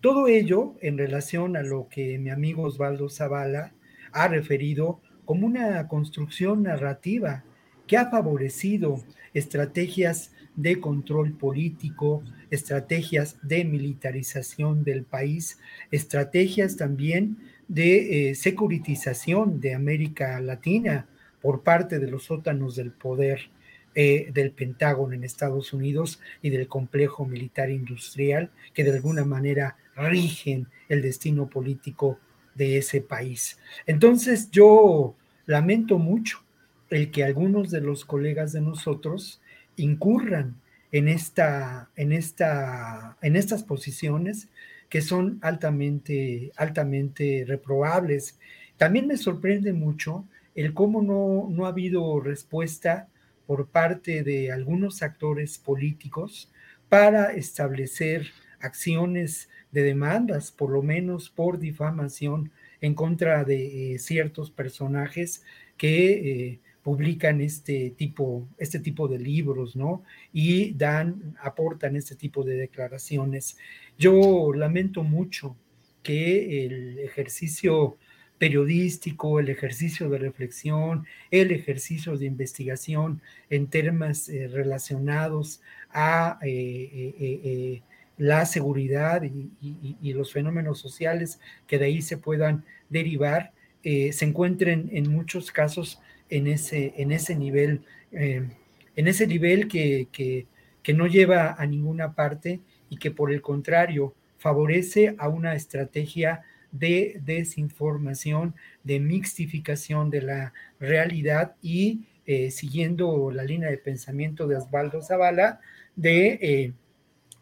Todo ello en relación a lo que mi amigo Osvaldo Zavala ha referido como una construcción narrativa que ha favorecido estrategias de control político, estrategias de militarización del país, estrategias también de eh, securitización de América Latina por parte de los sótanos del poder eh, del Pentágono en Estados Unidos y del complejo militar industrial que de alguna manera rigen el destino político de ese país. Entonces yo lamento mucho el que algunos de los colegas de nosotros incurran en, esta, en, esta, en estas posiciones que son altamente, altamente reprobables. También me sorprende mucho el cómo no, no ha habido respuesta por parte de algunos actores políticos para establecer acciones de demandas, por lo menos por difamación en contra de eh, ciertos personajes que eh, publican este tipo, este tipo de libros, ¿no? Y dan, aportan este tipo de declaraciones. Yo lamento mucho que el ejercicio periodístico, el ejercicio de reflexión, el ejercicio de investigación en temas eh, relacionados a eh, eh, la seguridad y, los fenómenos sociales que de ahí se puedan derivar, se encuentren en muchos casos en ese, en ese nivel, eh, en ese nivel que, que, no lleva a ninguna parte y que por el contrario favorece a una estrategia de desinformación, de mixtificación de la realidad y eh, siguiendo la línea de pensamiento de Osvaldo Zavala, de eh,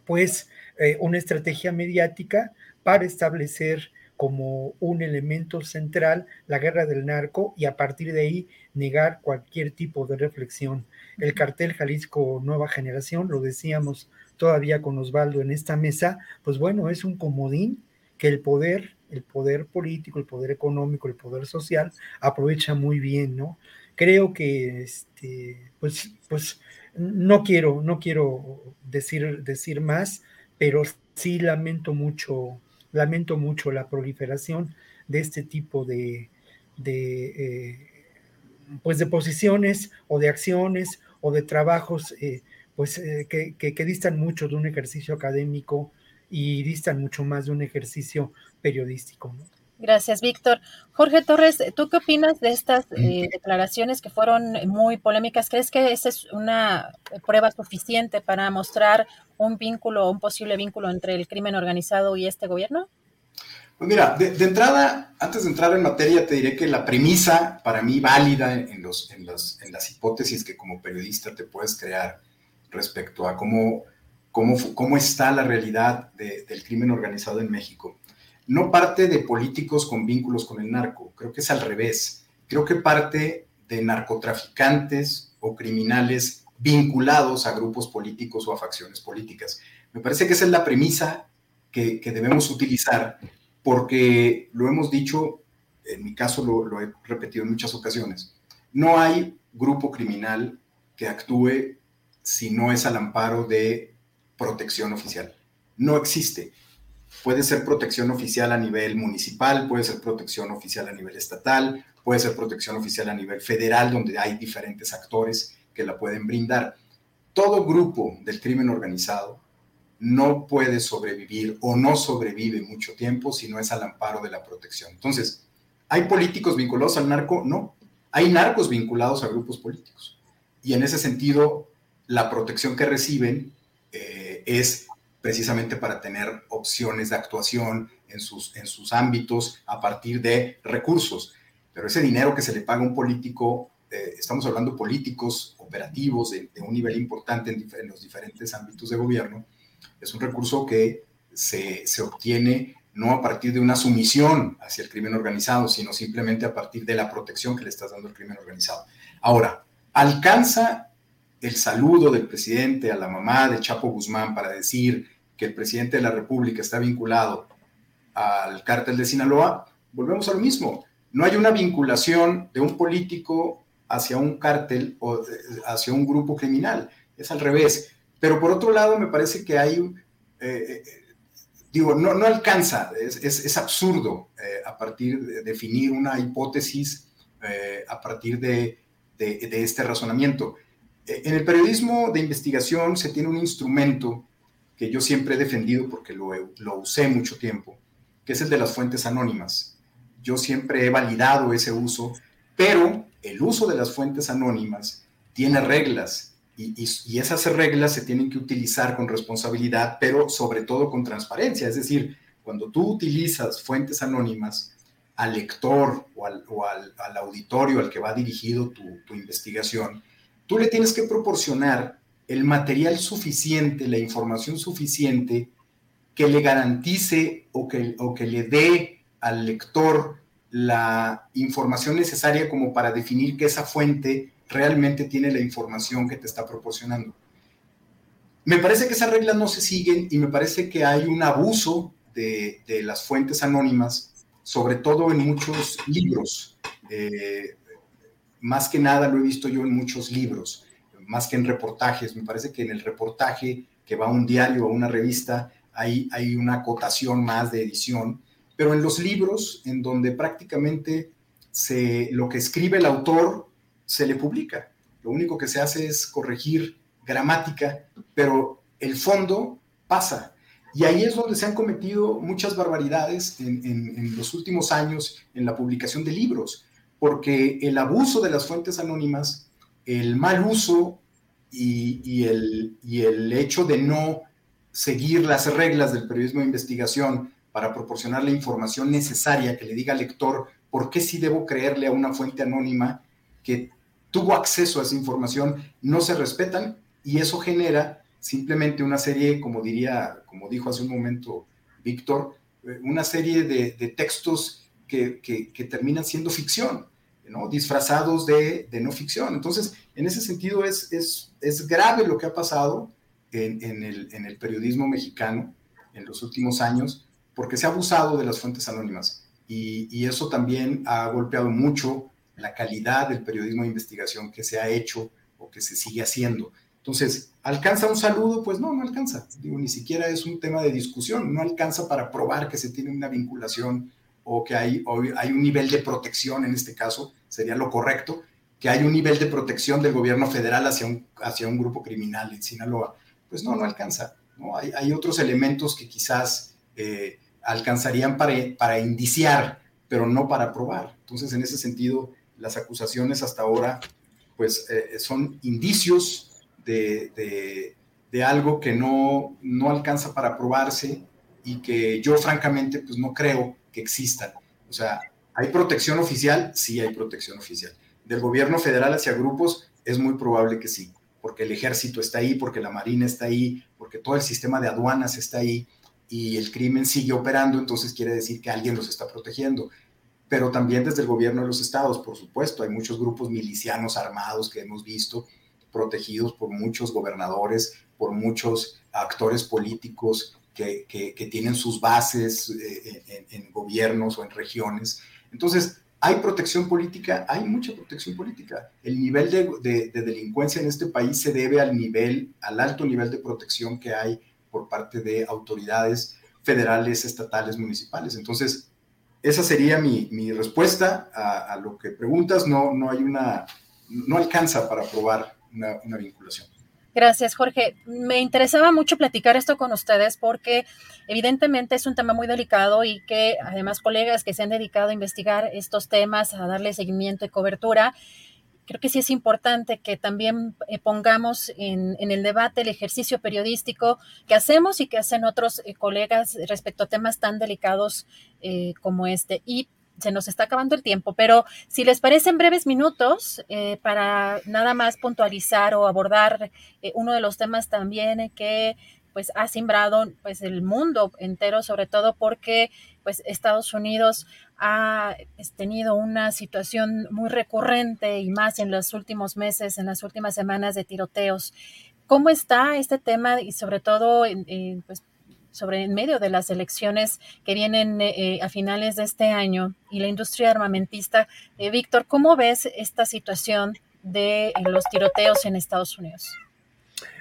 pues una estrategia mediática para establecer como un elemento central la guerra del narco y a partir de ahí negar cualquier tipo de reflexión. El cartel Jalisco Nueva Generación, lo decíamos todavía con Osvaldo en esta mesa, pues bueno, es un comodín que el poder, el poder político, el poder económico, el poder social aprovecha muy bien, ¿no? Creo que este, pues, pues no quiero, no quiero decir, decir más, pero sí lamento mucho lamento mucho la proliferación de este tipo de, eh, pues de posiciones o de acciones o de trabajos eh, pues, eh, que, distan mucho de un ejercicio académico y distan mucho más de un ejercicio periodístico. Gracias, Víctor. Jorge Torres, ¿tú qué opinas de estas declaraciones que fueron muy polémicas? ¿Crees que esa es una prueba suficiente para mostrar un vínculo, un posible vínculo entre el crimen organizado y este gobierno? Pues mira, de, entrada, antes de entrar en materia, te diré que la premisa para mí válida en, los, en, en las hipótesis que como periodista te puedes crear respecto a cómo, cómo, cómo está la realidad del crimen organizado en México, no parte de políticos con vínculos con el narco, creo que es al revés. Creo que parte de narcotraficantes o criminales vinculados a grupos políticos o a facciones políticas. Me parece que esa es la premisa que, debemos utilizar porque lo hemos dicho, en mi caso lo, he repetido en muchas ocasiones, no hay grupo criminal que actúe si no es al amparo de protección oficial. No existe. Puede ser protección oficial a nivel municipal, puede ser protección oficial a nivel estatal, puede ser protección oficial a nivel federal, donde hay diferentes actores que la pueden brindar. Todo grupo del crimen organizado no puede sobrevivir o no sobrevive mucho tiempo si no es al amparo de la protección. Entonces, ¿hay políticos vinculados al narco? No. Hay narcos vinculados a grupos políticos. Y en ese sentido, la protección que reciben eh, es precisamente para tener opciones de actuación en sus, en sus ámbitos a partir de recursos. Pero ese dinero que se le paga a un político, eh, estamos hablando de políticos operativos de, un nivel importante en, los diferentes ámbitos de gobierno, es un recurso que se, se obtiene no a partir de una sumisión hacia el crimen organizado, sino simplemente a partir de la protección que le estás dando al crimen organizado. Ahora, ¿alcanza el saludo del presidente a la mamá de Chapo Guzmán para decir que el presidente de la República está vinculado al cártel de Sinaloa, volvemos a lo mismo. No hay una vinculación de un político hacia un cártel o eh, hacia un grupo criminal. Es al revés. Pero por otro lado, me parece que hay, eh, eh, digo, no, no alcanza, es, absurdo a partir de definir una hipótesis a partir de, de este razonamiento. En el periodismo de investigación se tiene un instrumento que yo siempre he defendido porque lo, lo usé mucho tiempo, que es el de las fuentes anónimas. Yo siempre he validado ese uso, pero el uso de las fuentes anónimas tiene reglas y, y, esas reglas se tienen que utilizar con responsabilidad, pero sobre todo con transparencia. Es decir, cuando tú utilizas fuentes anónimas al lector o al, o al, al auditorio al que va dirigido tu, tu investigación, tú le tienes que proporcionar el material suficiente, la información suficiente que le garantice o que, o que le dé al lector la información necesaria como para definir que esa fuente realmente tiene la información que te está proporcionando. Me parece que esas reglas no se siguen y me parece que hay un abuso de, las fuentes anónimas, sobre todo en muchos libros. Eh, más que nada lo he visto yo en muchos libros más que en reportajes. Me parece que en el reportaje que va a un diario o a una revista hay, hay una acotación más de edición, pero en los libros, en donde prácticamente se, lo que escribe el autor se le publica. Lo único que se hace es corregir gramática, pero el fondo pasa. Y ahí es donde se han cometido muchas barbaridades en, en, los últimos años en la publicación de libros, porque el abuso de las fuentes anónimas el mal uso y, el, hecho de no seguir las reglas del periodismo de investigación para proporcionar la información necesaria que le diga al lector por qué sí debo creerle a una fuente anónima que tuvo acceso a esa información, no se respetan y eso genera simplemente una serie, como diría, como dijo hace un momento Víctor, eh, una serie de, textos que terminan siendo ficción disfrazados de, no ficción. Entonces, en ese sentido es, grave lo que ha pasado en, el, periodismo mexicano en los últimos años, porque se ha abusado de las fuentes anónimas y, eso también ha golpeado mucho la calidad del periodismo de investigación que se ha hecho o que se sigue haciendo. Entonces, ¿alcanza un saludo? Pues no, no alcanza. Digo, ni siquiera es un tema de discusión, no alcanza para probar que se tiene una vinculación o que hay, hay un nivel de protección, en este caso sería lo correcto, que hay un nivel de protección del gobierno federal hacia un, hacia un grupo criminal en Sinaloa. Pues no, no alcanza. ¿no? Hay, hay otros elementos que quizás eh, alcanzarían para, para indiciar, pero no para probar. Entonces, en ese sentido, las acusaciones hasta ahora, pues eh, son indicios de, de, de, algo que no, no alcanza para probarse y que yo francamente, pues no creo que existan. O sea, ¿hay protección oficial? Sí hay protección oficial. Del gobierno federal hacia grupos es muy probable que sí, porque el ejército está ahí, porque la marina está ahí, porque todo el sistema de aduanas está ahí y el crimen sigue operando, entonces quiere decir que alguien los está protegiendo. Pero también desde el gobierno de los estados, por supuesto, hay muchos grupos milicianos armados que hemos visto protegidos por muchos gobernadores, por muchos actores políticos que, tienen sus bases eh, en, gobiernos o en regiones. Entonces, ¿hay protección política? Hay mucha protección política. El nivel de, de delincuencia en este país se debe al nivel, al alto nivel de protección que hay por parte de autoridades federales, estatales, municipales. Entonces, esa sería mi, mi respuesta a, lo que preguntas. No, no hay una, no alcanza para probar una, una vinculación. Gracias, Jorge. Me interesaba mucho platicar esto con ustedes porque evidentemente es un tema muy delicado y que además colegas que se han dedicado a investigar estos temas, a darle seguimiento y cobertura, creo que sí es importante que también eh, pongamos en, el debate el ejercicio periodístico que hacemos y que hacen otros eh, colegas respecto a temas tan delicados eh, como este. Se nos está acabando el tiempo, pero si les parece en breves minutos, para nada más puntualizar o abordar uno de los temas también que pues ha simbrado pues el mundo entero, sobre todo porque pues Estados Unidos ha tenido una situación muy recurrente y más en los últimos meses, en las últimas semanas de tiroteos. ¿Cómo está este tema y sobre todo en, pues, sobre en medio de las elecciones que vienen eh, a finales de este año y la industria armamentista? Eh, Víctor, ¿cómo ves esta situación de los tiroteos en Estados Unidos?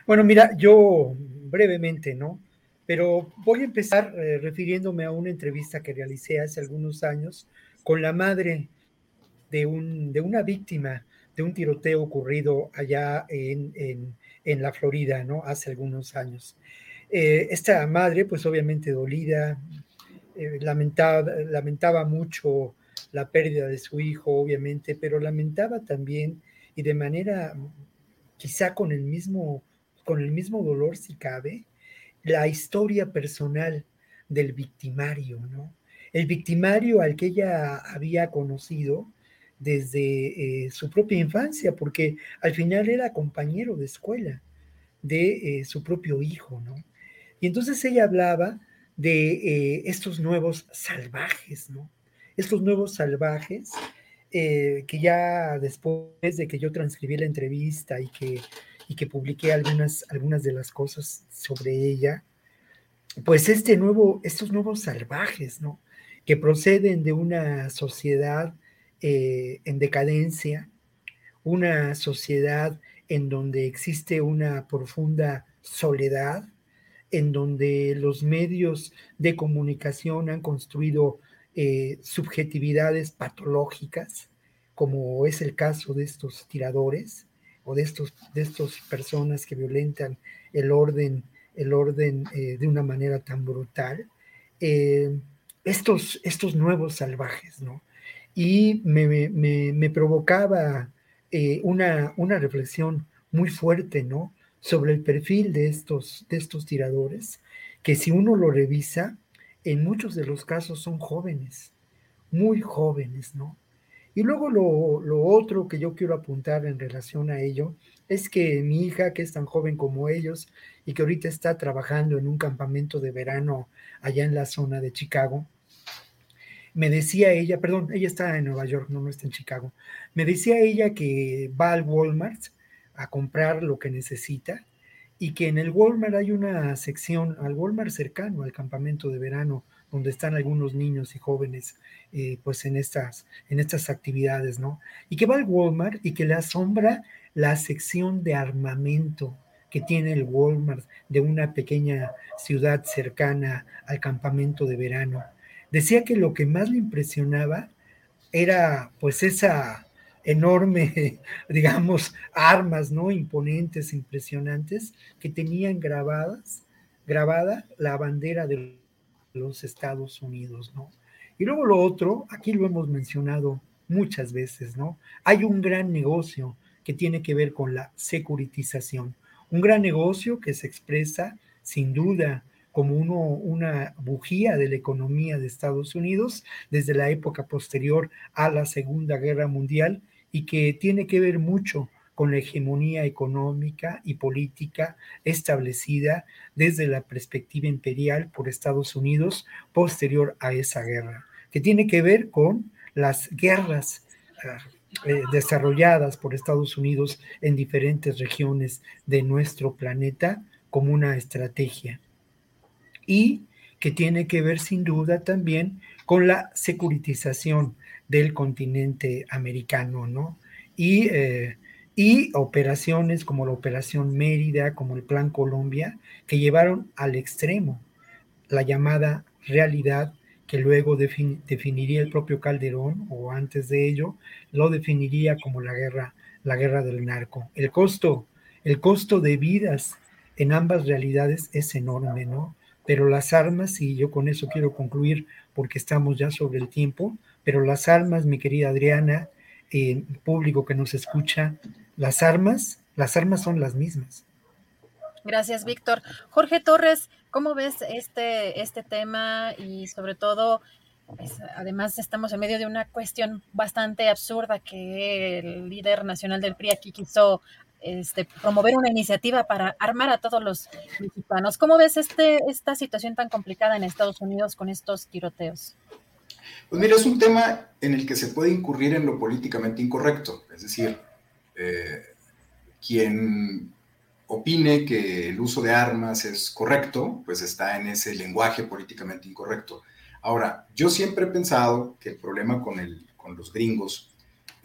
Bueno, mira, yo brevemente, ¿no? Pero voy a empezar eh, refiriéndome a una entrevista que realicé hace algunos años con la madre de, un, de una víctima de un tiroteo ocurrido allá en, en, la Florida, ¿no? Hace algunos años. Eh, esta madre, pues obviamente dolida, eh, lamentaba, lamentaba mucho la pérdida de su hijo, obviamente, pero lamentaba también y de manera quizá con el mismo con el mismo dolor si cabe, la historia personal del victimario, ¿no? El victimario al que ella había conocido desde eh, su propia infancia, porque al final era compañero de escuela de su propio hijo, ¿no? Y entonces ella hablaba de eh, estos nuevos salvajes, ¿no? Estos nuevos salvajes que ya después de que yo transcribí la entrevista y que y que publiqué algunas, algunas de las cosas sobre ella, pues este nuevo, estos nuevos salvajes, ¿no? Que proceden de una sociedad eh, en decadencia, una sociedad en donde existe una profunda soledad, en donde los medios de comunicación han construido eh, subjetividades patológicas, como es el caso de estos tiradores, o de de estas personas que violentan el orden el orden eh, de una manera tan brutal eh, estos estos nuevos salvajes no y me, provocaba eh, una, una reflexión muy fuerte no sobre el perfil de estos de estos tiradores que si uno lo revisa en muchos de los casos son jóvenes muy jóvenes no y luego lo, otro que yo quiero apuntar en relación a ello es que mi hija, que es tan joven como ellos y que ahorita está trabajando en un campamento de verano allá en la zona de Chicago, me decía ella, perdón, ella está en Nueva York, no, no está en Chicago, me decía ella que va al Walmart a comprar lo que necesita y que en el Walmart hay una sección, al Walmart cercano al campamento de verano, donde están algunos niños y jóvenes eh, pues en estas, en estas actividades, ¿no? Y que va al Walmart y que le asombra la sección de armamento que tiene el Walmart de una pequeña ciudad cercana al campamento de verano. Decía que lo que más le impresionaba era pues esa enorme, digamos, armas, ¿no? Imponentes, impresionantes, que tenían grabadas, grabada la bandera del los Estados Unidos, ¿no? Y luego lo otro, aquí lo hemos mencionado muchas veces, ¿no? Hay un gran negocio que tiene que ver con la securitización, un gran negocio que se expresa sin duda como uno, una bujía de la economía de Estados Unidos desde la época posterior a la Segunda Guerra Mundial y que tiene que ver mucho con la hegemonía económica y política establecida desde la perspectiva imperial por Estados Unidos posterior a esa guerra, que tiene que ver con las guerras ah, eh, desarrolladas por Estados Unidos en diferentes regiones de nuestro planeta como una estrategia. Y que tiene que ver sin duda también con la securitización del continente americano, ¿no? Y, eh, y operaciones como la Operación Mérida, como el Plan Colombia, que llevaron al extremo la llamada realidad que luego definiría el propio Calderón, o antes de ello, lo definiría como la guerra, la guerra del narco. El costo, el costo de vidas en ambas realidades es enorme, ¿no? Pero las armas, y yo con eso quiero concluir porque estamos ya sobre el tiempo, pero las armas, mi querida Adriana, eh, público que nos escucha, las armas, las armas son las mismas. Gracias, Víctor. Jorge Torres, ¿cómo ves este, este tema y sobre todo, pues, además estamos en medio de una cuestión bastante absurda que el líder nacional del PRI aquí quiso este, promover una iniciativa para armar a todos los mexicanos. ¿Cómo ves este, esta situación tan complicada en Estados Unidos con estos tiroteos? Pues mira, es un tema en el que se puede incurrir en lo políticamente incorrecto. Es decir, eh, quien opine que el uso de armas es correcto, pues está en ese lenguaje políticamente incorrecto. Ahora, yo siempre he pensado que el problema con, los gringos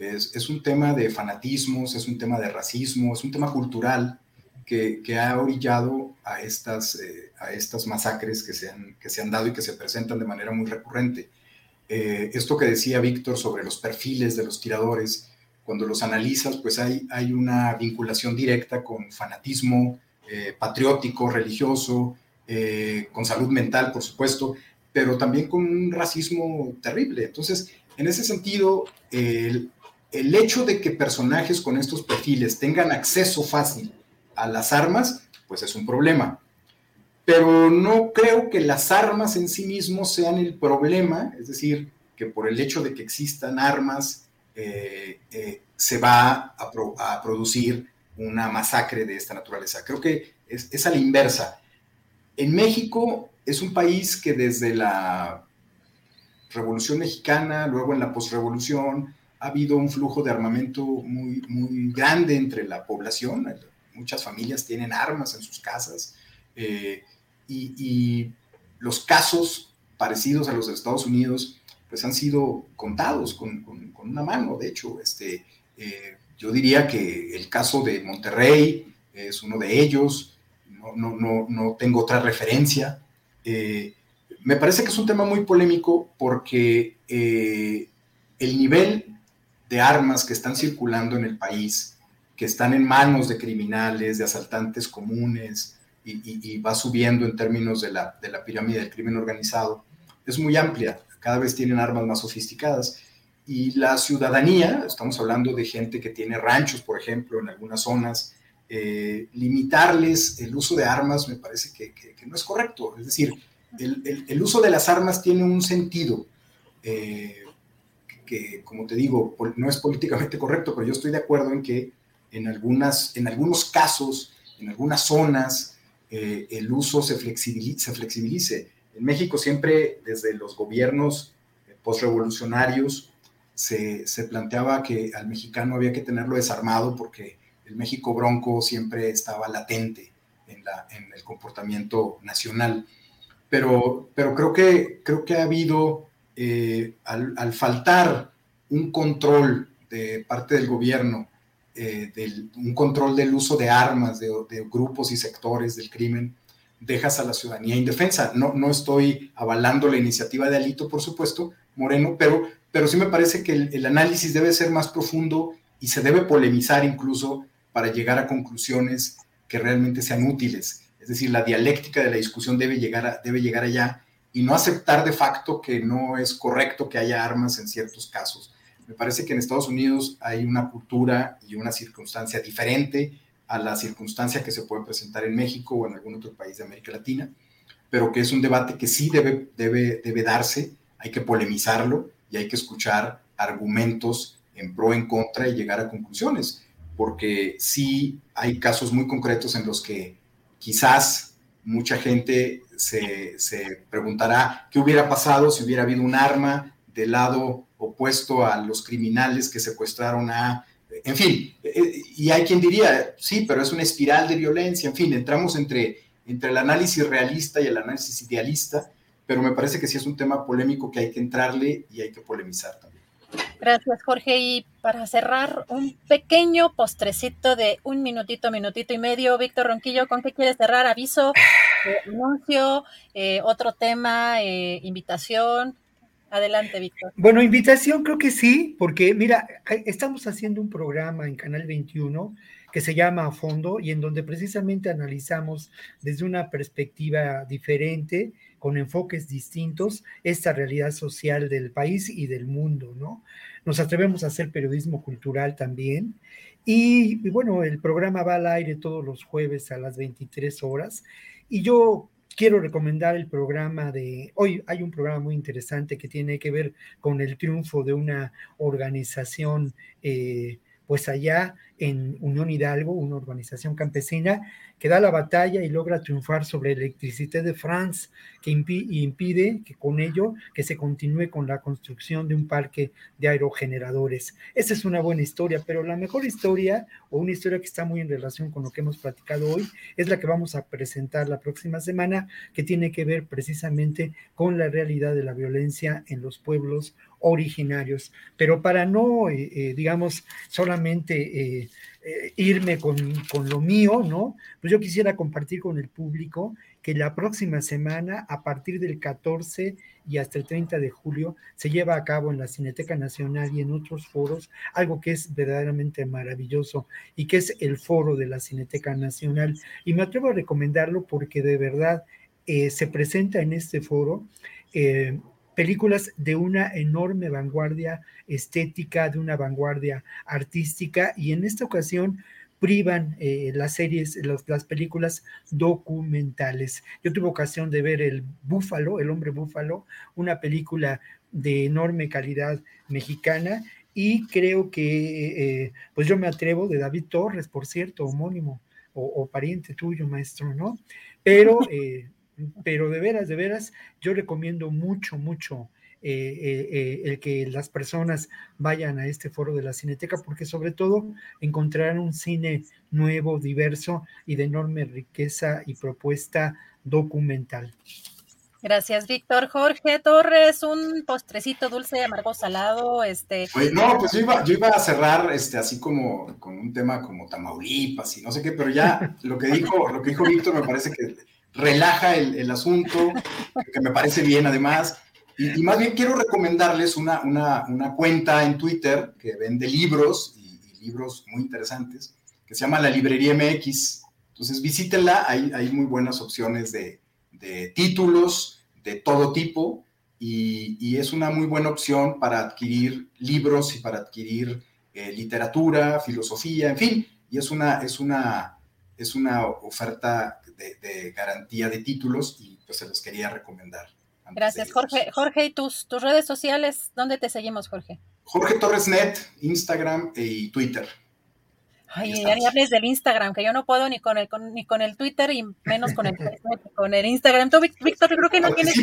es, un tema de fanatismos, es un tema de racismo, es un tema cultural que, ha orillado a estas, eh, a estas masacres que se, han, que se han dado y que se presentan de manera muy recurrente. Eh, esto que decía Víctor sobre los perfiles de los tiradores, cuando los analizas, pues hay, hay una vinculación directa con fanatismo eh, patriótico, religioso, con salud mental, por supuesto, pero también con un racismo terrible. Entonces, en ese sentido, el, el hecho de que personajes con estos perfiles tengan acceso fácil a las armas, pues es un problema. Pero no creo que las armas en sí mismos sean el problema, es decir, que por el hecho de que existan armas eh, eh, se va a, producir una masacre de esta naturaleza. Creo que es, es a la inversa. En México es un país que desde la Revolución Mexicana, luego en la posrevolución, ha habido un flujo de armamento muy, muy grande entre la población. Muchas familias tienen armas en sus casas eh, y, los casos parecidos a los de Estados Unidos pues han sido contados con, una mano. De hecho, este, eh, yo diría que el caso de Monterrey es uno de ellos. No, no, no, tengo otra referencia. Eh, me parece que es un tema muy polémico porque el nivel de armas que están circulando en el país, que están en manos de criminales, de asaltantes comunes, y, va subiendo en términos de la, de la pirámide del crimen organizado, es muy amplia. Cada vez tienen armas más sofisticadas. Y la ciudadanía, estamos hablando de gente que tiene ranchos, por ejemplo, en algunas zonas, eh, limitarles el uso de armas me parece que, no es correcto. Es decir, el, uso de las armas tiene un sentido. Eh, que, como te digo, no es políticamente correcto, pero yo estoy de acuerdo en que en, algunas, en algunos casos, en algunas zonas, eh, el uso se flexibilice, se flexibilice. En México siempre, desde los gobiernos eh, postrevolucionarios, se, se planteaba que al mexicano había que tenerlo desarmado porque el México bronco siempre estaba latente en, la, en el comportamiento nacional. Pero, pero creo, que, creo que ha habido eh, al, faltar un control de parte del gobierno, eh, un control del uso de armas de, grupos y sectores del crimen, dejas a la ciudadanía indefensa. No, no estoy avalando la iniciativa de Alito, por supuesto, Moreno, pero, pero sí me parece que el, análisis debe ser más profundo y se debe polemizar incluso para llegar a conclusiones que realmente sean útiles. Es decir, la dialéctica de la discusión debe llegar, debe llegar allá y no aceptar de facto que no es correcto que haya armas en ciertos casos. Me parece que en Estados Unidos hay una cultura y una circunstancia diferente a la circunstancia que se puede presentar en México o en algún otro país de América Latina. pero que es un debate que sí debe, debe, debe darse, hay que polemizarlo y hay que escuchar argumentos en pro, en contra y llegar a conclusiones, porque sí hay casos muy concretos en los que quizás mucha gente se, se preguntará qué hubiera pasado si hubiera habido un arma del lado opuesto a los criminales que secuestraron a en fin, eh, y hay quien diría, sí, pero es una espiral de violencia, en fin, entramos entre, entre el análisis realista y el análisis idealista, pero me parece que sí es un tema polémico que hay que entrarle y hay que polemizar también. Gracias, Jorge. Y para cerrar, un pequeño postrecito de un minutito, minutito y medio. Víctor Ronquillo, ¿con qué quieres cerrar? Aviso, eh, anuncio, eh, otro tema, invitación. Adelante, Víctor. Bueno, invitación creo que sí, porque mira, estamos haciendo un programa en Canal 21 que se llama A Fondo y en donde precisamente analizamos desde una perspectiva diferente, con enfoques distintos, esta realidad social del país y del mundo, ¿no? Nos atrevemos a hacer periodismo cultural también. Y, bueno, el programa va al aire todos los jueves a las 23 horas. Y yo quiero recomendar el programa de, hoy hay un programa muy interesante que tiene que ver con el triunfo de una organización, eh, pues allá en Unión Hidalgo, una organización campesina que da la batalla y logra triunfar sobre Electricité de France, que impide que con ello que se continúe con la construcción de un parque de aerogeneradores. Esa es una buena historia, pero la mejor historia, o una historia que está muy en relación con lo que hemos platicado hoy, es la que vamos a presentar la próxima semana, que tiene que ver precisamente con la realidad de la violencia en los pueblos originarios. Pero para no, eh, eh, digamos, solamente... Eh, eh, irme con, con, lo mío, ¿no? Pues yo quisiera compartir con el público que la próxima semana, a partir del 14 y hasta el 30 de julio, se lleva a cabo en la Cineteca Nacional y en otros foros algo que es verdaderamente maravilloso y que es el foro de la Cineteca Nacional. Y me atrevo a recomendarlo porque de verdad eh, se presenta en este foro. Eh, películas de una enorme vanguardia estética, de una vanguardia artística, y en esta ocasión privan eh, las series, las películas documentales. Yo tuve ocasión de ver El Búfalo, El Hombre Búfalo, una película de enorme calidad mexicana, y creo que, eh, pues yo me atrevo, de David Torres, por cierto, homónimo o, pariente tuyo, maestro, ¿no? Pero eh, pero de veras, de veras, yo recomiendo mucho, mucho eh, eh, eh, el que las personas vayan a este foro de la Cineteca, porque sobre todo encontrarán un cine nuevo, diverso y de enorme riqueza y propuesta documental. Gracias, Víctor. Jorge Torres, un postrecito dulce, amargo, salado, este. no, pues yo iba, yo iba, a cerrar, este, así como con un tema como Tamaulipas y no sé qué, pero ya lo que dijo, lo que dijo Víctor me parece que relaja el, asunto, que me parece bien además. Y, más bien quiero recomendarles una, una, cuenta en Twitter que vende libros y, libros muy interesantes, que se llama La Librería MX. Entonces visítenla, hay, hay muy buenas opciones de, títulos de todo tipo y, es una muy buena opción para adquirir libros y para adquirir eh, literatura, filosofía, en fin, y es una, es una, es una oferta de, garantía de títulos y pues se los quería recomendar. Gracias, Jorge. Jorge, ¿y tus, tus redes sociales? ¿Dónde te seguimos, Jorge? Jorge Torres Net, Instagram y Twitter. Ay, ya ni hables del Instagram, que yo no puedo ni con el ni con el Twitter y menos con el con el Instagram. Tú, Víctor, creo que no tienes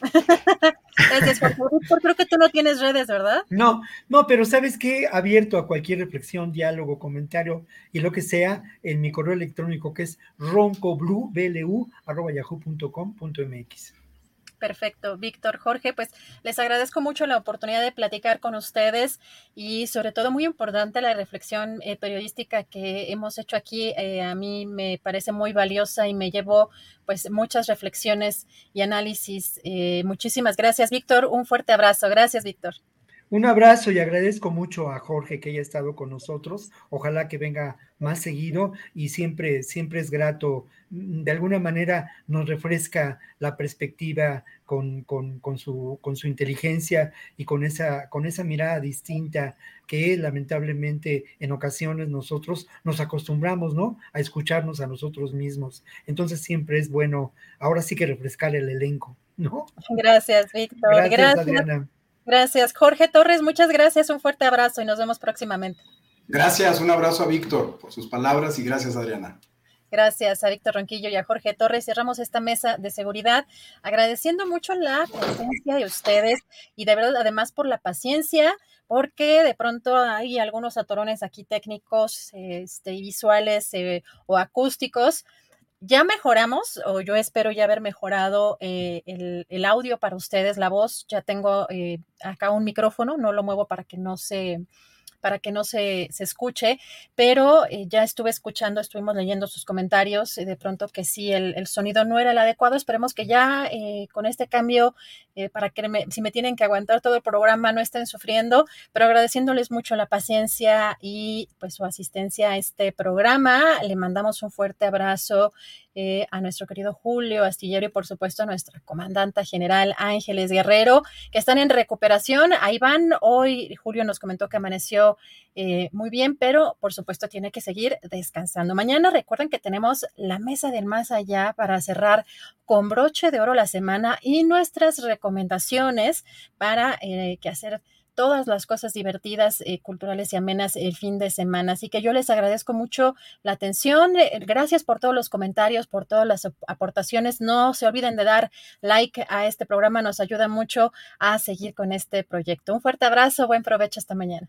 Creo que tú no tienes redes, ¿verdad? No, no, pero ¿sabes qué? Abierto a cualquier reflexión, diálogo, comentario y lo que sea en mi correo electrónico que es roncoblu.yahoo.com.mx. Perfecto, Víctor, Jorge, pues les agradezco mucho la oportunidad de platicar con ustedes y sobre todo muy importante la reflexión eh, periodística que hemos hecho aquí. Eh, a mí me parece muy valiosa y me llevó pues muchas reflexiones y análisis. Eh, muchísimas gracias, Víctor. Un fuerte abrazo. Gracias, Víctor. Un abrazo y agradezco mucho a Jorge que haya estado con nosotros. Ojalá que venga más seguido y siempre, siempre es grato. De alguna manera nos refresca la perspectiva con, con, con, su, con su inteligencia y con esa, con esa mirada distinta que lamentablemente en ocasiones nosotros nos acostumbramos, ¿no? A escucharnos a nosotros mismos. Entonces siempre es bueno, ahora sí que refrescar el elenco, ¿no? Gracias, Víctor. Gracias, Adriana. Gracias, Jorge Torres. Muchas gracias. Un fuerte abrazo y nos vemos próximamente. Gracias, un abrazo a Víctor por sus palabras y gracias, Adriana. Gracias a Víctor Ronquillo y a Jorge Torres. Cerramos esta mesa de seguridad agradeciendo mucho la presencia de ustedes y de verdad además por la paciencia, porque de pronto hay algunos atorones aquí técnicos, este, visuales eh, o acústicos ya mejoramos, o yo espero ya haber mejorado eh, el, audio para ustedes, la voz. Ya tengo eh, acá un micrófono, no lo muevo para que no se para que no se, se escuche, pero eh, ya estuve escuchando, estuvimos leyendo sus comentarios, de pronto que sí, el, el, sonido no era el adecuado, esperemos que ya con este cambio, para que si me tienen que aguantar todo el programa, no estén sufriendo, pero agradeciéndoles mucho la paciencia y pues su asistencia a este programa, le mandamos un fuerte abrazo eh, a nuestro querido Julio Astillero y por supuesto a nuestra comandanta general Ángeles Guerrero, que están en recuperación. Ahí van. Hoy Julio nos comentó que amaneció eh, muy bien, pero por supuesto tiene que seguir descansando. Mañana recuerden que tenemos la mesa del más allá para cerrar con broche de oro la semana y nuestras recomendaciones para eh, que hacer todas las cosas divertidas, eh, culturales y amenas el fin de semana. Así que yo les agradezco mucho la atención. Eh, gracias por todos los comentarios, por todas las aportaciones. No se olviden de dar like a este programa, nos ayuda mucho a seguir con este proyecto. Un fuerte abrazo, buen provecho esta mañana.